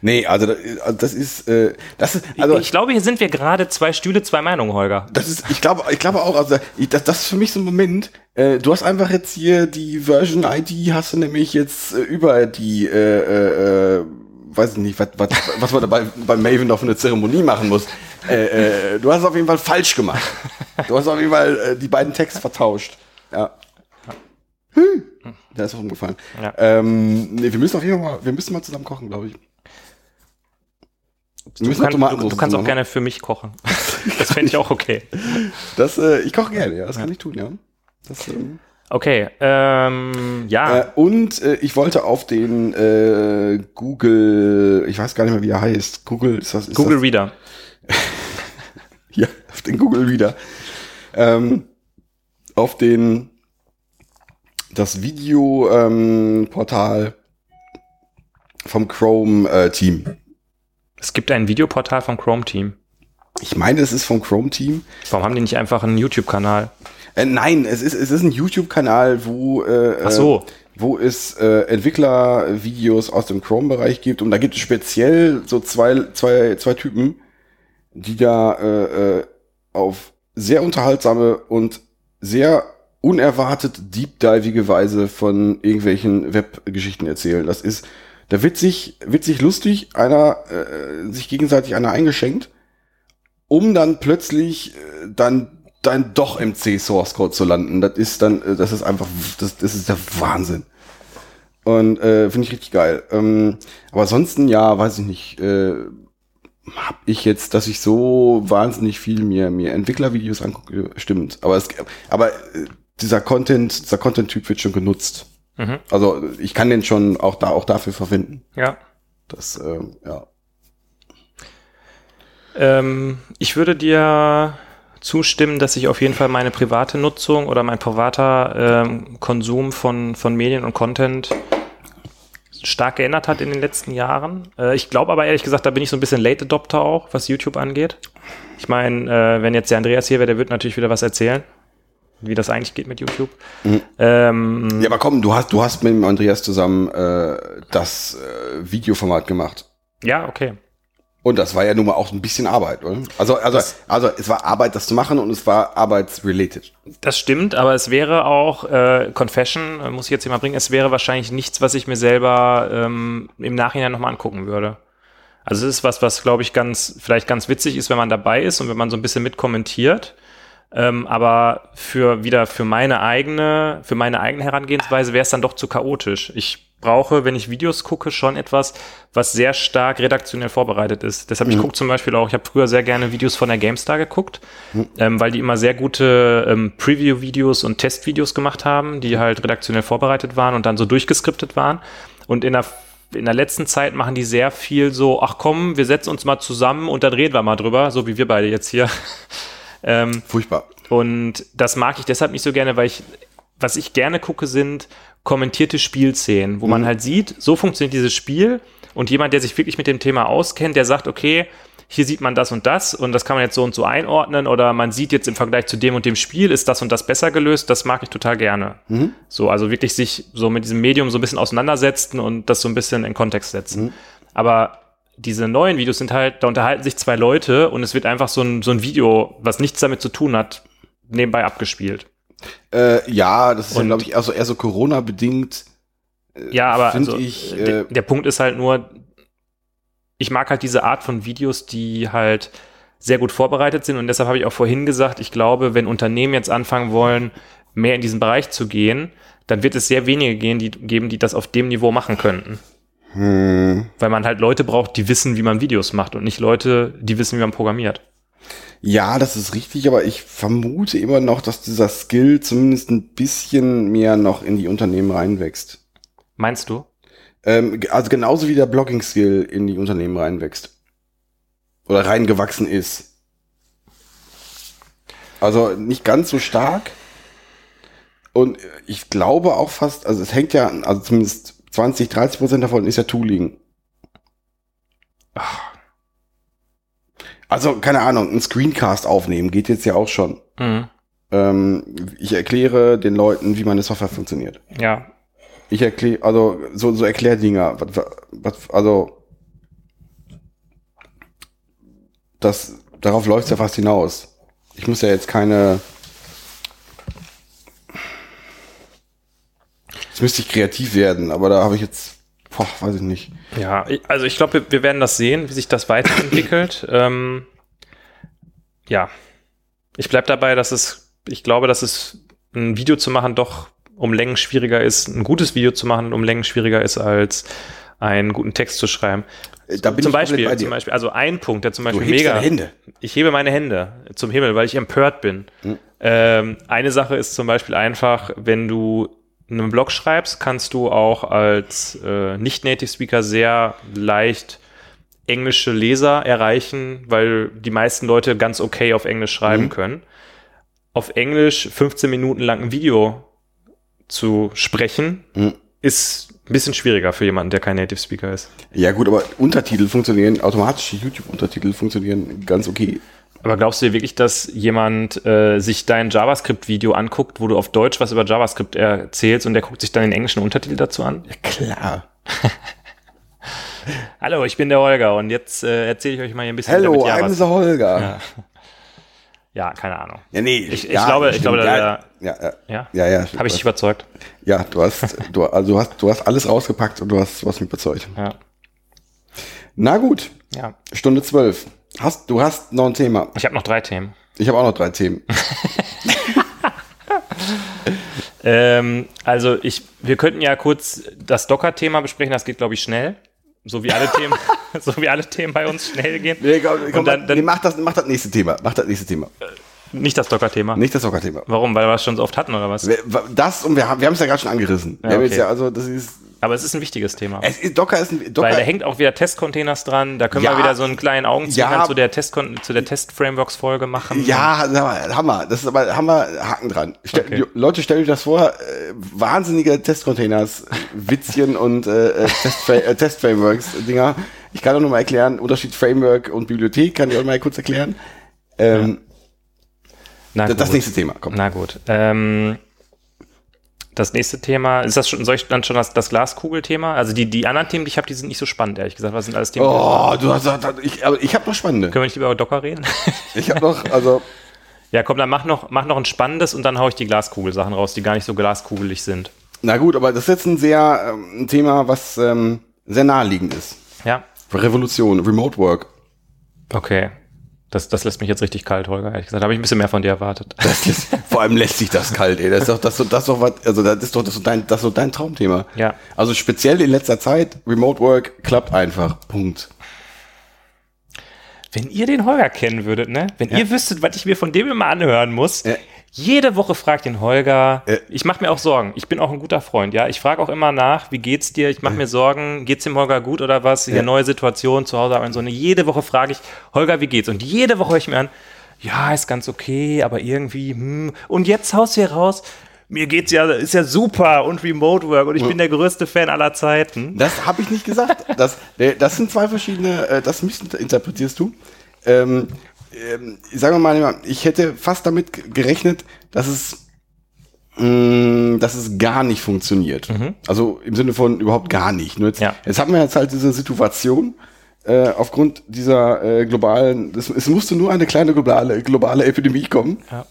nee, also das, also das ist, äh, das ist, also ich glaube, hier sind wir gerade zwei Stühle, zwei Meinungen, Holger. das ist, ich glaube, ich glaube auch, also ich, das, das ist für mich so ein Moment. Äh, du hast einfach jetzt hier die Version ID, hast du nämlich jetzt äh, über die, äh, äh, äh, weiß ich nicht, was, was, was man dabei bei Maven noch für eine Zeremonie machen muss. Äh, äh, du hast es auf jeden Fall falsch gemacht. Du hast auf jeden Fall äh, die beiden Texte vertauscht. Ja. Hm. Der ist auch umgefallen. Ja. Ähm, nee, wir müssen auf jeden Fall mal, wir müssen mal zusammen kochen, glaube ich. Du, kann, du, Tomatensoße du kannst auch gerne für mich kochen. [LAUGHS] Das fände ich auch okay. Das, äh, ich koche gerne, ja, das kann ich tun, ja. Das, ähm, Okay, ähm, ja. Äh, und äh, ich wollte auf den äh, Google, ich weiß gar nicht mehr, wie er heißt. Google, ist das? Ist Google das, Reader. [LAUGHS] Ja, auf den Google wieder. Ähm, auf den das Video ähm, Portal vom Chrome äh, Team. Es gibt ein Videoportal vom Chrome-Team. Ich meine, es ist vom Chrome Team. Warum haben die nicht einfach einen YouTube-Kanal? Äh, nein, es ist es ist ein YouTube-Kanal, wo äh, Ach so. wo es äh, Entwicklervideos aus dem Chrome-Bereich gibt und da gibt es speziell so zwei, zwei, zwei Typen, die da äh, äh, auf sehr unterhaltsame und sehr unerwartet deepdivige Weise von irgendwelchen Webgeschichten erzählen. Das ist da witzig, witzig lustig, einer äh, sich gegenseitig einer eingeschenkt, um dann plötzlich äh, dann dann doch im C Source Code zu landen. Das ist dann, äh, das ist einfach, das, das ist der Wahnsinn. Und äh, finde ich richtig geil. Ähm, aber ansonsten, ja, weiß ich nicht, äh, hab ich jetzt, dass ich so wahnsinnig viel mir, mir Entwicklervideos angucke, stimmt. Aber es, aber äh, dieser Content, dieser Content-Typ wird schon genutzt. Mhm. Also ich kann den schon auch da, auch dafür verwenden. Ja. Das, ähm, ja. Ähm, ich würde dir zustimmen, dass sich auf jeden Fall meine private Nutzung oder mein privater ähm, Konsum von, von Medien und Content stark geändert hat in den letzten Jahren. Äh, ich glaube aber ehrlich gesagt, da bin ich so ein bisschen Late Adopter auch, was YouTube angeht. Ich meine, äh, wenn jetzt der Andreas hier wäre, der wird natürlich wieder was erzählen, wie das eigentlich geht mit YouTube. Ähm, Ja, aber komm, du hast, du hast mit dem Andreas zusammen äh, das äh, Videoformat gemacht. ja, okay. Und das war ja nun mal auch ein bisschen Arbeit, oder? Also, also, also es war Arbeit, das zu machen und es war arbeitsrelated. Das stimmt, aber es wäre auch, äh, Confession, äh, muss ich jetzt hier mal bringen, es wäre wahrscheinlich nichts, was ich mir selber ähm, im Nachhinein nochmal angucken würde. Also es ist was, was, glaube ich, ganz, vielleicht ganz witzig ist, wenn man dabei ist und wenn man so ein bisschen mitkommentiert. Ähm, aber für wieder für meine eigene, für meine eigene Herangehensweise wäre es dann doch zu chaotisch. Ich brauche, wenn ich Videos gucke, schon etwas, was sehr stark redaktionell vorbereitet ist. Deshalb, ich gucke zum Beispiel auch, ich habe früher sehr gerne Videos von der GameStar geguckt, ähm, weil die immer sehr gute ähm, Preview-Videos und Testvideos gemacht haben, die halt redaktionell vorbereitet waren und dann so durchgeskriptet waren. Und in der in der letzten Zeit machen die sehr viel so, ach komm, wir setzen uns mal zusammen und dann reden wir mal drüber, so wie wir beide jetzt hier. Ähm, Furchtbar. und das mag ich deshalb nicht so gerne, weil ich, was ich gerne gucke, sind kommentierte Spielszenen, wo man halt sieht, so funktioniert dieses Spiel und jemand, der sich wirklich mit dem Thema auskennt, der sagt, okay, hier sieht man das und das und das kann man jetzt so und so einordnen oder man sieht jetzt im Vergleich zu dem und dem Spiel ist das und das besser gelöst, das mag ich total gerne. So, also wirklich sich so mit diesem Medium so ein bisschen auseinandersetzen und das so ein bisschen in Kontext setzen. Aber diese neuen Videos sind halt, da unterhalten sich zwei Leute und es wird einfach so ein, so ein Video, was nichts damit zu tun hat, nebenbei abgespielt. Äh, ja, das ist ja, glaube ich, eher so, eher so Corona-bedingt. Ja, aber also, ich, äh, äh, der, der Punkt ist halt nur, ich mag halt diese Art von Videos, die halt sehr gut vorbereitet sind und deshalb habe ich auch vorhin gesagt, ich glaube, wenn Unternehmen jetzt anfangen wollen, mehr in diesen Bereich zu gehen, dann wird es sehr wenige gehen, die, geben, die das auf dem Niveau machen könnten. Hm. Weil man halt Leute braucht, die wissen, wie man Videos macht und nicht Leute, die wissen, wie man programmiert. Ja, das ist richtig, aber ich vermute immer noch, dass dieser Skill zumindest ein bisschen mehr noch in die Unternehmen reinwächst. Meinst du? Ähm, also genauso wie der Blogging-Skill in die Unternehmen reinwächst. Oder reingewachsen ist. Also nicht ganz so stark. Und ich glaube auch fast, also es hängt ja, also zumindest 20, 30 Prozent davon ist ja Tooling. Also, keine Ahnung, ein Screencast aufnehmen geht jetzt ja auch schon. Mhm. Ähm, ich erkläre den Leuten, wie meine Software funktioniert. Ja. Ich erkläre, also so, so Erklärdinger, was, was, also das, darauf läuft ja fast hinaus. Ich muss ja jetzt keine, jetzt müsste ich kreativ werden, aber da habe ich jetzt, boah, weiß ich nicht. Ja, also ich glaube, wir, wir werden das sehen, wie sich das weiterentwickelt. [CLEARS THROAT] ähm, ja, ich bleib dabei, dass es, ich glaube, dass es ein Video zu machen doch um Längen schwieriger ist, ein gutes Video zu machen um Längen schwieriger ist, als einen guten Text zu schreiben. Äh, Da bin zum ich Beispiel, bei dir. zum Beispiel, also ein Punkt, der zum Du Beispiel hebst mega. deine Hände. Ich hebe meine Hände zum Himmel, weil ich empört bin. Hm. Ähm, eine Sache ist zum Beispiel einfach, wenn du einen Blog schreibst, kannst du auch als äh, Nicht-Native-Speaker sehr leicht englische Leser erreichen, weil die meisten Leute ganz okay auf Englisch schreiben Mhm. können. Auf Englisch 15 Minuten lang ein Video zu sprechen, Mhm. ist ein bisschen schwieriger für jemanden, der kein Native-Speaker ist. Ja gut, aber Untertitel funktionieren, automatische YouTube-Untertitel funktionieren ganz okay. Aber glaubst du wirklich, dass jemand äh, sich dein JavaScript-Video anguckt, wo du auf Deutsch was über JavaScript erzählst und der guckt sich dann den englischen Untertitel dazu an? Ja klar. [LAUGHS] Hallo, ich bin der Holger und jetzt äh, erzähle ich euch mal hier ein bisschen Hello, I'm JavaScript. the Holger. Ja. [LAUGHS] Ja, keine Ahnung. Ja, nee, Ich- ich glaube- ich glaube, ja, da- ja, ja, Ja? ja, ja, Habe ich dich überzeugt? ja, du hast, du, also du hast, du hast alles rausgepackt und du hast, du hast mich überzeugt. Ja. Na gut, Ja. Stunde zwölf. Hast, du hast noch ein Thema. Ich habe noch drei Themen. Ich habe auch noch drei Themen. [LAUGHS] [LAUGHS] Ähm, also ich, wir könnten ja kurz das Docker-Thema besprechen, das geht, glaube ich, schnell. So wie alle Themen, [LAUGHS] so wie alle Themen bei uns schnell gehen. Nee, komm, komm, dann- dann- nee, mach, das, mach das nächste Thema. Mach das nächste Thema. Nicht das Docker-Thema. Nicht das Soccer-Thema. Warum? Weil wir es schon so oft hatten oder was? Das und wir haben wir haben es ja gerade schon angerissen. haben okay. ja, also das ist, Aber es ist ein wichtiges Thema. es ist Docker ist ein Docker. Weil da hängt auch wieder Testcontainers dran. Da können Ja. wir wieder so einen kleinen Augenzwinkern Ja. zu der Test zu der Test-Frameworks-Folge machen. Ja, Hammer. Das ist aber Hammer, Haken dran. Stell, Okay. Leute, stellt euch das vor, äh, wahnsinnige Testcontainers, [LAUGHS] Witzchen und äh, äh, äh, Testframeworks-Dinger. Ich kann auch noch mal erklären, Unterschied Framework und Bibliothek, kann ich auch mal kurz erklären. Ähm, Na das, gut. nächste Thema, komm. Na gut. Ähm, das nächste Thema, ist das schon, soll ich dann schon das, das Glaskugel-Thema? Also die, die anderen Themen, die ich habe, die sind nicht so spannend, ehrlich gesagt. Was sind alles Themen? Oh, du hast, ich, aber ich habe noch spannende. Können wir nicht über Docker reden? [LAUGHS] Ich habe noch, also, [LAUGHS] ja, komm, dann mach noch, mach noch ein spannendes und dann hau ich die Glaskugel-Sachen raus, die gar nicht so glaskugelig sind. na gut, aber das ist jetzt ein sehr, ähm, ein Thema, was ähm, sehr naheliegend ist. Ja, Revolution, Remote Work. okay. Das, das lässt mich jetzt richtig kalt, Holger. Ehrlich gesagt, habe ich ein bisschen mehr von dir erwartet. [LAUGHS] Das ist, vor allem lässt sich das kalt, ey. Das ist doch, das, das ist doch was, also das ist doch, das ist dein, das ist doch dein Traumthema. Ja. Also speziell in letzter Zeit, Remote Work klappt einfach. Punkt. Wenn ihr den Holger kennen würdet, ne? Wenn ihr wüsstet, was ich mir von dem immer anhören muss, Ja. Jede Woche fragt den Holger. Äh. ich mache mir auch Sorgen. Ich bin auch ein guter Freund, ja. Ich frage auch immer nach, wie geht's dir? Ich mache mir Sorgen, geht's dem Holger gut oder was? Hier Ja. neue Situation zu Hause und so. eine. Jede Woche frage ich, Holger, wie geht's? Und jede Woche höre ich mir an, ja, ist ganz okay, aber irgendwie, hm. Und jetzt haust du hier raus, mir geht's ja, ist ja super und Remote Work und ich bin der größte Fan aller Zeiten. Das habe ich nicht gesagt. Das, äh, das sind zwei verschiedene, äh, das missinterpretierst du. Ähm, ähm, sagen wir mal, ich hätte fast damit gerechnet, dass es, mh, dass es gar nicht funktioniert. Also im Sinne von überhaupt gar nicht. Nur jetzt, Ja. jetzt haben wir jetzt halt diese Situation, äh, aufgrund dieser äh, globalen, es, es musste nur eine kleine globale, globale Epidemie kommen, Ja.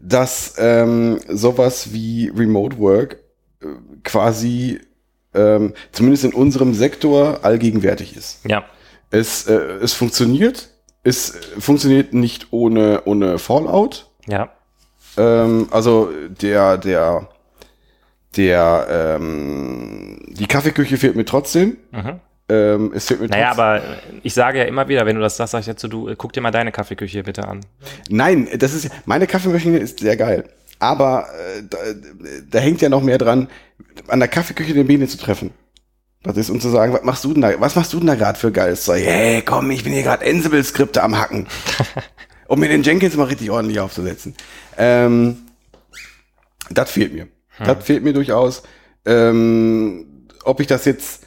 dass ähm, sowas wie Remote Work äh, quasi ähm, zumindest in unserem Sektor allgegenwärtig ist. Ja. Es, äh, es funktioniert, es funktioniert nicht ohne, ohne Fallout. Ja. Ähm, also der, der, der, ähm, die Kaffeeküche fehlt mir trotzdem. Mhm. Ähm, es fehlt mir Naja, trotzdem. aber ich sage ja immer wieder, wenn du das sagst, sag ich dazu, du, äh, guck dir mal deine Kaffeeküche bitte an. Nein, das ist meine Kaffeemaschine ist sehr geil. Aber äh, da, da hängt ja noch mehr dran, an der Kaffeeküche den Bienen zu treffen. Das ist, um zu sagen, was machst du denn da, was machst du denn da gerade für geiles Zeug? Hey, komm, ich bin hier gerade Ansible-Skripte am Hacken. [LAUGHS] um mir den Jenkins mal richtig ordentlich aufzusetzen. Ähm, das fehlt mir. Das fehlt mir durchaus. Ähm, ob ich das jetzt,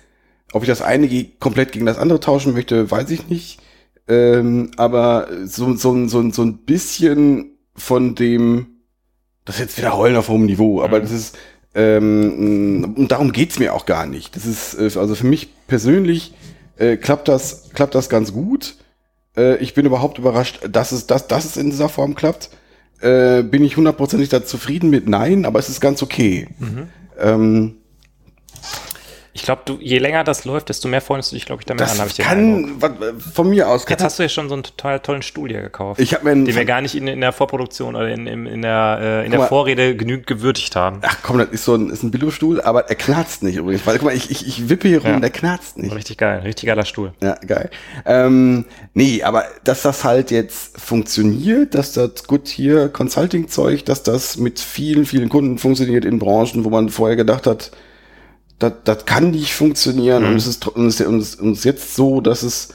ob ich das eine komplett gegen das andere tauschen möchte, weiß ich nicht. Ähm, aber so, so, so, so ein bisschen von dem, das ist jetzt wieder Heulen auf hohem Niveau, aber das ist, ähm, und darum geht's mir auch gar nicht. Das ist, äh, also für mich persönlich äh, klappt das, klappt das ganz gut. Äh, ich bin überhaupt überrascht, dass es, dass, dass es in dieser Form klappt. Äh, bin ich hundertprozentig da zufrieden mit? Nein, aber es ist ganz okay. Ähm, Ich glaube, du, je länger das läuft, desto mehr freundest du dich, glaube ich, damit an, habe ich das kann was, von mir aus. Jetzt hast du ja schon so einen total tollen Stuhl hier gekauft. ich habe mir einen, den wir gar nicht in, in der Vorproduktion oder in, in, in der, äh, in der mal. Vorrede genügend gewürdigt haben. Ach komm, das ist so ein, ist ein Billo-Stuhl, aber er knarzt nicht übrigens. Weil, guck mal, ich, ich, ich wippe hier rum, Ja. der knarzt nicht. Richtig geil, richtig geiler Stuhl. Ja, geil. Ähm, nee, aber dass das halt jetzt funktioniert, dass das gut hier Consulting-Zeug, dass das mit vielen, vielen Kunden funktioniert in Branchen, wo man vorher gedacht hat, das, das kann nicht funktionieren und es ist und es, und es, und es ist jetzt so, dass es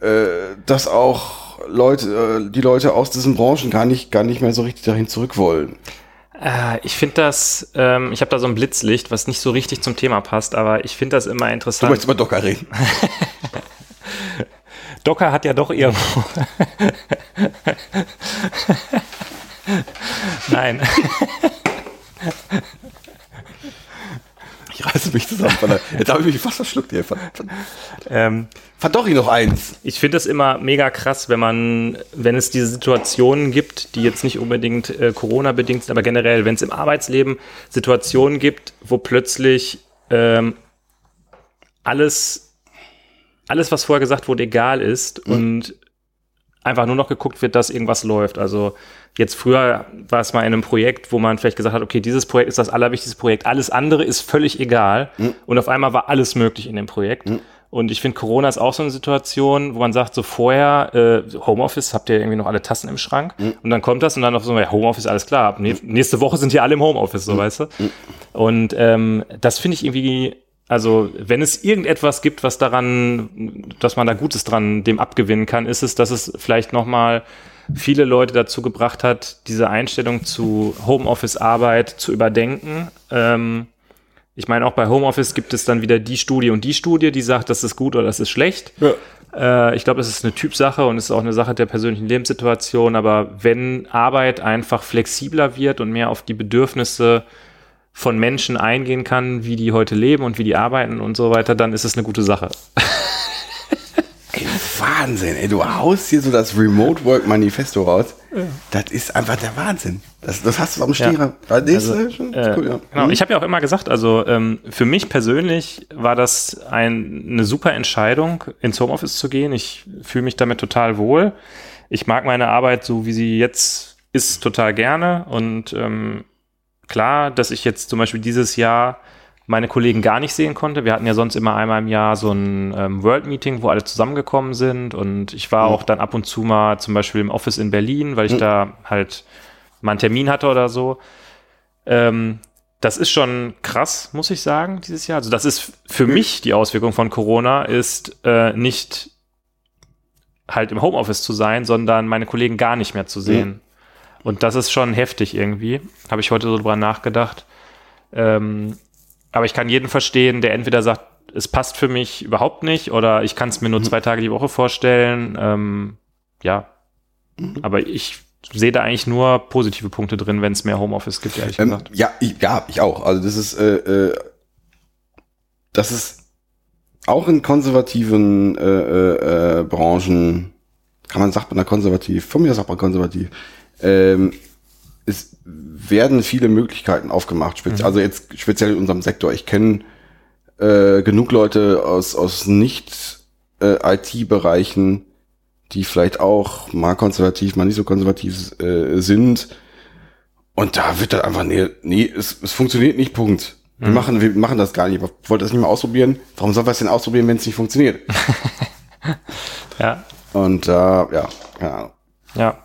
äh, dass auch Leute, äh, die Leute aus diesen Branchen gar nicht, gar nicht mehr so richtig dahin zurück wollen. Äh, ich finde das, ähm, ich habe da so ein Blitzlicht, was nicht so richtig zum Thema passt, aber ich finde das immer Du interessant. möchtest über Docker reden. [LAUGHS] Docker hat ja doch irgendwo. [LAUGHS] Nein. [LAUGHS] Ich reiße mich zusammen. Jetzt habe ich mich fast verschluckt hier. Ähm, ich noch eins. Ich finde es immer mega krass, wenn man, wenn es diese Situationen gibt, die jetzt nicht unbedingt äh, Corona-bedingt sind, aber generell, wenn es im Arbeitsleben Situationen gibt, wo plötzlich ähm, alles, alles, was vorher gesagt wurde, egal ist und einfach nur noch geguckt wird, dass irgendwas läuft. Also jetzt früher war es mal in einem Projekt, wo man vielleicht gesagt hat, okay, dieses Projekt ist das allerwichtigste Projekt, alles andere ist völlig egal. Und auf einmal war alles möglich in dem Projekt. Und ich finde, Corona ist auch so eine Situation, wo man sagt, so vorher, äh, Homeoffice, habt ihr irgendwie noch alle Tassen im Schrank? Und dann kommt das und dann auf so, ja, Homeoffice, alles klar. Ab nä- nächste Woche sind hier alle im Homeoffice, so weißt du? Und ähm, das finde ich irgendwie, also wenn es irgendetwas gibt, was daran, dass man da Gutes dran dem abgewinnen kann, ist es, dass es vielleicht nochmal viele Leute dazu gebracht hat, diese Einstellung zu Homeoffice-Arbeit zu überdenken. Ähm, ich meine, auch bei Homeoffice gibt es dann wieder die Studie und die Studie, die sagt, das ist gut oder das ist schlecht. Äh, ich glaube, das ist eine Typsache und es ist auch eine Sache der persönlichen Lebenssituation. Aber wenn Arbeit einfach flexibler wird und mehr auf die Bedürfnisse von Menschen eingehen kann, wie die heute leben und wie die arbeiten und so weiter, dann ist es eine gute Sache. Ey, Wahnsinn, ey, du haust hier so das Remote Work Manifesto raus. Das ist einfach der Wahnsinn. Das, das hast du am Stierer. Ja. Also, äh, schon äh, cool, ja. Genau, Mhm. ich habe ja auch immer gesagt, also ähm, für mich persönlich war das ein, eine super Entscheidung, ins Homeoffice zu gehen. Ich fühle mich damit total wohl. Ich mag meine Arbeit so, wie sie jetzt ist, total gerne. Und ähm, klar, dass ich jetzt zum Beispiel dieses Jahr meine Kollegen gar nicht sehen konnte. Wir hatten ja sonst immer einmal im Jahr so ein ähm, World-Meeting, wo alle zusammengekommen sind. Und ich war Mhm. auch dann ab und zu mal zum Beispiel im Office in Berlin, weil ich Mhm. da halt mal einen Termin hatte oder so. Ähm, das ist schon krass, muss ich sagen, dieses Jahr. Also das ist für mich die Auswirkung von Corona, ist äh, nicht halt im Homeoffice zu sein, sondern meine Kollegen gar nicht mehr zu sehen. Und das ist schon heftig irgendwie. Habe ich heute so drüber nachgedacht. Ähm, aber ich kann jeden verstehen, der entweder sagt, es passt für mich überhaupt nicht oder ich kann es mir nur zwei Tage die Woche vorstellen. Ähm, ja, aber ich sehe da eigentlich nur positive Punkte drin, wenn es mehr Homeoffice gibt, ehrlich Ähm, gesagt. ja, ich, ja, ich auch. Also das ist, äh, äh, das ist auch in konservativen äh, äh, äh, Branchen, kann man sagt man da konservativ, von mir sagt man konservativ, ähm, es werden viele Möglichkeiten aufgemacht, spezi also jetzt speziell in unserem Sektor. Ich kenne äh, genug Leute aus, aus nicht äh, IT-Bereichen, die vielleicht auch mal konservativ, mal nicht so konservativ äh, sind. Und da wird dann einfach, nee, nee, es, es funktioniert nicht, Punkt. Wir, machen, wir machen das gar nicht. Ich wollte das nicht mal ausprobieren. Warum sollen wir es denn ausprobieren, wenn es nicht funktioniert? [LAUGHS] Ja, Und äh, ja, keine Ahnung. ja.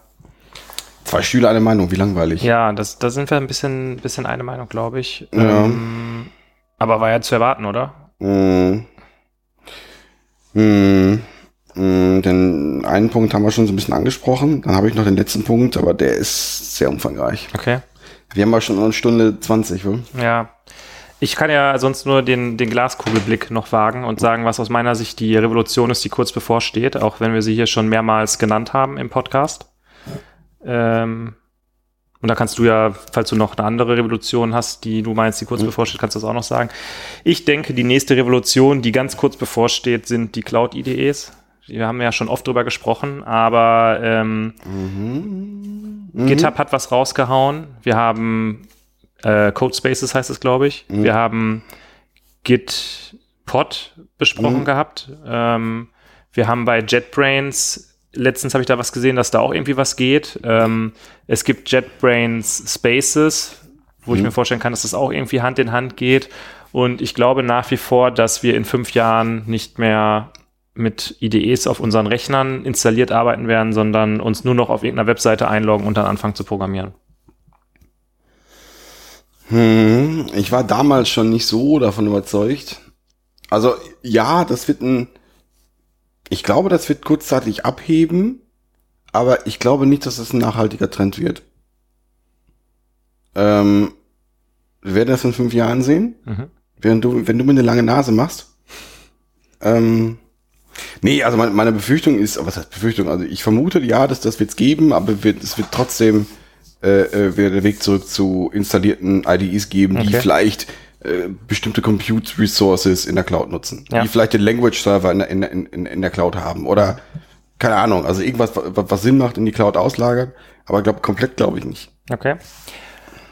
Zwei Schüler, eine Meinung, wie langweilig. Ja, das, da sind wir ein bisschen, bisschen eine Meinung, glaube ich. Ja. Ähm, aber war ja zu erwarten, oder? Hm. Hm. Hm, Den einen Punkt haben wir schon so ein bisschen angesprochen. Dann habe ich noch den letzten Punkt, aber der ist sehr umfangreich. Okay. Wir haben ja schon eine Stunde 20, oder? Ja. Ich kann ja sonst nur den, den Glaskugelblick noch wagen und sagen, was aus meiner Sicht die Revolution ist, die kurz bevorsteht, auch wenn wir sie hier schon mehrmals genannt haben im Podcast. Ähm, und da kannst du ja, falls du noch eine andere Revolution hast, die du meinst, die kurz bevorsteht, kannst du das auch noch sagen. Ich denke, die nächste Revolution, die ganz kurz bevorsteht, sind die Cloud-IDEs. Wir haben ja schon oft drüber gesprochen, aber ähm, GitHub hat was rausgehauen. Wir haben äh, Codespaces heißt es, glaube ich. Wir haben GitPod besprochen gehabt. Ähm, wir haben bei JetBrains, letztens habe ich da was gesehen, dass da auch irgendwie was geht. Ähm, es gibt JetBrains Spaces, wo ich mir vorstellen kann, dass das auch irgendwie Hand in Hand geht. Und ich glaube nach wie vor, dass wir in fünf Jahren nicht mehr mit IDEs auf unseren Rechnern installiert arbeiten werden, sondern uns nur noch auf irgendeiner Webseite einloggen und dann anfangen zu programmieren. Hm, ich war damals schon nicht so davon überzeugt. Also ja, das wird ein, ich glaube, das wird kurzzeitig abheben, aber ich glaube nicht, dass es ein nachhaltiger Trend wird. Ähm, wir werden das in fünf Jahren sehen, Mhm. während du, wenn du mir eine lange Nase machst. Ähm, nee, also meine, meine Befürchtung ist, was heißt Befürchtung? Also ich vermute, ja, dass das wird's geben, aber wird, es wird trotzdem äh, äh, wird der Weg zurück zu installierten IDEs geben, die Okay. vielleicht äh, bestimmte Compute Resources in der Cloud nutzen, Ja. die vielleicht den Language Server in, der- in, in, in, der Cloud haben oder keine Ahnung, also irgendwas, was, was Sinn macht, in die Cloud auslagern, aber glaub, komplett glaube ich nicht. Okay.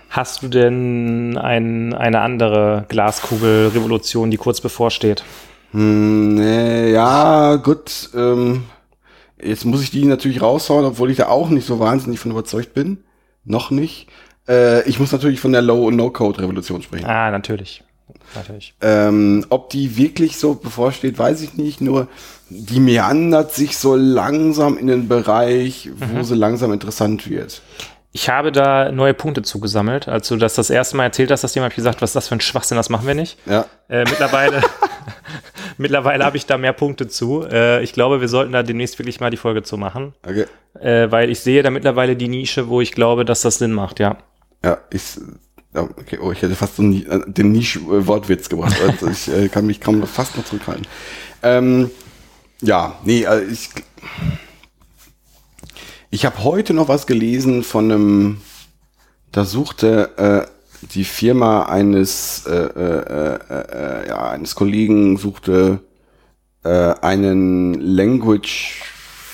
Hast du denn ein, eine andere Glaskugel-Revolution, die kurz bevorsteht? Hm, nee, ja, gut. Ähm, jetzt muss ich die natürlich raushauen, obwohl ich da auch nicht so wahnsinnig von überzeugt bin. Noch nicht. Äh, ich muss natürlich von der Low- und No-Code-Revolution sprechen. Ah, natürlich. Natürlich. Ähm, ob die wirklich so bevorsteht, weiß ich nicht. Nur die meandert sich so langsam in den Bereich, wo sie langsam interessant wird. Ich habe da neue Punkte zugesammelt. Als du das das erste Mal erzählt hast, das Thema, habe ich gesagt, was ist das für ein Schwachsinn, das machen wir nicht. Ja. Äh, mittlerweile [LAUGHS] mittlerweile habe ich da mehr Punkte zu. Äh, ich glaube, wir sollten da demnächst wirklich mal die Folge zu machen, Okay. äh, weil ich sehe da mittlerweile die Nische, wo ich glaube, dass das Sinn macht, ja. Ja, ich, okay, oh, ich hätte fast so äh, den Nisch-Wortwitz gebracht. [LAUGHS] Also ich äh, kann mich kaum noch fast noch zurückhalten. Ähm, ja, nee, also ich, ich habe heute noch was gelesen von einem, da suchte äh, die Firma eines, äh, äh, äh, äh, ja, eines Kollegen suchte äh, einen Language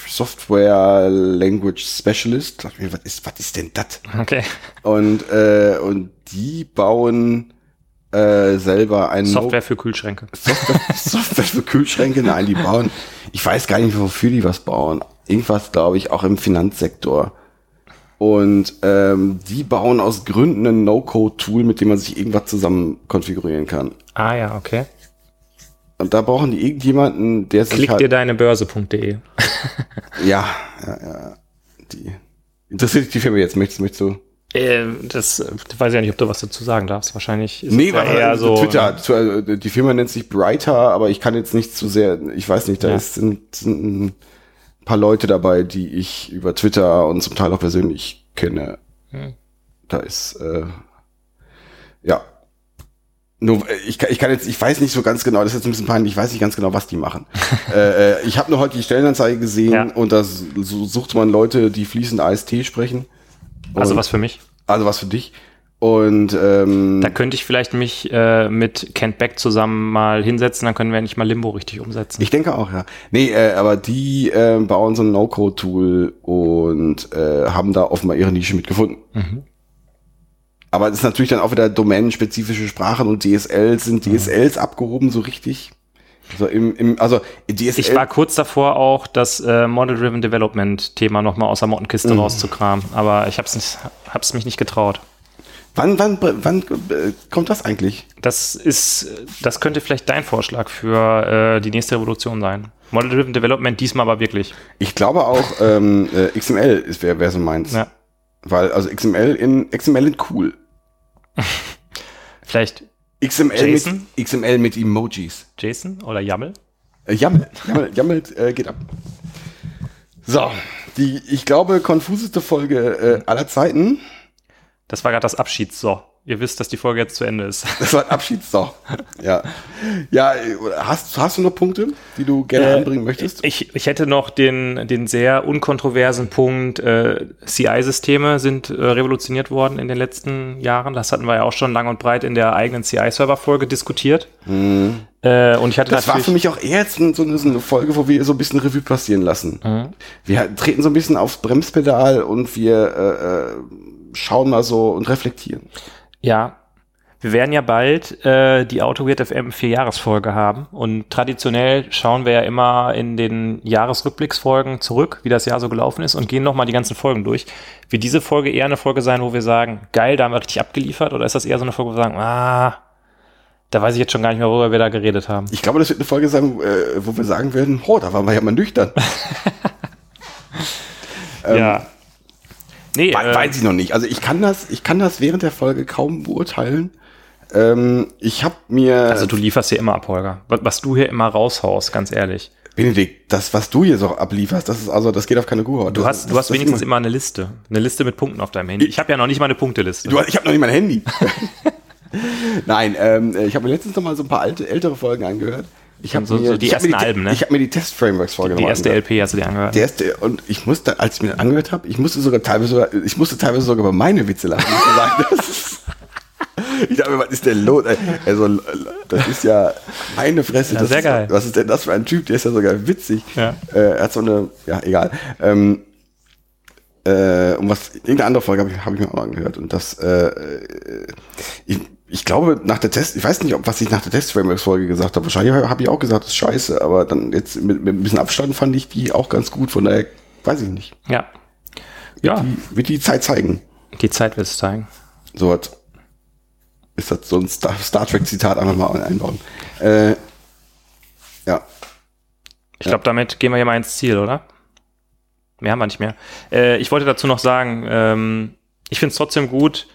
Software Language Specialist. Dachte mir, Was ist, was ist denn das? Okay. Und, äh, und die bauen äh, selber ein Software für Kühlschränke. Software, [LAUGHS] Software für Kühlschränke. Nein, die bauen. Ich weiß gar nicht, wofür die was bauen. Irgendwas, glaube ich, auch im Finanzsektor. Und ähm, die bauen aus Gründen ein No-Code-Tool, mit dem man sich irgendwas zusammen konfigurieren kann. Ah ja, okay. Und da brauchen die irgendjemanden, der sich Klick halt, dir deine Börse.de. [LAUGHS] ja, ja, ja, die interessiert dich die Firma jetzt, möchtest, möchtest du? Äh, das äh, weiß ich ja nicht, ob du was dazu sagen darfst. Wahrscheinlich ist Nee, es ja weil eher so. Twitter, Twitter, die Firma nennt sich Brighter, aber ich kann jetzt nicht zu sehr, ich weiß nicht, da Ja. ist, sind, sind ein paar Leute dabei, die ich über Twitter und zum Teil auch persönlich kenne. Hm. Da ist, äh, ja. Nur, äh, ich, kann- ich kann jetzt, ich weiß nicht so ganz genau, das ist jetzt ein bisschen peinlich, ich weiß nicht ganz genau, was die machen. [LAUGHS] äh, äh, ich habe nur heute die Stellenanzeige gesehen Ja. und da sucht man Leute, die fließend AST sprechen. Also Und- was für mich. Also was für dich. Und ähm, Da könnte ich vielleicht mich äh, mit Kent Beck zusammen mal hinsetzen, dann können wir endlich mal Limbo richtig umsetzen. Ich denke auch, ja. Nee, äh, aber die äh, bauen so ein No-Code-Tool und äh, haben da offenbar ihre Nische mitgefunden. Mhm. Aber es ist natürlich dann auch wieder domänenspezifische Sprachen und DSL sind DSLs abgehoben so richtig. Also im, im also DSL. Ich war kurz davor auch, das äh, Model-Driven Development-Thema nochmal aus der Mottenkiste Mhm. rauszukramen, aber ich hab's, nicht, hab's mich nicht getraut. wann wann wann äh, kommt das eigentlich? Das ist, das könnte vielleicht dein Vorschlag für äh, die nächste Revolution sein. Model-Driven Development diesmal aber wirklich. Ich glaube auch ähm, äh, XML ist wer wer so meint. Ja. Weil also XML in XML in cool. [LAUGHS] Vielleicht XML JSON? mit XML mit Emojis. Jason oder YAML? Äh, Jammel, Jammel, [LAUGHS] Jammel äh, geht ab. So, die, ich glaube, konfuseste Folge äh, aller Zeiten. Das war gerade das Abschieds-So. Ihr wisst, dass die Folge jetzt zu Ende ist. [LAUGHS] Das war ein Abschiedssong. ja. Ja, hast, hast du noch Punkte, die du gerne Äh, anbringen möchtest? Ich, ich hätte noch den, den sehr unkontroversen Punkt, äh, CI-Systeme sind äh, revolutioniert worden in den letzten Jahren. Das hatten wir ja auch schon lang und breit in der eigenen CI-Server-Folge diskutiert. Äh, und ich hatte Mhm. Das war für mich auch eher jetzt so eine, so eine Folge, wo wir so ein bisschen Revue passieren lassen. Mhm. Wir treten so ein bisschen aufs Bremspedal und wir äh, äh, schauen mal so und reflektieren. Ja, wir werden ja bald äh, die AutoWeird FM Vierjahresfolge haben und traditionell schauen wir ja immer in den Jahresrückblicksfolgen zurück, wie das Jahr so gelaufen ist und gehen nochmal die ganzen Folgen durch. Wird diese Folge eher eine Folge sein, wo wir sagen, geil, da haben wir richtig abgeliefert oder ist das eher so eine Folge, wo wir sagen, ah, da weiß ich jetzt schon gar nicht mehr, worüber wir da geredet haben. Ich glaube, das wird eine Folge sein, äh, wo wir sagen werden, oh, da waren wir ja mal nüchtern. [LAUGHS] ja. Nee, We- äh, Weiß ich noch nicht. Also ich kann das, ich kann das während der Folge kaum beurteilen. Ähm, ich habe mir, also du lieferst hier immer ab, Holger. Was, was du hier immer raushaust, ganz ehrlich. Benedikt, das, was du hier so ablieferst, das ist also, das geht auf keine Kuhhaut. Du hast, das, du hast das wenigstens immer. eine Liste. Eine Liste mit Punkten auf deinem Handy. Ich habe ja noch nicht mal eine Punkteliste. Du, ich habe noch nicht mein Handy. [LAUGHS] Nein, ähm, ich habe mir letztens noch mal so ein paar alte, ältere Folgen angehört. Ich habe So- mir, so die ich hab ersten Alben, ne? Ich habe mir die Test-Frameworks-Folge die noch mal erste. LP hast du dir angehört. Der erste, und ich musste, als ich mir das angehört habe, ich musste sogar teilweise, sogar- ich musste teilweise sogar über meine Witze lachen. [LAUGHS] ich dachte mir, was ist denn los? Also, das ist ja meine Fresse. Ja, das sehr ist, geil. Was ist denn das für ein Typ? Der ist ja sogar witzig. Ja. Äh, er hat so eine, ja, egal. Ähm, äh, um was, irgendeine andere Folge habe ich, hab ich mir auch angehört. Und das, äh, äh, ich, ich glaube, nach der Test, ich weiß nicht, ob was ich nach der Test-Frameworks-Folge gesagt habe. Wahrscheinlich habe ich auch gesagt, das ist scheiße, aber dann jetzt mit, mit ein bisschen Abstand fand ich die auch ganz gut. Von daher weiß ich nicht. Ja. Ja, Die, wird die Zeit zeigen. die Zeit wird es zeigen. So was. Ist das so ein Star, Star Trek-Zitat einfach mal einbauen. Äh, ja. Ich glaube, damit gehen wir hier mal ins Ziel, oder? Mehr haben wir nicht mehr. Äh, ich wollte dazu noch sagen, ähm, ich finde es trotzdem gut,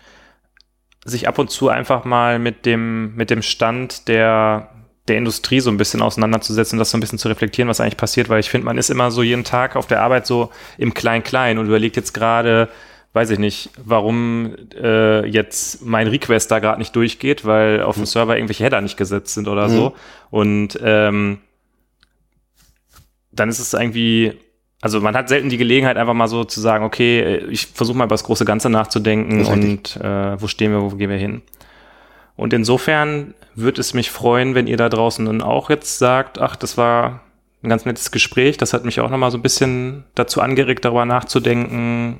sich ab und zu einfach mal mit dem, mit dem Stand der, der Industrie so ein bisschen auseinanderzusetzen, das so ein bisschen zu reflektieren, was eigentlich passiert, weil ich finde, man ist immer so jeden Tag auf der Arbeit so im Klein-Klein und überlegt jetzt gerade, weiß ich nicht, warum äh, jetzt mein Request da gerade nicht durchgeht, weil auf dem Server irgendwelche Header nicht gesetzt sind oder so. Und ähm, dann ist es irgendwie, also man hat selten die Gelegenheit, einfach mal so zu sagen, okay, äh, ich versuche mal über das große Ganze nachzudenken und äh, wo stehen wir, wo gehen wir hin. Und insofern würde es mich freuen, wenn ihr da draußen dann auch jetzt sagt, ach, das war ein ganz nettes Gespräch, das hat mich auch nochmal so ein bisschen dazu angeregt, darüber nachzudenken,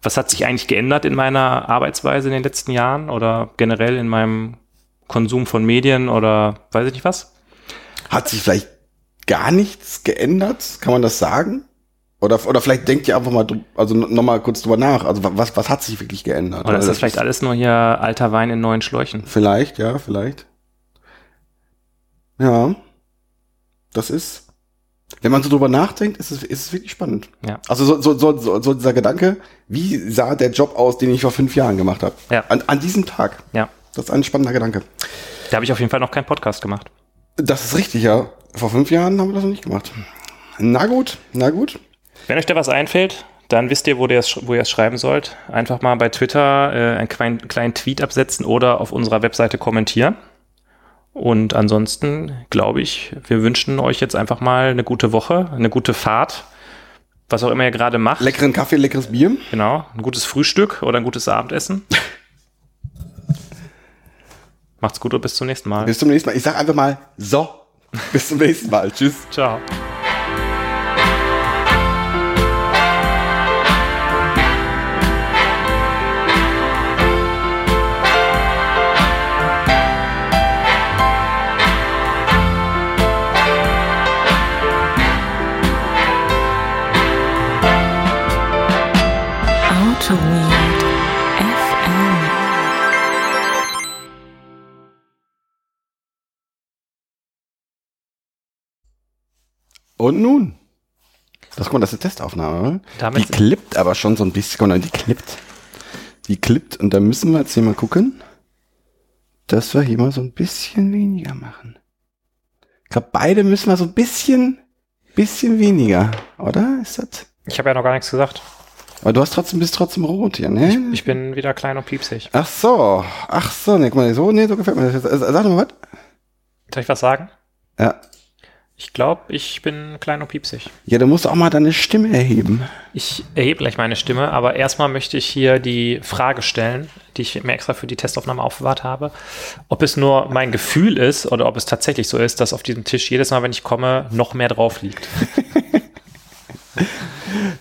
was hat sich eigentlich geändert in meiner Arbeitsweise in den letzten Jahren oder generell in meinem Konsum von Medien oder weiß ich nicht was? Hat sich vielleicht gar nichts geändert? Kann man das sagen? Oder, oder vielleicht denkt ihr einfach mal, also nochmal kurz drüber nach. Also wa- was, was hat sich wirklich geändert? Oder ist das vielleicht alles nur hier alter Wein in neuen Schläuchen? Vielleicht, ja, vielleicht. Ja. Das ist, wenn man so drüber nachdenkt, ist es, ist es wirklich spannend. Ja. Also so, so, so, so, so dieser Gedanke, wie sah der Job aus, den ich vor fünf Jahren gemacht habe? Ja. An, an diesem Tag. Ja. Das ist ein spannender Gedanke. Da habe ich auf jeden Fall noch keinen Podcast gemacht. Das ist richtig, ja. Vor fünf Jahren haben wir das noch nicht gemacht. Na gut, na gut. Wenn euch da was einfällt, dann wisst ihr, wo ihr es, wo ihr es schreiben sollt. Einfach mal bei Twitter äh, einen kleinen, kleinen Tweet absetzen oder auf unserer Webseite kommentieren. Und ansonsten glaube ich, wir wünschen euch jetzt einfach mal eine gute Woche, eine gute Fahrt, was auch immer ihr gerade macht. Leckeren Kaffee, leckeres Bier. Genau, ein gutes Frühstück oder ein gutes Abendessen. [LAUGHS] Macht's gut und bis zum nächsten Mal. Bis zum nächsten Mal. Ich sag einfach mal so. Bis zum nächsten Mal. Tschüss. Ciao. Und nun? Das, guck mal, das ist eine Testaufnahme. oder? Damit die klippt aber schon so ein bisschen. Guck mal, die klippt. Die klippt. Und da müssen wir jetzt hier mal gucken, dass wir hier mal so ein bisschen weniger machen. Ich glaube, beide müssen wir so ein bisschen, bisschen weniger, oder? Ist das? Ich habe ja noch gar nichts gesagt. Aber du hast trotzdem, bist trotzdem rot hier, ne? Ich bin wieder klein und piepsig. Ach so, ach so, ne, guck mal, so, ne, so gefällt mir das jetzt. Sag doch mal was. Soll ich was sagen? Ja. Ich glaube, ich bin klein und piepsig. Ja, du musst auch mal deine Stimme erheben. Ich erhebe gleich meine Stimme, aber erstmal möchte ich hier die Frage stellen, die ich mir extra für die Testaufnahme aufbewahrt habe, ob es nur mein Gefühl ist oder ob es tatsächlich so ist, dass auf diesem Tisch jedes Mal, wenn ich komme, noch mehr drauf liegt. [LAUGHS]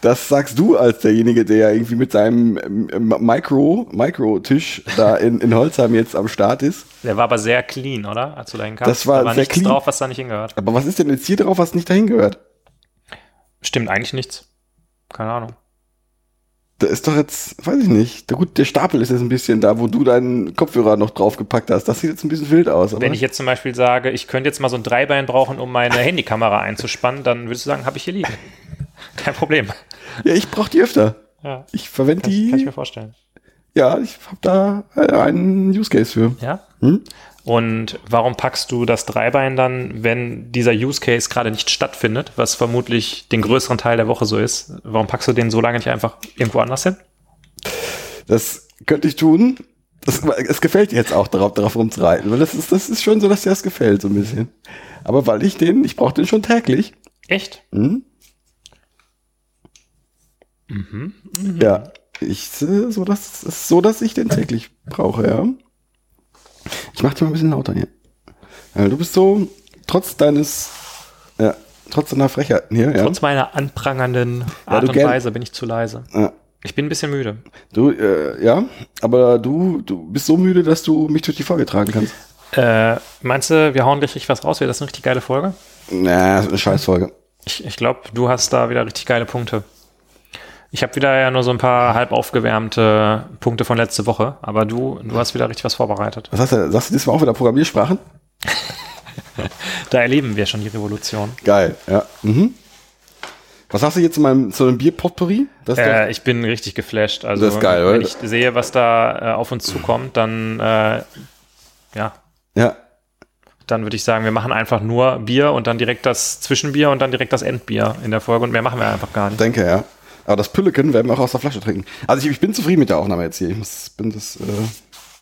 Das sagst du als derjenige, der irgendwie mit seinem ähm, Micro, Micro-Tisch da in, in Holzheim jetzt am Start ist. Der war aber sehr clean, oder? Als du dahin kamst. Das war da war sehr nichts clean. drauf, was da nicht hingehört. Aber was ist denn jetzt hier drauf, was nicht dahin gehört? Stimmt eigentlich nichts. Keine Ahnung. Da ist doch jetzt, weiß ich nicht. Der, gut, der Stapel ist jetzt ein bisschen da, wo du deinen Kopfhörer noch draufgepackt hast. Das sieht jetzt ein bisschen wild aus. Wenn ich jetzt zum Beispiel sage, ich könnte jetzt mal so ein Dreibein brauchen, um meine Handykamera einzuspannen, dann würdest du sagen, habe ich hier liegen. [LAUGHS] [LAUGHS] Kein Problem. ja, ich brauche die öfter. Ja, Ich verwende kann, die. kann ich mir vorstellen. ja, ich habe da äh, einen Use Case für. Ja? Hm? Und warum packst du das Dreibein dann, wenn dieser Use Case gerade nicht stattfindet, was vermutlich den größeren Teil der Woche so ist? Warum packst du den so lange nicht einfach irgendwo anders hin? Das könnte ich tun. Das, es gefällt dir jetzt auch darauf, darauf rumzureiten, weil das ist, das ist schon so, dass dir das gefällt, so ein bisschen. Aber weil ich den, ich brauche den schon täglich. Echt? Hm? Ja, ich, äh, so, dass, ist so, dass ich den täglich brauche, ja. Ich mach dir mal ein bisschen lauter hier. Ja, du bist so, trotz deines, ja, trotz deiner Frechheiten hier, ja. Trotz meiner anprangernden Art du und Weise bin ich zu leise. ja. Ich bin ein bisschen müde. Du, äh, ja, aber du, du bist so müde, dass du mich durch die Folge tragen kannst. Äh, meinst du, wir hauen richtig was raus? Wäre das eine richtig geile Folge? Na, so eine Scheißfolge. Ich, ich glaube, du hast da wieder richtig geile Punkte. Ich habe wieder ja nur so ein paar halb aufgewärmte Punkte von letzte Woche, aber du, du hast wieder richtig was vorbereitet. Was hast du, sagst du diesmal auch wieder Programmiersprachen? [LAUGHS] Da erleben wir schon die Revolution. Geil, ja. Mhm. Was hast du jetzt zu meinem, zu einem Bierpotpourri? Äh, ich bin richtig geflasht. Also, Das ist geil, wenn oder? ich sehe, was da äh, auf uns zukommt, dann, äh, ja, ja, dann würde ich sagen, wir machen einfach nur Bier und dann direkt das Zwischenbier und dann direkt das Endbier in der Folge und mehr machen wir einfach gar nicht. denke, ja. Aber das Pülleken werden wir auch aus der Flasche trinken. Also ich, ich bin zufrieden mit der Aufnahme jetzt hier. Ich muss, bin das, äh,